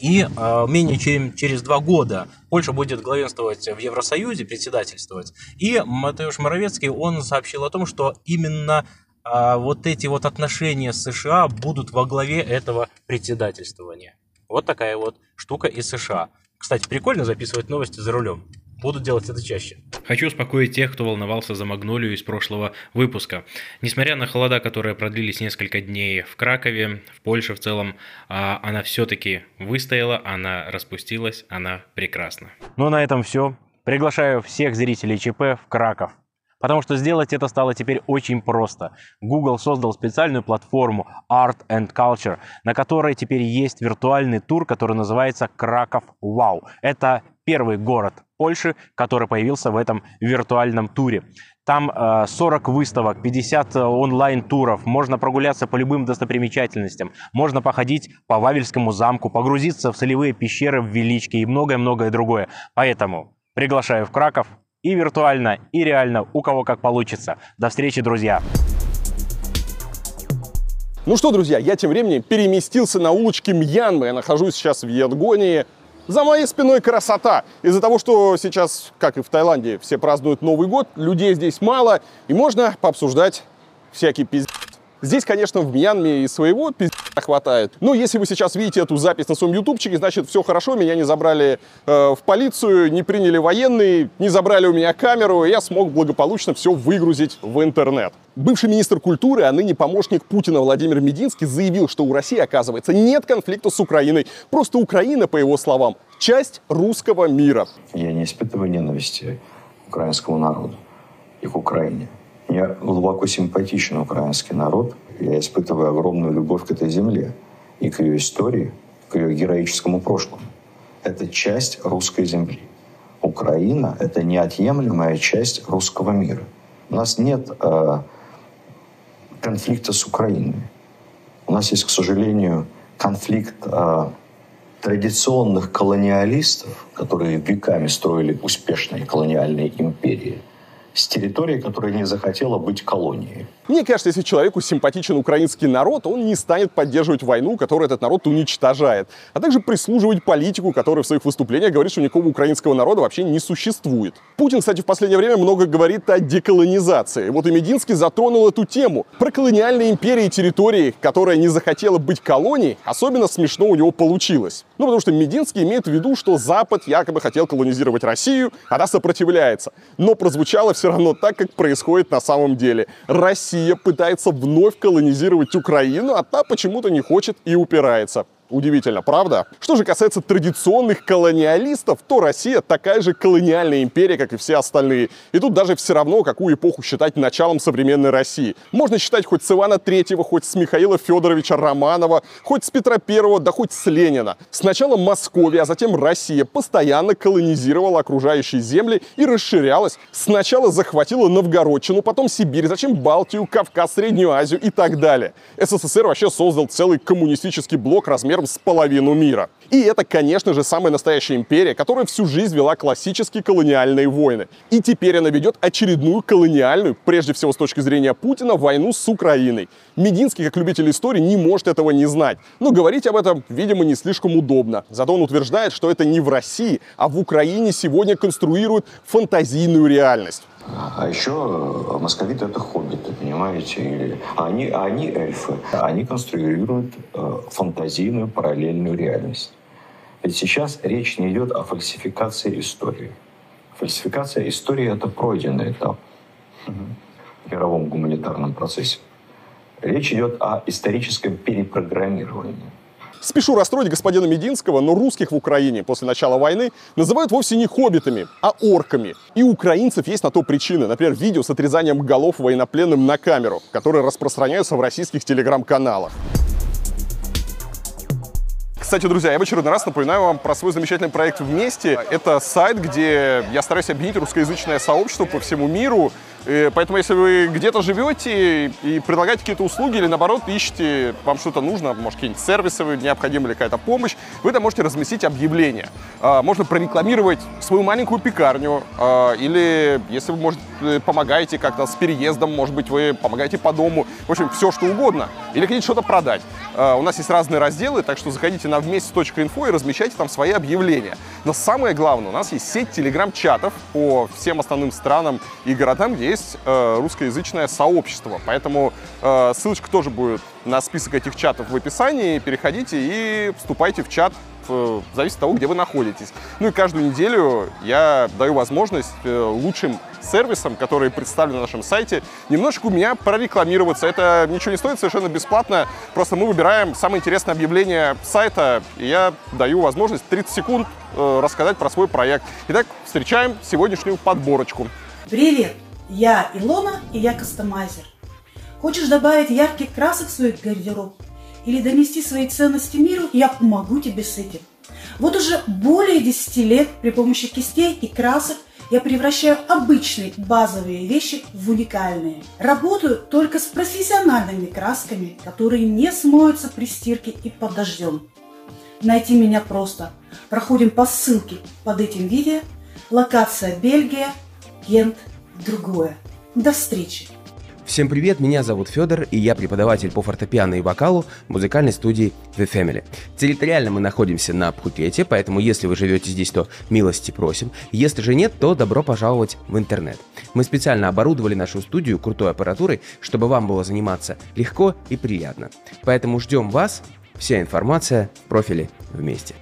И э, менее чем через два года Польша будет главенствовать в Евросоюзе, председательствовать. И Матеуш Моровецкий, он сообщил о том, что именно э, вот эти вот отношения с США будут во главе этого председательствования. Вот такая вот штука из США. Кстати, прикольно записывать новости за рулем. Буду делать это чаще.
Хочу успокоить тех, кто волновался за Магнолию из прошлого выпуска. Несмотря на холода, которые продлились несколько дней в Кракове, в Польше в целом, а, она все-таки выстояла, она распустилась, она прекрасна.
Ну, на этом все. Приглашаю всех зрителей ЧП в Краков. Потому что сделать это стало теперь очень просто. Google создал специальную платформу Art and Culture, на которой теперь есть виртуальный тур, который называется Краков Вау. Это первый город Польши, который появился в этом виртуальном туре. Там 40 э, выставок, 50 э, онлайн-туров, можно прогуляться по любым достопримечательностям, можно походить по Вавельскому замку, погрузиться в солевые пещеры в Величке и многое-многое другое. Поэтому приглашаю в Краков и виртуально, и реально, у кого как получится. До встречи, друзья!
Ну что, друзья, я тем временем переместился на улочки Мьянмы. Я нахожусь сейчас в Ядгонии, за моей спиной красота. Из-за того, что сейчас, как и в Таиланде, все празднуют Новый год, людей здесь мало, и можно пообсуждать всякий пиздец. Здесь, конечно, в Мьянме и своего пиздец хватает. Но если вы сейчас видите эту запись на своем ютубчике, значит, все хорошо, меня не забрали э, в полицию, не приняли военные, не забрали у меня камеру, и я смог благополучно все выгрузить в интернет. Бывший министр культуры, а ныне помощник Путина Владимир Мединский заявил, что у России, оказывается, нет конфликта с Украиной. Просто Украина, по его словам, часть русского мира.
Я не испытываю ненависти к украинскому народу и к Украине. Мне глубоко симпатичен украинский народ. Я испытываю огромную любовь к этой земле и к ее истории, к ее героическому прошлому. Это часть русской земли. Украина – это неотъемлемая часть русского мира. У нас нет э, конфликта с Украиной. У нас есть, к сожалению, конфликт э, традиционных колониалистов, которые веками строили успешные колониальные империи, с территории, которая не захотела быть колонией.
Мне кажется, если человеку симпатичен украинский народ, он не станет поддерживать войну, которую этот народ уничтожает, а также прислуживать политику, который в своих выступлениях говорит, что никакого украинского народа вообще не существует. Путин, кстати, в последнее время много говорит о деколонизации. Вот и Мединский затронул эту тему. Про колониальные империи и территории, которая не захотела быть колонией, особенно смешно у него получилось. Ну, потому что Мединский имеет в виду, что Запад якобы хотел колонизировать Россию, она сопротивляется. Но прозвучало все равно так, как происходит на самом деле. Россия пытается вновь колонизировать Украину, а та почему-то не хочет и упирается. Удивительно, правда? Что же касается традиционных колониалистов, то Россия такая же колониальная империя, как и все остальные. И тут даже все равно, какую эпоху считать началом современной России. Можно считать хоть с Ивана Третьего, хоть с Михаила Федоровича Романова, хоть с Петра Первого, да хоть с Ленина. Сначала Московия, а затем Россия постоянно колонизировала окружающие земли и расширялась. Сначала захватила Новгородчину, потом Сибирь, затем Балтию, Кавказ, Среднюю Азию и так далее. СССР вообще создал целый коммунистический блок размером с половину мира. И это, конечно же, самая настоящая империя, которая всю жизнь вела классические колониальные войны. И теперь она ведет очередную колониальную, прежде всего с точки зрения Путина, войну с Украиной. Мединский, как любитель истории, не может этого не знать. Но говорить об этом, видимо, не слишком удобно. Зато он утверждает, что это не в России, а в Украине сегодня конструируют фантазийную реальность.
А еще московиты это хоббиты, понимаете? Или они, они эльфы. Они конструируют э, фантазийную параллельную реальность. Ведь сейчас речь не идет о фальсификации истории. Фальсификация истории – это пройденный этап в мировом гуманитарном процессе. Речь идет о историческом перепрограммировании.
Спешу расстроить господина Мединского, но русских в Украине после начала войны называют вовсе не хоббитами, а орками. И у украинцев есть на то причины. Например, видео с отрезанием голов военнопленным на камеру, которые распространяются в российских телеграм-каналах. Кстати, друзья, я в очередной раз напоминаю вам про свой замечательный проект «Вместе». Это сайт, где я стараюсь объединить русскоязычное сообщество по всему миру. И поэтому, если вы где-то живете и предлагаете какие-то услуги или, наоборот, ищете, вам что-то нужно, может, какие-нибудь сервисы необходима или какая-то помощь, вы там можете разместить объявление. А, можно прорекламировать свою маленькую пекарню, а, или, если вы, может, помогаете как-то с переездом, может быть, вы помогаете по дому, в общем, все, что угодно, или хотите что-то продать. А, у нас есть разные разделы, так что заходите на вместе.инфо и размещайте там свои объявления. Но самое главное, у нас есть сеть телеграм-чатов по всем основным странам и городам, где есть э, русскоязычное сообщество. Поэтому э, ссылочка тоже будет на список этих чатов в описании. Переходите и вступайте в чат в зависит от того, где вы находитесь. Ну и каждую неделю я даю возможность э, лучшим сервисам, которые представлены на нашем сайте, немножечко у меня прорекламироваться. Это ничего не стоит, совершенно бесплатно. Просто мы выбираем самое интересное объявление сайта, и я даю возможность 30 секунд э, рассказать про свой проект. Итак, встречаем сегодняшнюю подборочку.
Привет! Я Илона, и я кастомайзер. Хочешь добавить ярких красок в свой гардероб или донести свои ценности миру, я помогу тебе с этим. Вот уже более 10 лет при помощи кистей и красок я превращаю обычные базовые вещи в уникальные. Работаю только с профессиональными красками, которые не смоются при стирке и под дождем. Найти меня просто. Проходим по ссылке под этим видео. Локация Бельгия, Гент, другое. До встречи!
Всем привет, меня зовут Федор, и я преподаватель по фортепиано и вокалу музыкальной студии The Family. Территориально мы находимся на Пхукете, поэтому если вы живете здесь, то милости просим. Если же нет, то добро пожаловать в интернет. Мы специально оборудовали нашу студию крутой аппаратурой, чтобы вам было заниматься легко и приятно. Поэтому ждем вас. Вся информация в профиле вместе.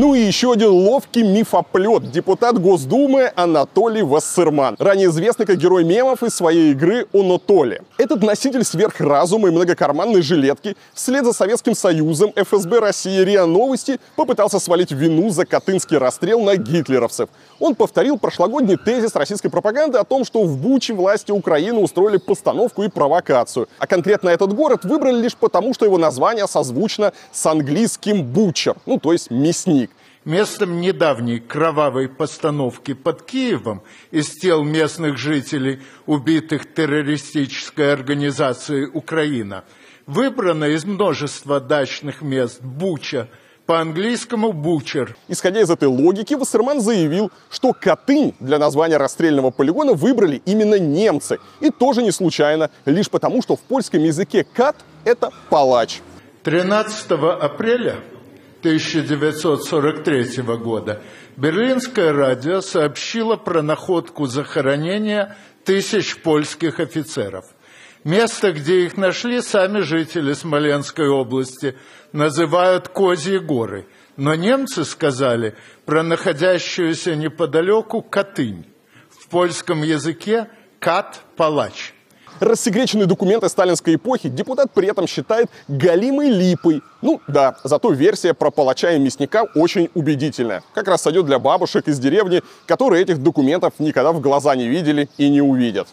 Ну и еще один ловкий мифоплет. Депутат Госдумы Анатолий Вассерман. Ранее известный как герой мемов из своей игры «Онотоли». Этот носитель сверхразума и многокарманной жилетки вслед за Советским Союзом ФСБ России РИА Новости попытался свалить вину за Катынский расстрел на гитлеровцев. Он повторил прошлогодний тезис российской пропаганды о том, что в Буче власти Украины устроили постановку и провокацию. А конкретно этот город выбрали лишь потому, что его название созвучно с английским «бучер», ну то есть мясник.
Местом недавней кровавой постановки под Киевом из тел местных жителей, убитых террористической организацией «Украина», выбрано из множества дачных мест Буча, по-английскому «бучер».
Исходя из этой логики, Вассерман заявил, что Катынь для названия расстрельного полигона выбрали именно немцы. И тоже не случайно, лишь потому, что в польском языке «кат» — это «палач».
13 апреля 1943 года Берлинское радио сообщило про находку захоронения тысяч польских офицеров. Место, где их нашли, сами жители Смоленской области называют Козьи горы. Но немцы сказали про находящуюся неподалеку Катынь. В польском языке «кат-палач».
Рассекреченные документы сталинской эпохи депутат при этом считает галимой липой. Ну да, зато версия про палача и мясника очень убедительная. Как раз сойдет для бабушек из деревни, которые этих документов никогда в глаза не видели и не увидят.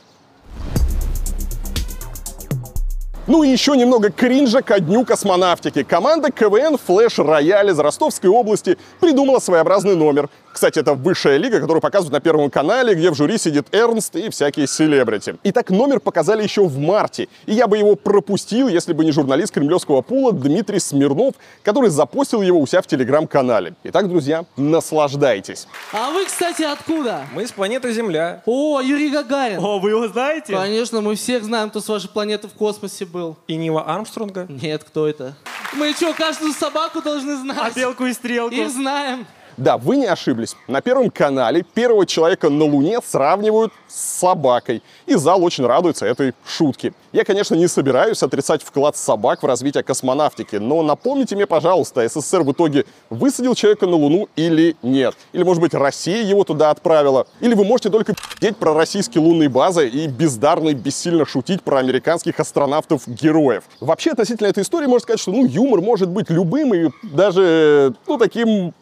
Ну и еще немного кринжа ко дню космонавтики. Команда КВН «Флэш Рояль» из Ростовской области придумала своеобразный номер. Кстати, это высшая лига, которую показывают на Первом канале, где в жюри сидит Эрнст и всякие селебрити. Итак, номер показали еще в марте, и я бы его пропустил, если бы не журналист кремлевского пула Дмитрий Смирнов, который запостил его у себя в Телеграм-канале. Итак, друзья, наслаждайтесь.
А вы, кстати, откуда?
Мы с планеты Земля.
О, Юрий Гагарин.
О, вы его знаете?
Конечно, мы всех знаем, кто с вашей планеты в космосе был.
И Нила Армстронга?
Нет, кто это? Мы что, каждую собаку должны знать?
А белку и стрелку?
Их знаем.
Да, вы не ошиблись. На Первом канале первого человека на Луне сравнивают с собакой. И зал очень радуется этой шутке. Я, конечно, не собираюсь отрицать вклад собак в развитие космонавтики, но напомните мне, пожалуйста, СССР в итоге высадил человека на Луну или нет? Или, может быть, Россия его туда отправила? Или вы можете только петь про российские лунные базы и бездарно и бессильно шутить про американских астронавтов-героев? Вообще, относительно этой истории можно сказать, что ну, юмор может быть любым и даже ну, таким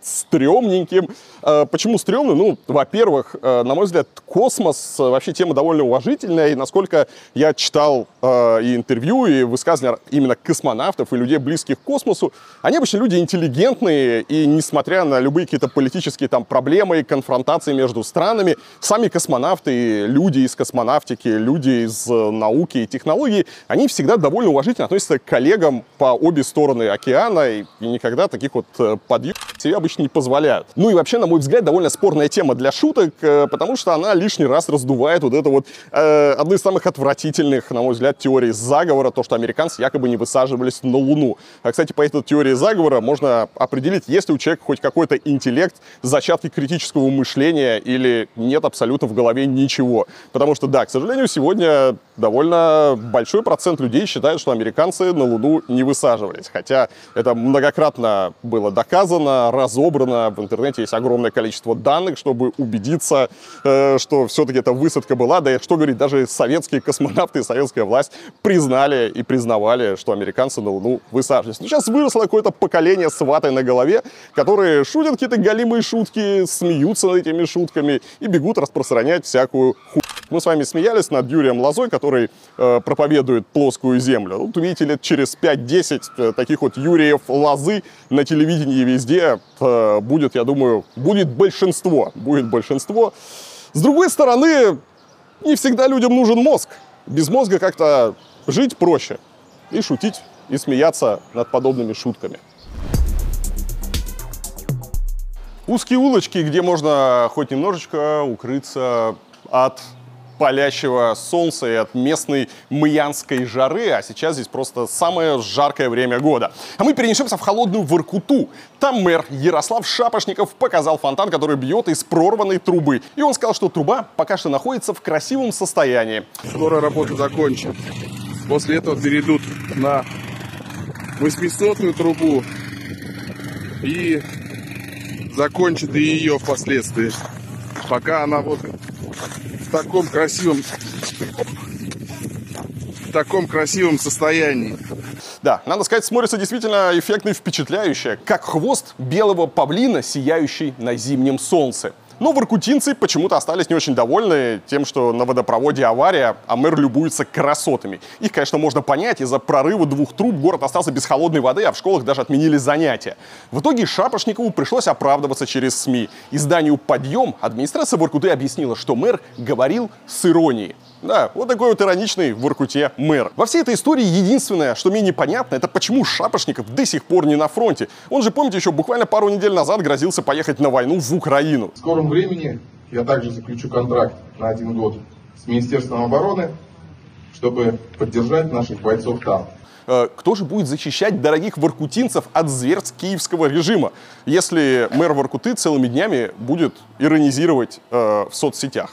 стрёмненьким. А, почему стрёмным? Ну, во-первых, э, на мой взгляд, космос э, вообще тема довольно уважительная, и насколько я читал э, и интервью, и высказывания именно космонавтов и людей, близких к космосу, они обычно люди интеллигентные, и несмотря на любые какие-то политические там проблемы и конфронтации между странами, сами космонавты, люди из космонавтики, люди из науки и технологий, они всегда довольно уважительно относятся к коллегам по обе стороны океана, и никогда таких вот подъемов себе обычно не позволяют. Ну и вообще, на мой взгляд, довольно спорная тема для шуток, потому что она лишний раз раздувает вот это вот э, одну из самых отвратительных, на мой взгляд, теорий заговора, то, что американцы якобы не высаживались на Луну. А, кстати, по этой теории заговора можно определить, есть ли у человека хоть какой-то интеллект, зачатки критического мышления или нет абсолютно в голове ничего. Потому что, да, к сожалению, сегодня довольно большой процент людей считают, что американцы на Луну не высаживались. Хотя это многократно было доказано, разобрано. Интернете есть огромное количество данных, чтобы убедиться, э, что все-таки эта высадка была. Да и что говорить, даже советские космонавты и советская власть признали и признавали, что американцы на Луну высаживались. Но сейчас выросло какое-то поколение с ватой на голове, которые шутят какие-то галимые шутки, смеются над этими шутками и бегут распространять всякую ху... Мы с вами смеялись над Юрием Лозой, который э, проповедует плоскую землю. Вот увидите лет через 5-10 э, таких вот Юриев Лозы на телевидении везде э, будет, я думаю, будет большинство. Будет большинство. С другой стороны, не всегда людям нужен мозг. Без мозга как-то жить проще. И шутить, и смеяться над подобными шутками. Узкие улочки, где можно хоть немножечко укрыться от палящего солнца и от местной мьянской жары, а сейчас здесь просто самое жаркое время года. А мы перенесемся в холодную Воркуту. Там мэр Ярослав Шапошников показал фонтан, который бьет из прорванной трубы. И он сказал, что труба пока что находится в красивом состоянии.
Скоро работа закончат. После этого перейдут на 800 трубу и закончат и ее впоследствии. Пока она вот таком красивом в таком красивом состоянии.
Да, надо сказать, смотрится действительно эффектно и впечатляюще, как хвост белого павлина, сияющий на зимнем солнце. Но воркутинцы почему-то остались не очень довольны тем, что на водопроводе авария, а мэр любуется красотами. Их, конечно, можно понять, из-за прорыва двух труб город остался без холодной воды, а в школах даже отменили занятия. В итоге Шапошникову пришлось оправдываться через СМИ. Изданию «Подъем» администрация Воркуты объяснила, что мэр говорил с иронией. Да, вот такой вот ироничный в Воркуте мэр. Во всей этой истории единственное, что мне непонятно, это почему Шапошников до сих пор не на фронте. Он же, помните, еще буквально пару недель назад грозился поехать на войну в Украину.
В скором времени я также заключу контракт на один год с Министерством обороны, чтобы поддержать наших бойцов там.
Э, Кто же будет защищать дорогих воркутинцев от зверств киевского режима, если мэр Воркуты целыми днями будет иронизировать э, в соцсетях?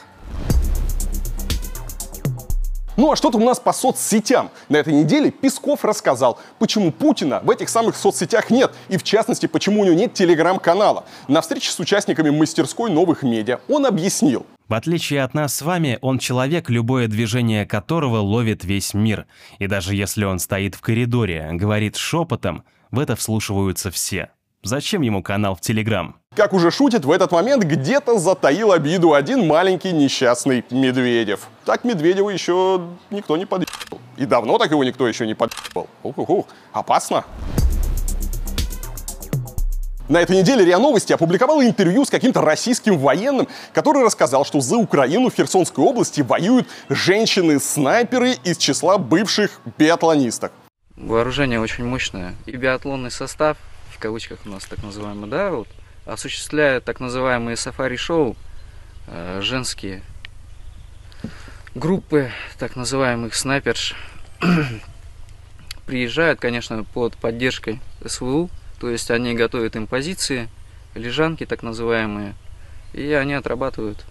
Ну а что-то у нас по соцсетям. На этой неделе Песков рассказал, почему Путина в этих самых соцсетях нет, и в частности, почему у него нет телеграм-канала. На встрече с участниками мастерской новых медиа он объяснил.
В отличие от нас с вами, он человек, любое движение которого ловит весь мир. И даже если он стоит в коридоре, говорит шепотом, в это вслушиваются все. Зачем ему канал в Телеграм?
Как уже шутит, в этот момент где-то затаил обиду один маленький несчастный Медведев. Так Медведева еще никто не подъебал. И давно так его никто еще не подъебал. Ух-ух-ух, опасно. На этой неделе РИА Новости опубликовала интервью с каким-то российским военным, который рассказал, что за Украину в Херсонской области воюют женщины-снайперы из числа бывших биатлонисток.
Вооружение очень мощное. И биатлонный состав, в кавычках у нас так называемый, да, вот, осуществляет так называемые сафари-шоу, э, женские группы так называемых снайперш приезжают, конечно, под поддержкой СВУ, то есть они готовят им позиции, лежанки так называемые, и они отрабатывают.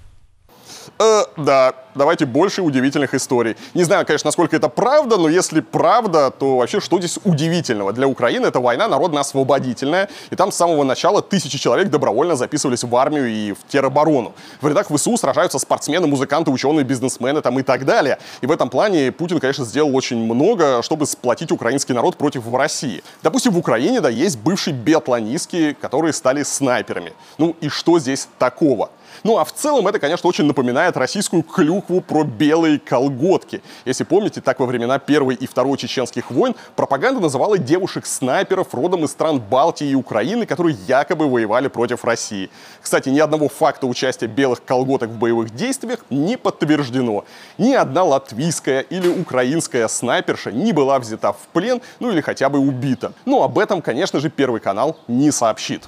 Э, да, давайте больше удивительных историй. Не знаю, конечно, насколько это правда, но если правда, то вообще что здесь удивительного? Для Украины это война народно-освободительная, и там с самого начала тысячи человек добровольно записывались в армию и в тероборону. В рядах ВСУ сражаются спортсмены, музыканты, ученые, бизнесмены там и так далее. И в этом плане Путин, конечно, сделал очень много, чтобы сплотить украинский народ против России. Допустим, в Украине, да, есть бывшие биатлонистки, которые стали снайперами. Ну и что здесь такого? Ну а в целом это, конечно, очень напоминает российскую клюкву про белые колготки. Если помните, так во времена Первой и Второй чеченских войн пропаганда называла девушек-снайперов родом из стран Балтии и Украины, которые якобы воевали против России. Кстати, ни одного факта участия белых колготок в боевых действиях не подтверждено. Ни одна латвийская или украинская снайперша не была взята в плен, ну или хотя бы убита. Но об этом, конечно же, Первый канал не сообщит.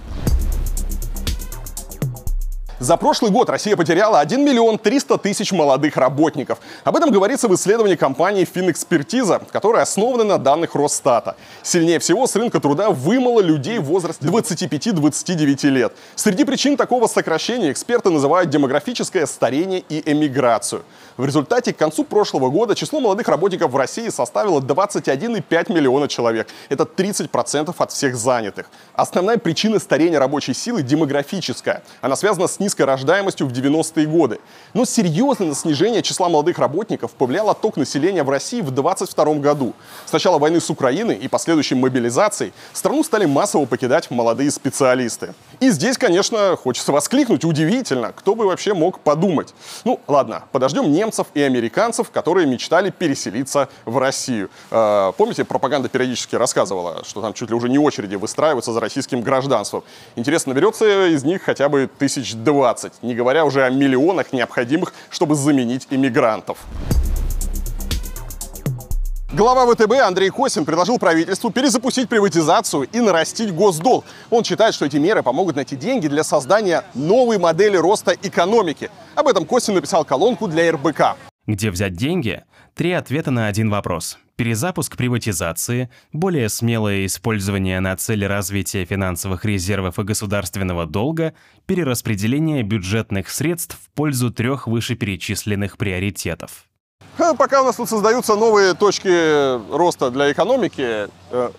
За прошлый год Россия потеряла 1 миллион 300 тысяч молодых работников. Об этом говорится в исследовании компании Финэкспертиза, которая основана на данных Росстата. Сильнее всего с рынка труда вымыло людей в возрасте 25-29 лет. Среди причин такого сокращения эксперты называют демографическое старение и эмиграцию. В результате к концу прошлого года число молодых работников в России составило 21,5 миллиона человек. Это 30% от всех занятых. Основная причина старения рабочей силы демографическая. Она связана с низкой рождаемостью в 90-е годы. Но серьезно на снижение числа молодых работников повлиял отток населения в России в 2022 году. С начала войны с Украиной и последующей мобилизацией страну стали массово покидать молодые специалисты. И здесь, конечно, хочется воскликнуть, удивительно, кто бы вообще мог подумать. Ну, ладно, подождем немцев и американцев, которые мечтали переселиться в Россию. Э, помните, пропаганда периодически рассказывала, что там чуть ли уже не очереди выстраиваются за российским гражданством. Интересно, наберется из них хотя бы тысяч двадцать, не говоря уже о миллионах необходимых, чтобы заменить иммигрантов. Глава ВТБ Андрей Косин предложил правительству перезапустить приватизацию и нарастить госдолг. Он считает, что эти меры помогут найти деньги для создания новой модели роста экономики. Об этом Косин написал колонку для РБК.
Где взять деньги? Три ответа на один вопрос. Перезапуск приватизации, более смелое использование на цели развития финансовых резервов и государственного долга, перераспределение бюджетных средств в пользу трех вышеперечисленных приоритетов.
Э, Пока у нас тут создаются новые точки роста для экономики, э,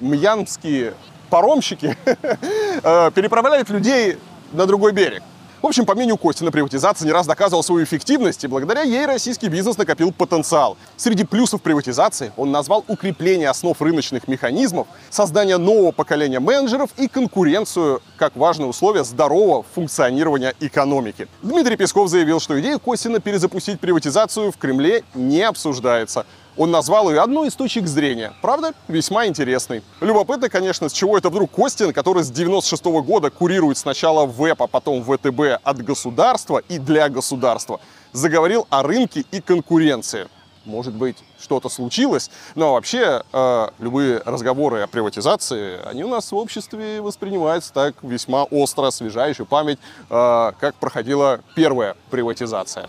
мьянские паромщики э, переправляют людей на другой берег. В общем, по мнению Костина, приватизация не раз доказывала свою эффективность, и благодаря ей российский бизнес накопил потенциал. Среди плюсов приватизации он назвал укрепление основ рыночных механизмов, создание нового поколения менеджеров и конкуренцию как важное условие здорового функционирования экономики. Дмитрий Песков заявил, что идея Костина перезапустить приватизацию в Кремле не обсуждается. Он назвал ее одной из точек зрения. Правда, весьма интересной. Любопытно, конечно, с чего это вдруг Костин, который с 96 -го года курирует сначала ВЭП, а потом ВТБ от государства и для государства, заговорил о рынке и конкуренции. Может быть, что-то случилось, но вообще э, любые разговоры о приватизации, они у нас в обществе воспринимаются так весьма остро, освежающую память, э, как проходила первая приватизация.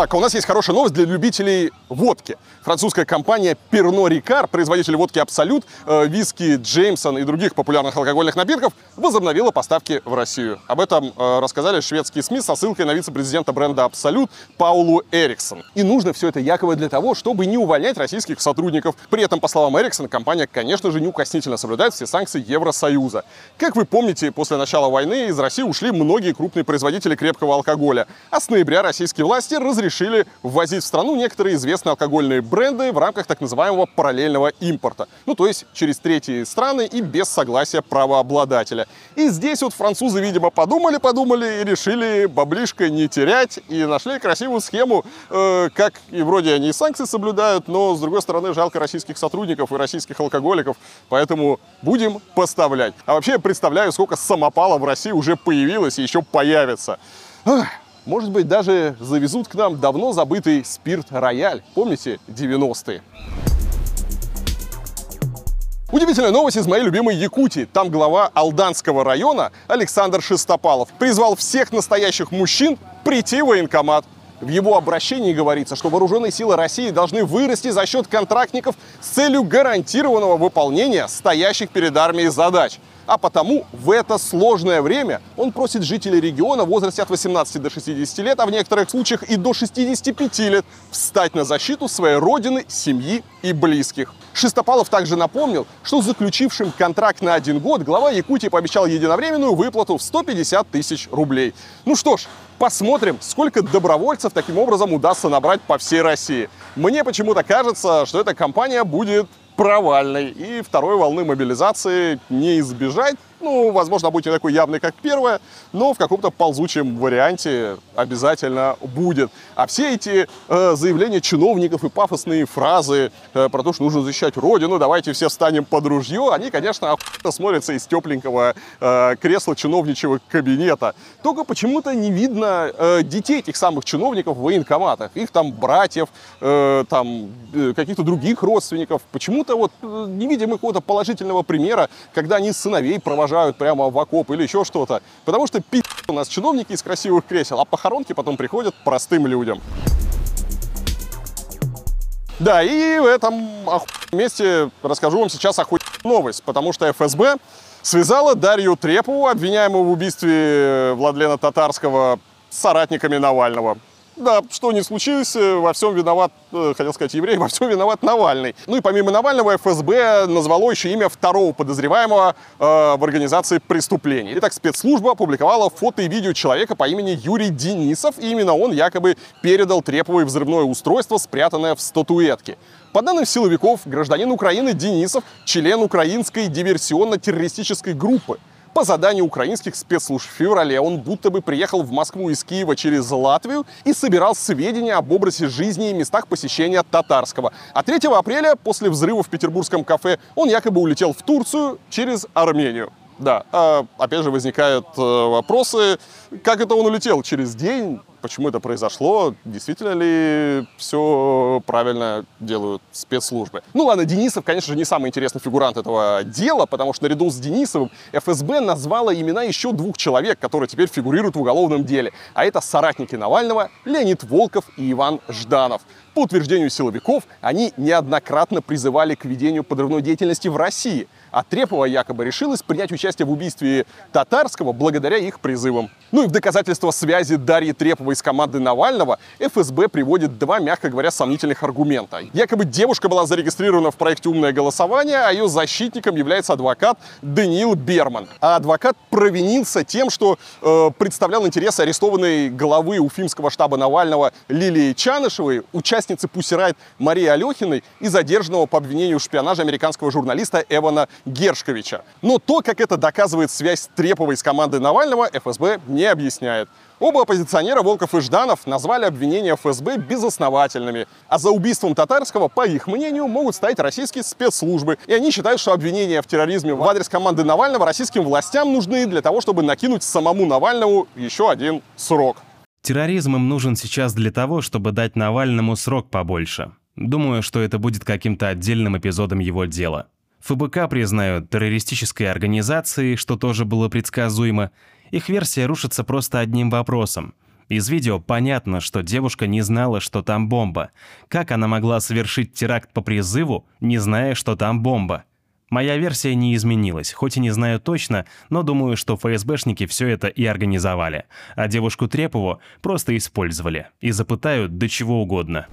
Так, а у нас есть хорошая новость для любителей водки. Французская компания Pernod Ricard, производитель водки Absolut, э, виски Джеймсон и других популярных алкогольных напитков, возобновила поставки в Россию. Об этом э, рассказали шведские СМИ со ссылкой на вице-президента бренда Absolut Паулу Эриксон. И нужно все это якобы для того, чтобы не увольнять российских сотрудников. При этом, по словам Эриксон, компания, конечно же, неукоснительно соблюдает все санкции Евросоюза. Как вы помните, после начала войны из России ушли многие крупные производители крепкого алкоголя. А с ноября российские власти разрешили ввозить в страну некоторые известные алкогольные бренды в рамках так называемого параллельного импорта. Ну, то есть через третьи страны и без согласия правообладателя. И здесь вот французы, видимо, подумали-подумали и решили баблишко не терять и нашли красивую схему, э, как и вроде они санкции соблюдают, но, с другой стороны, жалко российских сотрудников и российских алкоголиков, поэтому будем поставлять. А вообще представляю, сколько самопала в России уже появилось и еще появится. Ах. Может быть, даже завезут к нам давно забытый спирт «Рояль». Помните 90-е? Удивительная новость из моей любимой Якутии. Там глава Алданского района Александр Шестопалов призвал всех настоящих мужчин прийти в военкомат. В его обращении говорится, что вооруженные силы России должны вырасти за счет контрактников с целью гарантированного выполнения стоящих перед армией задач. А потому в это сложное время он просит жителей региона в возрасте от 18 до 60 лет, а в некоторых случаях и до 65 лет, встать на защиту своей родины, семьи и близких. Шестопалов также напомнил, что заключившим контракт на один год глава Якутии пообещал единовременную выплату в 150 тысяч рублей. Ну что ж, посмотрим, сколько добровольцев таким образом удастся набрать по всей России. Мне почему-то кажется, что эта компания будет провальной, и второй волны мобилизации не избежать. Ну, возможно, будет не такой явный, как первая, но в каком-то ползучем варианте обязательно будет. А все эти э, заявления чиновников и пафосные фразы э, про то, что нужно защищать Родину, давайте все встанем под ружье, они, конечно, смотрятся из тепленького э, кресла чиновничьего кабинета. Только почему-то не видно э, детей этих самых чиновников в военкоматах. Их там братьев, э, там э, каких-то других родственников. Почему-то вот э, не видим какого-то положительного примера, когда они сыновей провожают провожают прямо в окоп или еще что-то. Потому что пи*** у нас чиновники из красивых кресел, а похоронки потом приходят простым людям. Да, и в этом месте расскажу вам сейчас охуенную новость, потому что ФСБ связала Дарью Трепову, обвиняемую в убийстве Владлена Татарского, с соратниками Навального. Да, что не случилось, э, во всем виноват, э, хотел сказать еврей, во всем виноват Навальный. Ну и помимо Навального ФСБ назвало еще имя второго подозреваемого э, в организации преступлений. Итак, спецслужба опубликовала фото и видео человека по имени Юрий Денисов, и именно он якобы передал Треповой взрывное устройство, спрятанное в статуэтке. По данным силовиков, гражданин Украины Денисов – член украинской диверсионно-террористической группы. По заданию украинских спецслужб в феврале он будто бы приехал в Москву из Киева через Латвию и собирал сведения об образе жизни и местах посещения татарского. А 3 апреля, после взрыва в петербургском кафе, он якобы улетел в Турцию через Армению. Да, а, опять же возникают э, вопросы, как это он улетел через день, почему это произошло, действительно ли все правильно делают спецслужбы. Ну ладно, Денисов, конечно же, не самый интересный фигурант этого дела, потому что наряду с Денисовым ФСБ назвала имена еще двух человек, которые теперь фигурируют в уголовном деле. А это соратники Навального Леонид Волков и Иван Жданов. По утверждению силовиков, они неоднократно призывали к ведению подрывной деятельности в России, а Трепова якобы решилась принять участие в убийстве Татарского благодаря их призывам. Ну и в доказательство связи Дарьи Треповой из команды Навального, ФСБ приводит два, мягко говоря, сомнительных аргумента. Якобы девушка была зарегистрирована в проекте «Умное голосование», а ее защитником является адвокат Даниил Берман. А адвокат провинился тем, что э, представлял интересы арестованной главы Уфимского штаба Навального Лилии Чанышевой, участницы Пусси Райт Марии Алехиной и задержанного по обвинению в шпионаже американского журналиста Эвана Гершковича. Но то, как это доказывает связь Треповой с командой Навального, ФСБ не объясняет. Оба оппозиционера, Волков и Жданов, назвали обвинения ФСБ безосновательными. А за убийством Татарского, по их мнению, могут стоять российские спецслужбы. И они считают, что обвинения в терроризме в адрес команды Навального российским властям нужны для того, чтобы накинуть самому Навальному еще один срок.
Терроризм им нужен сейчас для того, чтобы дать Навальному срок побольше. Думаю, что это будет каким-то отдельным эпизодом его дела. ФБК признают террористической организацией, что тоже было предсказуемо. Их версия рушится просто одним вопросом. Из видео понятно, что девушка не знала, что там бомба. Как она могла совершить теракт по призыву, не зная, что там бомба? Моя версия не изменилась, хоть и не знаю точно, но думаю, что ФСБшники все это и организовали, а девушку Трепову просто использовали и запытают до чего угодно.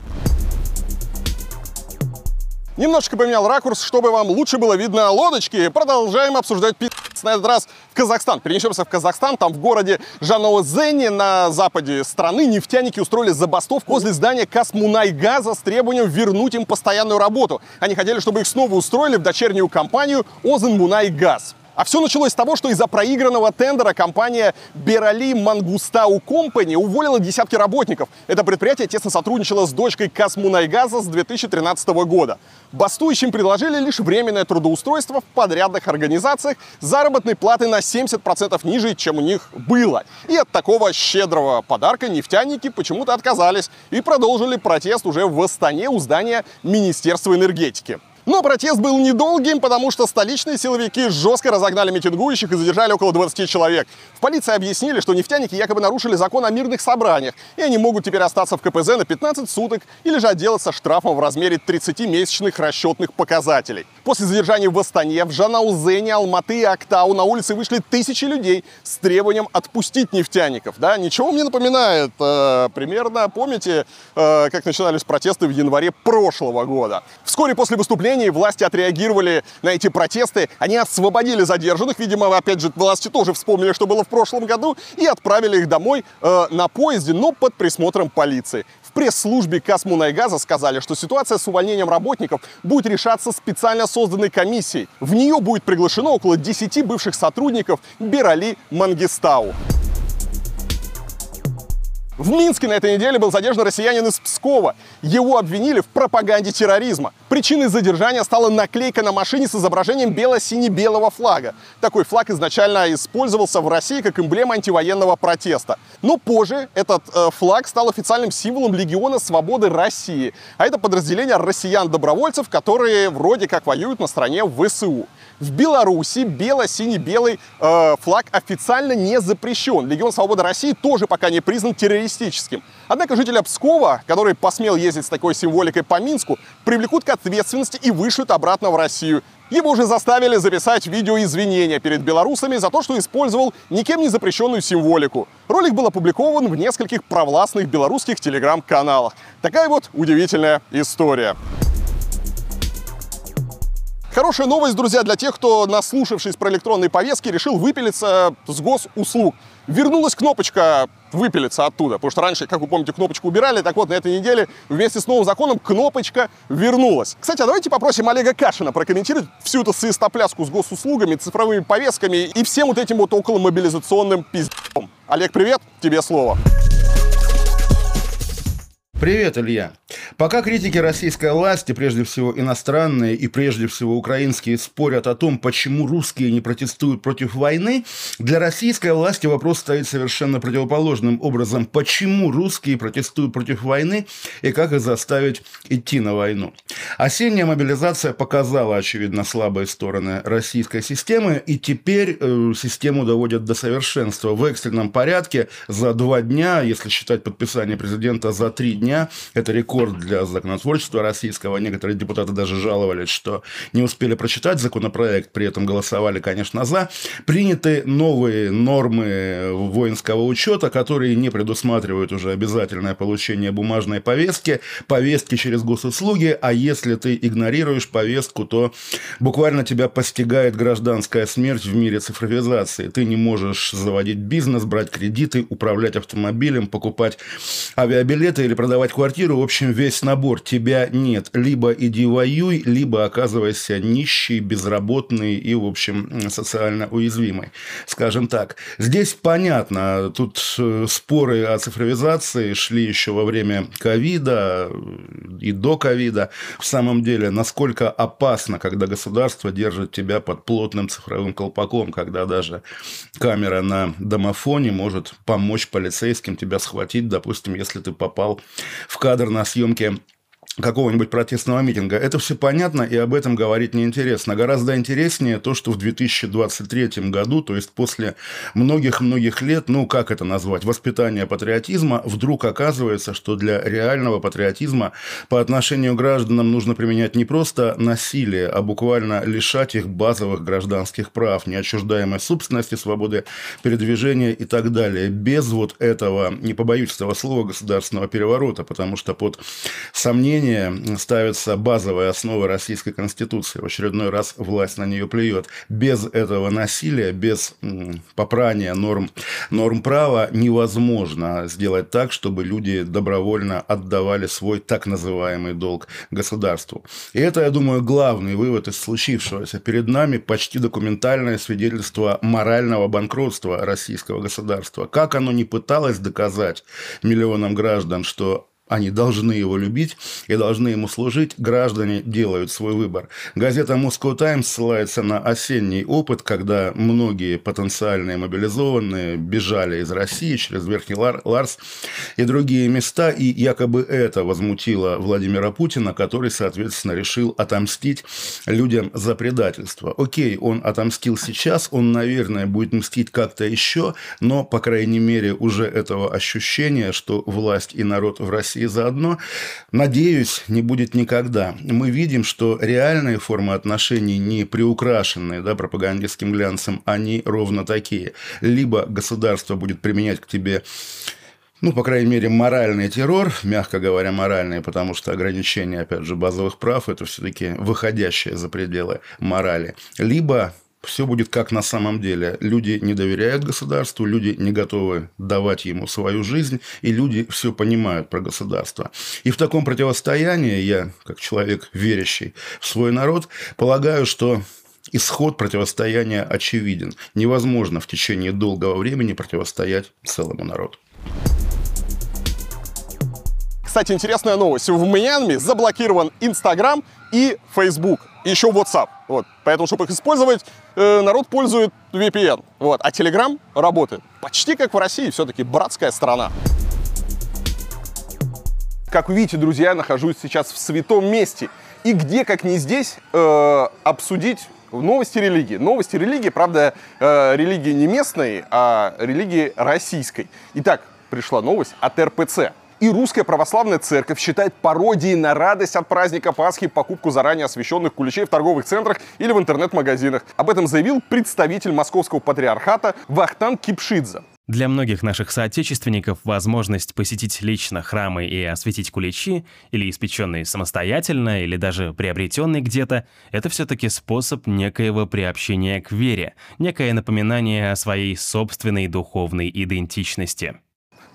Немножечко поменял ракурс, чтобы вам лучше было видно лодочки. Продолжаем обсуждать пи***. На этот раз в Казахстан. Перенесемся в Казахстан. Там в городе Жаноозене на западе страны нефтяники устроили забастовку возле здания Касмунайгаза с требованием вернуть им постоянную работу. Они хотели, чтобы их снова устроили в дочернюю компанию Озенмунайгаз. А все началось с того, что из-за проигранного тендера компания Берали Мангустау Компани уволила десятки работников. Это предприятие тесно сотрудничало с дочкой Касмунайгаза с 2013 года. Бастующим предложили лишь временное трудоустройство в подрядных организациях заработной платы на 70% ниже, чем у них было. И от такого щедрого подарка нефтяники почему-то отказались и продолжили протест уже в Астане у здания Министерства энергетики. Но протест был недолгим, потому что столичные силовики жестко разогнали митингующих и задержали около 20 человек. В полиции объяснили, что нефтяники якобы нарушили закон о мирных собраниях, и они могут теперь остаться в КПЗ на 15 суток или же отделаться штрафом в размере 30 месячных расчетных показателей. После задержания в Астане, в Жанаузене, Алматы и Актау на улице вышли тысячи людей с требованием отпустить нефтяников. Да, ничего мне напоминает. Э, примерно, помните, э, как начинались протесты в январе прошлого года. Вскоре после выступления власти отреагировали на эти протесты. Они освободили задержанных. Видимо, опять же, власти тоже вспомнили, что было в прошлом году, и отправили их домой э, на поезде, но под присмотром полиции. В пресс-службе Касмунайгаза сказали, что ситуация с увольнением работников будет решаться специально созданной комиссией. В нее будет приглашено около 10 бывших сотрудников Берали Мангистау. В Минске на этой неделе был задержан россиянин из Пскова. Его обвинили в пропаганде терроризма. Причиной задержания стала наклейка на машине с изображением бело-сине-белого флага. Такой флаг изначально использовался в России как эмблема антивоенного протеста. Но позже этот э, флаг стал официальным символом Легиона Свободы России. А это подразделение россиян-добровольцев, которые вроде как воюют на стороне ВСУ. В Беларуси бело-сине-белый э, флаг официально не запрещен. Легион Свободы России тоже пока не признан террористическим. Однако жителя Пскова, который посмел ездить с такой символикой по Минску, привлекут к ответственности и вышлют обратно в Россию. Его уже заставили записать видео извинения перед белорусами за то, что использовал никем не запрещенную символику. Ролик был опубликован в нескольких провластных белорусских телеграм-каналах. Такая вот удивительная история. Хорошая новость, друзья, для тех, кто, наслушавшись про электронные повестки, решил выпилиться с госуслуг. Вернулась кнопочка выпилиться оттуда, потому что раньше, как вы помните, кнопочку убирали, так вот на этой неделе вместе с новым законом кнопочка вернулась. Кстати, а давайте попросим Олега Кашина прокомментировать всю эту свистопляску с госуслугами, цифровыми повестками и всем вот этим вот около мобилизационным пиздом. Олег, привет, тебе слово.
Илья. Пока критики российской власти, прежде всего иностранные и прежде всего украинские, спорят о том, почему русские не протестуют против войны, для российской власти вопрос стоит совершенно противоположным образом. Почему русские протестуют против войны и как их заставить идти на войну? Осенняя мобилизация показала, очевидно, слабые стороны российской системы, и теперь э, систему доводят до совершенства в экстренном порядке за два дня, если считать подписание президента за три дня, дня. Это рекорд для законотворчества российского. Некоторые депутаты даже жаловались, что не успели прочитать законопроект, при этом голосовали, конечно, за. Приняты новые нормы воинского учета, которые не предусматривают уже обязательное получение бумажной повестки, повестки через госуслуги, а если ты игнорируешь повестку, то буквально тебя постигает гражданская смерть в мире цифровизации. Ты не можешь заводить бизнес, брать кредиты, управлять автомобилем, покупать авиабилеты или продавать квартиру. В общем, весь набор. Тебя нет. Либо иди воюй, либо оказывайся нищий, безработный и, в общем, социально уязвимый. Скажем так. Здесь понятно. Тут э, споры о цифровизации шли еще во время ковида и до ковида. В самом деле, насколько опасно, когда государство держит тебя под плотным цифровым колпаком, когда даже камера на домофоне может помочь полицейским тебя схватить, допустим, если ты попал в кадр на съемке какого-нибудь протестного митинга. Это все понятно, и об этом говорить неинтересно. Гораздо интереснее то, что в 2023 году, то есть после многих-многих лет, ну, как это назвать, воспитания патриотизма, вдруг оказывается, что для реального патриотизма по отношению к гражданам нужно применять не просто насилие, а буквально лишать их базовых гражданских прав, неотчуждаемой собственности, свободы передвижения и так далее. Без вот этого, не побоюсь этого слова, государственного переворота, потому что под сомнение менее ставится базовая основа Российской Конституции. В очередной раз власть на нее плюет. Без этого насилия, без попрания норм, норм права невозможно сделать так, чтобы люди добровольно отдавали свой так называемый долг государству. И это, я думаю, главный вывод из случившегося. Перед нами почти документальное свидетельство морального банкротства российского государства. Как оно не пыталось доказать миллионам граждан, что они должны его любить и должны ему служить. Граждане делают свой выбор. Газета Moscow Times ссылается на осенний опыт, когда многие потенциальные мобилизованные бежали из России через Верхний Ларс и другие места, и якобы это возмутило Владимира Путина, который, соответственно, решил отомстить людям за предательство. Окей, он отомстил сейчас, он, наверное, будет мстить как-то еще, но, по крайней мере, уже этого ощущения, что власть и народ в России России заодно, надеюсь, не будет никогда. Мы видим, что реальные формы отношений, не приукрашенные да, пропагандистским глянцем, они ровно такие. Либо государство будет применять к тебе ну, по крайней мере, моральный террор, мягко говоря, моральный, потому что ограничение, опять же, базовых прав – это все-таки выходящее за пределы морали. Либо все будет как на самом деле. Люди не доверяют государству, люди не готовы давать ему свою жизнь, и люди все понимают про государство. И в таком противостоянии я, как человек, верящий в свой народ, полагаю, что исход противостояния очевиден. Невозможно в течение долгого времени противостоять целому народу.
Кстати, интересная новость. В Мьянме заблокирован Инстаграм и Facebook, и еще WhatsApp. Вот. Поэтому, чтобы их использовать, э, народ пользует VPN. Вот. А Telegram работает. Почти как в России, все-таки братская страна. Как видите, друзья, я нахожусь сейчас в святом месте. И где, как не здесь, э, обсудить новости религии. Новости религии, правда, э, религии не местной, а религии российской. Итак, пришла новость от РПЦ. И русская православная церковь считает пародией на радость от праздника Пасхи покупку заранее освященных куличей в торговых центрах или в интернет-магазинах. Об этом заявил представитель московского патриархата Вахтан Кипшидзе.
Для многих наших соотечественников возможность посетить лично храмы и осветить куличи, или испеченные самостоятельно, или даже приобретенные где-то, это все-таки способ некоего приобщения к вере, некое напоминание о своей собственной духовной идентичности.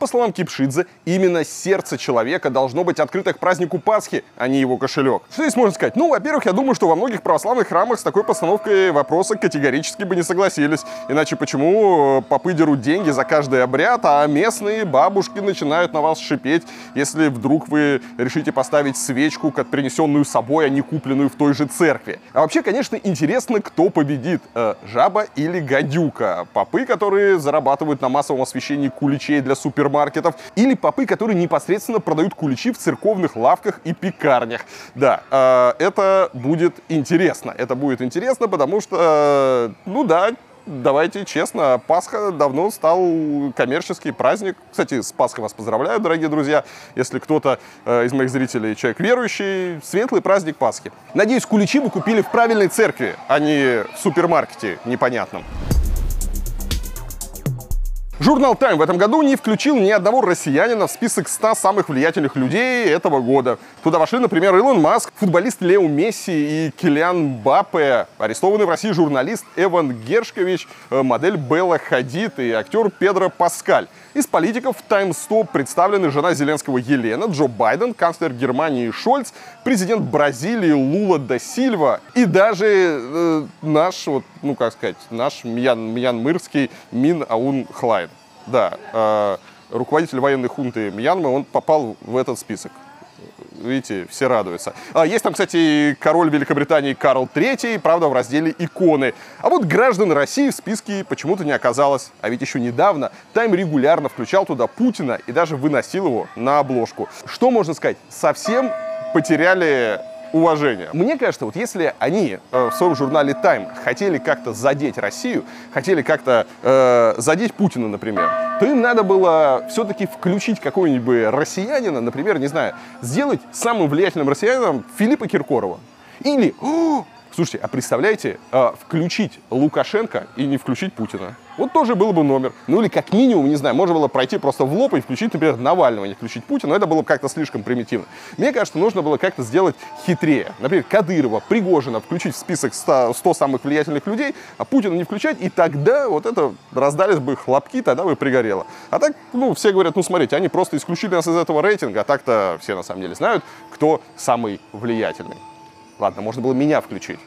По словам Кипшидзе, именно сердце человека должно быть открыто к празднику Пасхи, а не его кошелек. Что здесь можно сказать? Ну, во-первых, я думаю, что во многих православных храмах с такой постановкой вопроса категорически бы не согласились. Иначе почему э, попы дерут деньги за каждый обряд, а местные бабушки начинают на вас шипеть, если вдруг вы решите поставить свечку, как принесенную собой, а не купленную в той же церкви. А вообще, конечно, интересно, кто победит, э, жаба или гадюка. Попы, которые зарабатывают на массовом освещении куличей для супер супермаркетов, или попы, которые непосредственно продают куличи в церковных лавках и пекарнях. Да, э, это будет интересно. Это будет интересно, потому что, э, ну да, давайте честно, Пасха давно стал коммерческий праздник. Кстати, с Пасхой вас поздравляю, дорогие друзья. Если кто-то э, из моих зрителей человек верующий, светлый праздник Пасхи. Надеюсь, куличи вы купили в правильной церкви, а не в супермаркете непонятном. Журнал Time в этом году не включил ни одного россиянина в список 100 самых влиятельных людей этого года. Туда вошли, например, Илон Маск, футболист Лео Месси и Килиан Бапе, арестованный в России журналист Эван Гершкович, э, модель Белла Хадид и актер Педро Паскаль. Из политиков в Time 100 представлены жена Зеленского Елена, Джо Байден, канцлер Германии Шольц, президент Бразилии Лула да Сильва и даже э, наш, вот, ну как сказать, наш Мьян, Мьянмырский Мин Аун Хлайн. Да, э, руководитель военной хунты Мьянмы, он попал в этот список. Видите, все радуются. А, есть там, кстати, король Великобритании Карл III, правда, в разделе «Иконы». А вот граждан России в списке почему-то не оказалось. А ведь еще недавно Тайм регулярно включал туда Путина и даже выносил его на обложку. Что можно сказать? Совсем потеряли уважение. Мне кажется, вот если они э, в своем журнале Time хотели как-то задеть Россию, хотели как-то э, задеть Путина, например, то им надо было все-таки включить какого-нибудь россиянина, например, не знаю, сделать самым влиятельным россиянином Филиппа Киркорова. Или, о, слушайте, а представляете, э, включить Лукашенко и не включить Путина? Вот тоже был бы номер. Ну или как минимум, не знаю, можно было пройти просто в лоб и включить, например, Навального, не включить Путина, но это было бы как-то слишком примитивно. Мне кажется, нужно было как-то сделать хитрее. Например, Кадырова, Пригожина включить в список 100, 100 самых влиятельных людей, а Путина не включать, и тогда вот это раздались бы хлопки, тогда бы пригорело. А так, ну, все говорят, ну, смотрите, они просто исключили нас из этого рейтинга, а так-то все на самом деле знают, кто самый влиятельный. Ладно, можно было меня включить.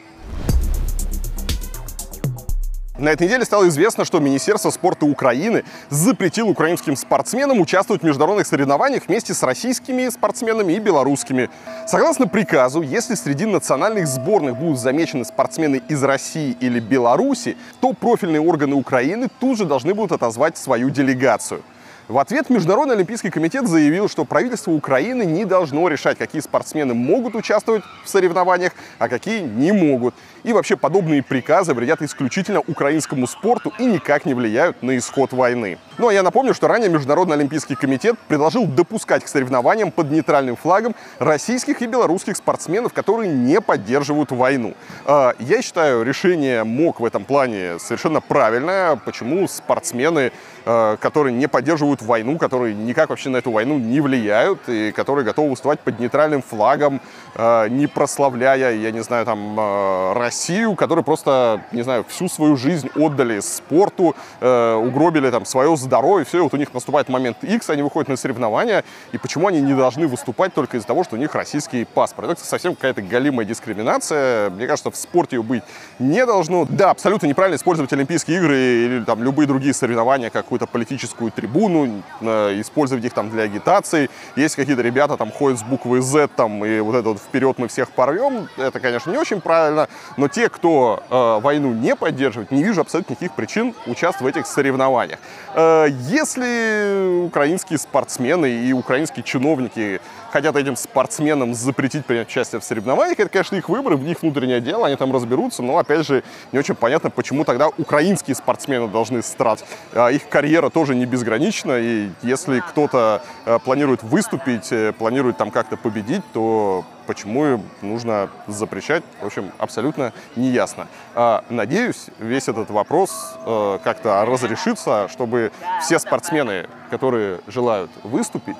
На этой неделе стало известно, что Министерство спорта Украины запретило украинским спортсменам участвовать в международных соревнованиях вместе с российскими спортсменами и белорусскими. Согласно приказу, если среди национальных сборных будут замечены спортсмены из России или Беларуси, то профильные органы Украины тут же должны будут отозвать свою делегацию. В ответ Международный олимпийский комитет заявил, что правительство Украины не должно решать, какие спортсмены могут участвовать в соревнованиях, а какие не могут. И вообще подобные приказы вредят исключительно украинскому спорту и никак не влияют на исход войны. Ну а я напомню, что ранее Международный олимпийский комитет предложил допускать к соревнованиям под нейтральным флагом российских и белорусских спортсменов, которые не поддерживают войну. А, я считаю решение МОК в этом плане совершенно правильное. Почему спортсмены, которые не поддерживают войну, которые никак вообще на эту войну не влияют и которые готовы выступать под нейтральным флагом, не прославляя, я не знаю, там, Россию, которые просто, не знаю, всю свою жизнь отдали спорту, угробили там свое здоровье, все, и вот у них наступает момент X, они выходят на соревнования, и почему они не должны выступать только из-за того, что у них российский паспорт. Это совсем какая-то галимая дискриминация. Мне кажется, в спорте ее быть не должно. Да, абсолютно неправильно использовать Олимпийские игры или там любые другие соревнования, как какую-то политическую трибуну, э, использовать их там для агитации. Есть какие-то ребята там ходят с буквой Z там, и вот это вот вперед мы всех порвем. Это, конечно, не очень правильно, но те, кто э, войну не поддерживает, не вижу абсолютно никаких причин участвовать в этих соревнованиях. Э, если украинские спортсмены и украинские чиновники хотят этим спортсменам запретить принять участие в соревнованиях, это, конечно, их выбор, в них внутреннее дело, они там разберутся, но, опять же, не очень понятно, почему тогда украинские спортсмены должны страдать. А их карьера тоже не безгранична, и если кто-то э, планирует выступить, э, планирует там как-то победить, то почему нужно запрещать, в общем, абсолютно неясно. А, надеюсь, весь этот вопрос э, как-то разрешится, чтобы все спортсмены, которые желают выступить,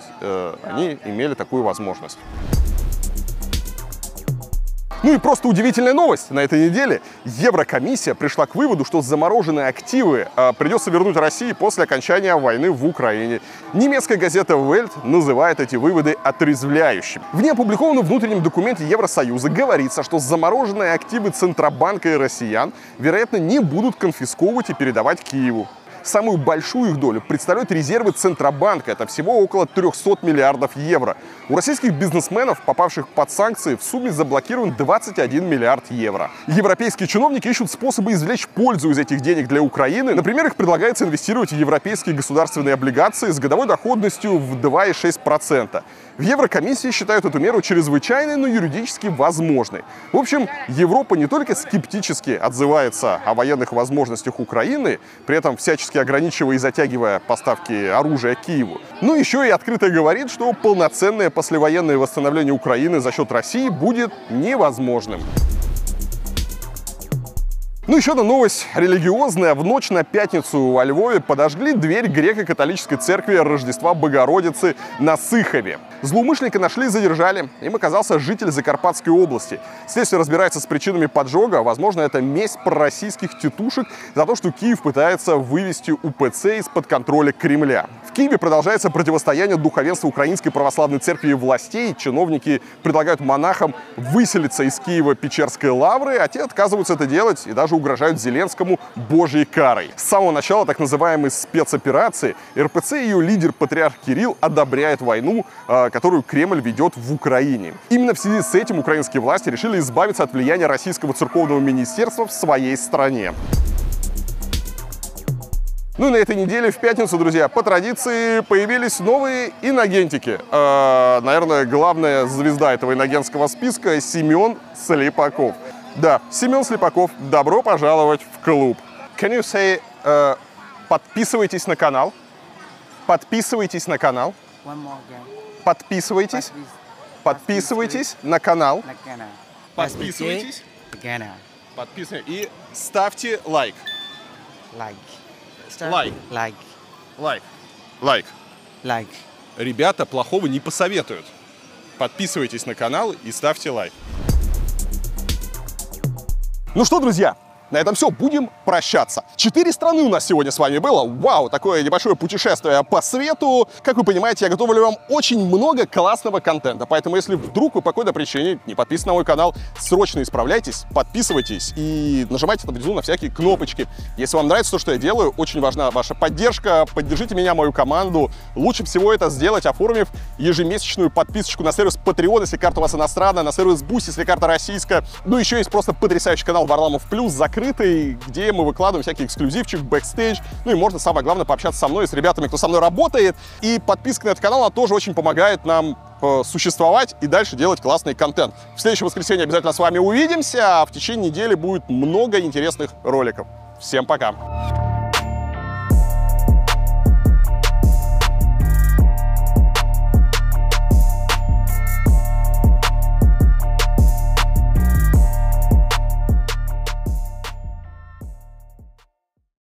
они имели такую возможность. Ну и просто удивительная новость на этой неделе. Еврокомиссия пришла к выводу, что замороженные активы э, придется вернуть России после окончания войны в Украине. Немецкая газета Welt называет эти выводы отрезвляющими. В неопубликованном внутреннем документе Евросоюза говорится, что замороженные активы Центробанка и россиян, вероятно, не будут конфисковывать и передавать Киеву. Самую большую их долю представляют резервы Центробанка. Это всего около 300 миллиардов евро. У российских бизнесменов, попавших под санкции, в сумме заблокирован 21 миллиард евро. Европейские чиновники ищут способы извлечь пользу из этих денег для Украины. Например, их предлагается инвестировать в европейские государственные облигации с годовой доходностью в 2,6%. В Еврокомиссии считают эту меру чрезвычайной, но юридически возможной. В общем, Европа не только скептически отзывается о военных возможностях Украины, при этом всячески ограничивая и затягивая поставки оружия Киеву, но еще и открыто говорит, что полноценное послевоенное восстановление Украины за счет России будет невозможным. Ну, еще одна новость религиозная. В ночь на пятницу во Львове подожгли дверь греко-католической церкви Рождества Богородицы на Сыхове. Злоумышленника нашли и задержали. Им оказался житель Закарпатской области. Следствие разбирается с причинами поджога. Возможно, это месть пророссийских тетушек за то, что Киев пытается вывести УПЦ из-под контроля Кремля. В Киеве продолжается противостояние духовенства Украинской Православной Церкви и властей. Чиновники предлагают монахам выселиться из Киева Печерской лавры, а те отказываются это делать и даже угрожают Зеленскому божьей карой. С самого начала так называемой спецоперации РПЦ и ее лидер патриарх Кирилл одобряет войну, а, которую Кремль ведет в Украине. Именно в связи с этим украинские власти решили избавиться от влияния российского церковного министерства в своей стране. Ну и на этой неделе в пятницу, друзья, по традиции появились новые иногентики. Э, наверное, главная звезда этого иногентского списка Семен Слепаков. Да, Семен Слепаков, добро пожаловать в клуб. Can you say, э, подписывайтесь на канал? Подписывайтесь на канал.
One more again.
Подписывайтесь. Подписывайтесь на канал.
На канал.
Подписывайтесь.
Канал.
Подписывайтесь. И ставьте лайк.
Лайк.
Лайк.
Лайк.
Лайк. Лайк.
Лайк.
Ребята плохого не посоветуют. Подписывайтесь на канал и ставьте лайк. Ну что, друзья, на этом все, будем прощаться. Четыре страны у нас сегодня с вами было. Вау, такое небольшое путешествие по свету. Как вы понимаете, я готовлю вам очень много классного контента. Поэтому, если вдруг вы по какой-то причине не подписаны на мой канал, срочно исправляйтесь, подписывайтесь и нажимайте там внизу на всякие кнопочки. Если вам нравится то, что я делаю, очень важна ваша поддержка. Поддержите меня, мою команду. Лучше всего это сделать, оформив ежемесячную подписочку на сервис Patreon, если карта у вас иностранная, на сервис Boosty, если карта российская. Ну, еще есть просто потрясающий канал Варламов Плюс, закрытый, где мы выкладываем всякий эксклюзивчик, бэкстейдж. Ну и можно, самое главное, пообщаться со мной и с ребятами, кто со мной работает. И подписка на этот канал, она тоже очень помогает нам э, существовать и дальше делать классный контент. В следующее воскресенье обязательно с вами увидимся, а в течение недели будет много интересных роликов. Всем пока!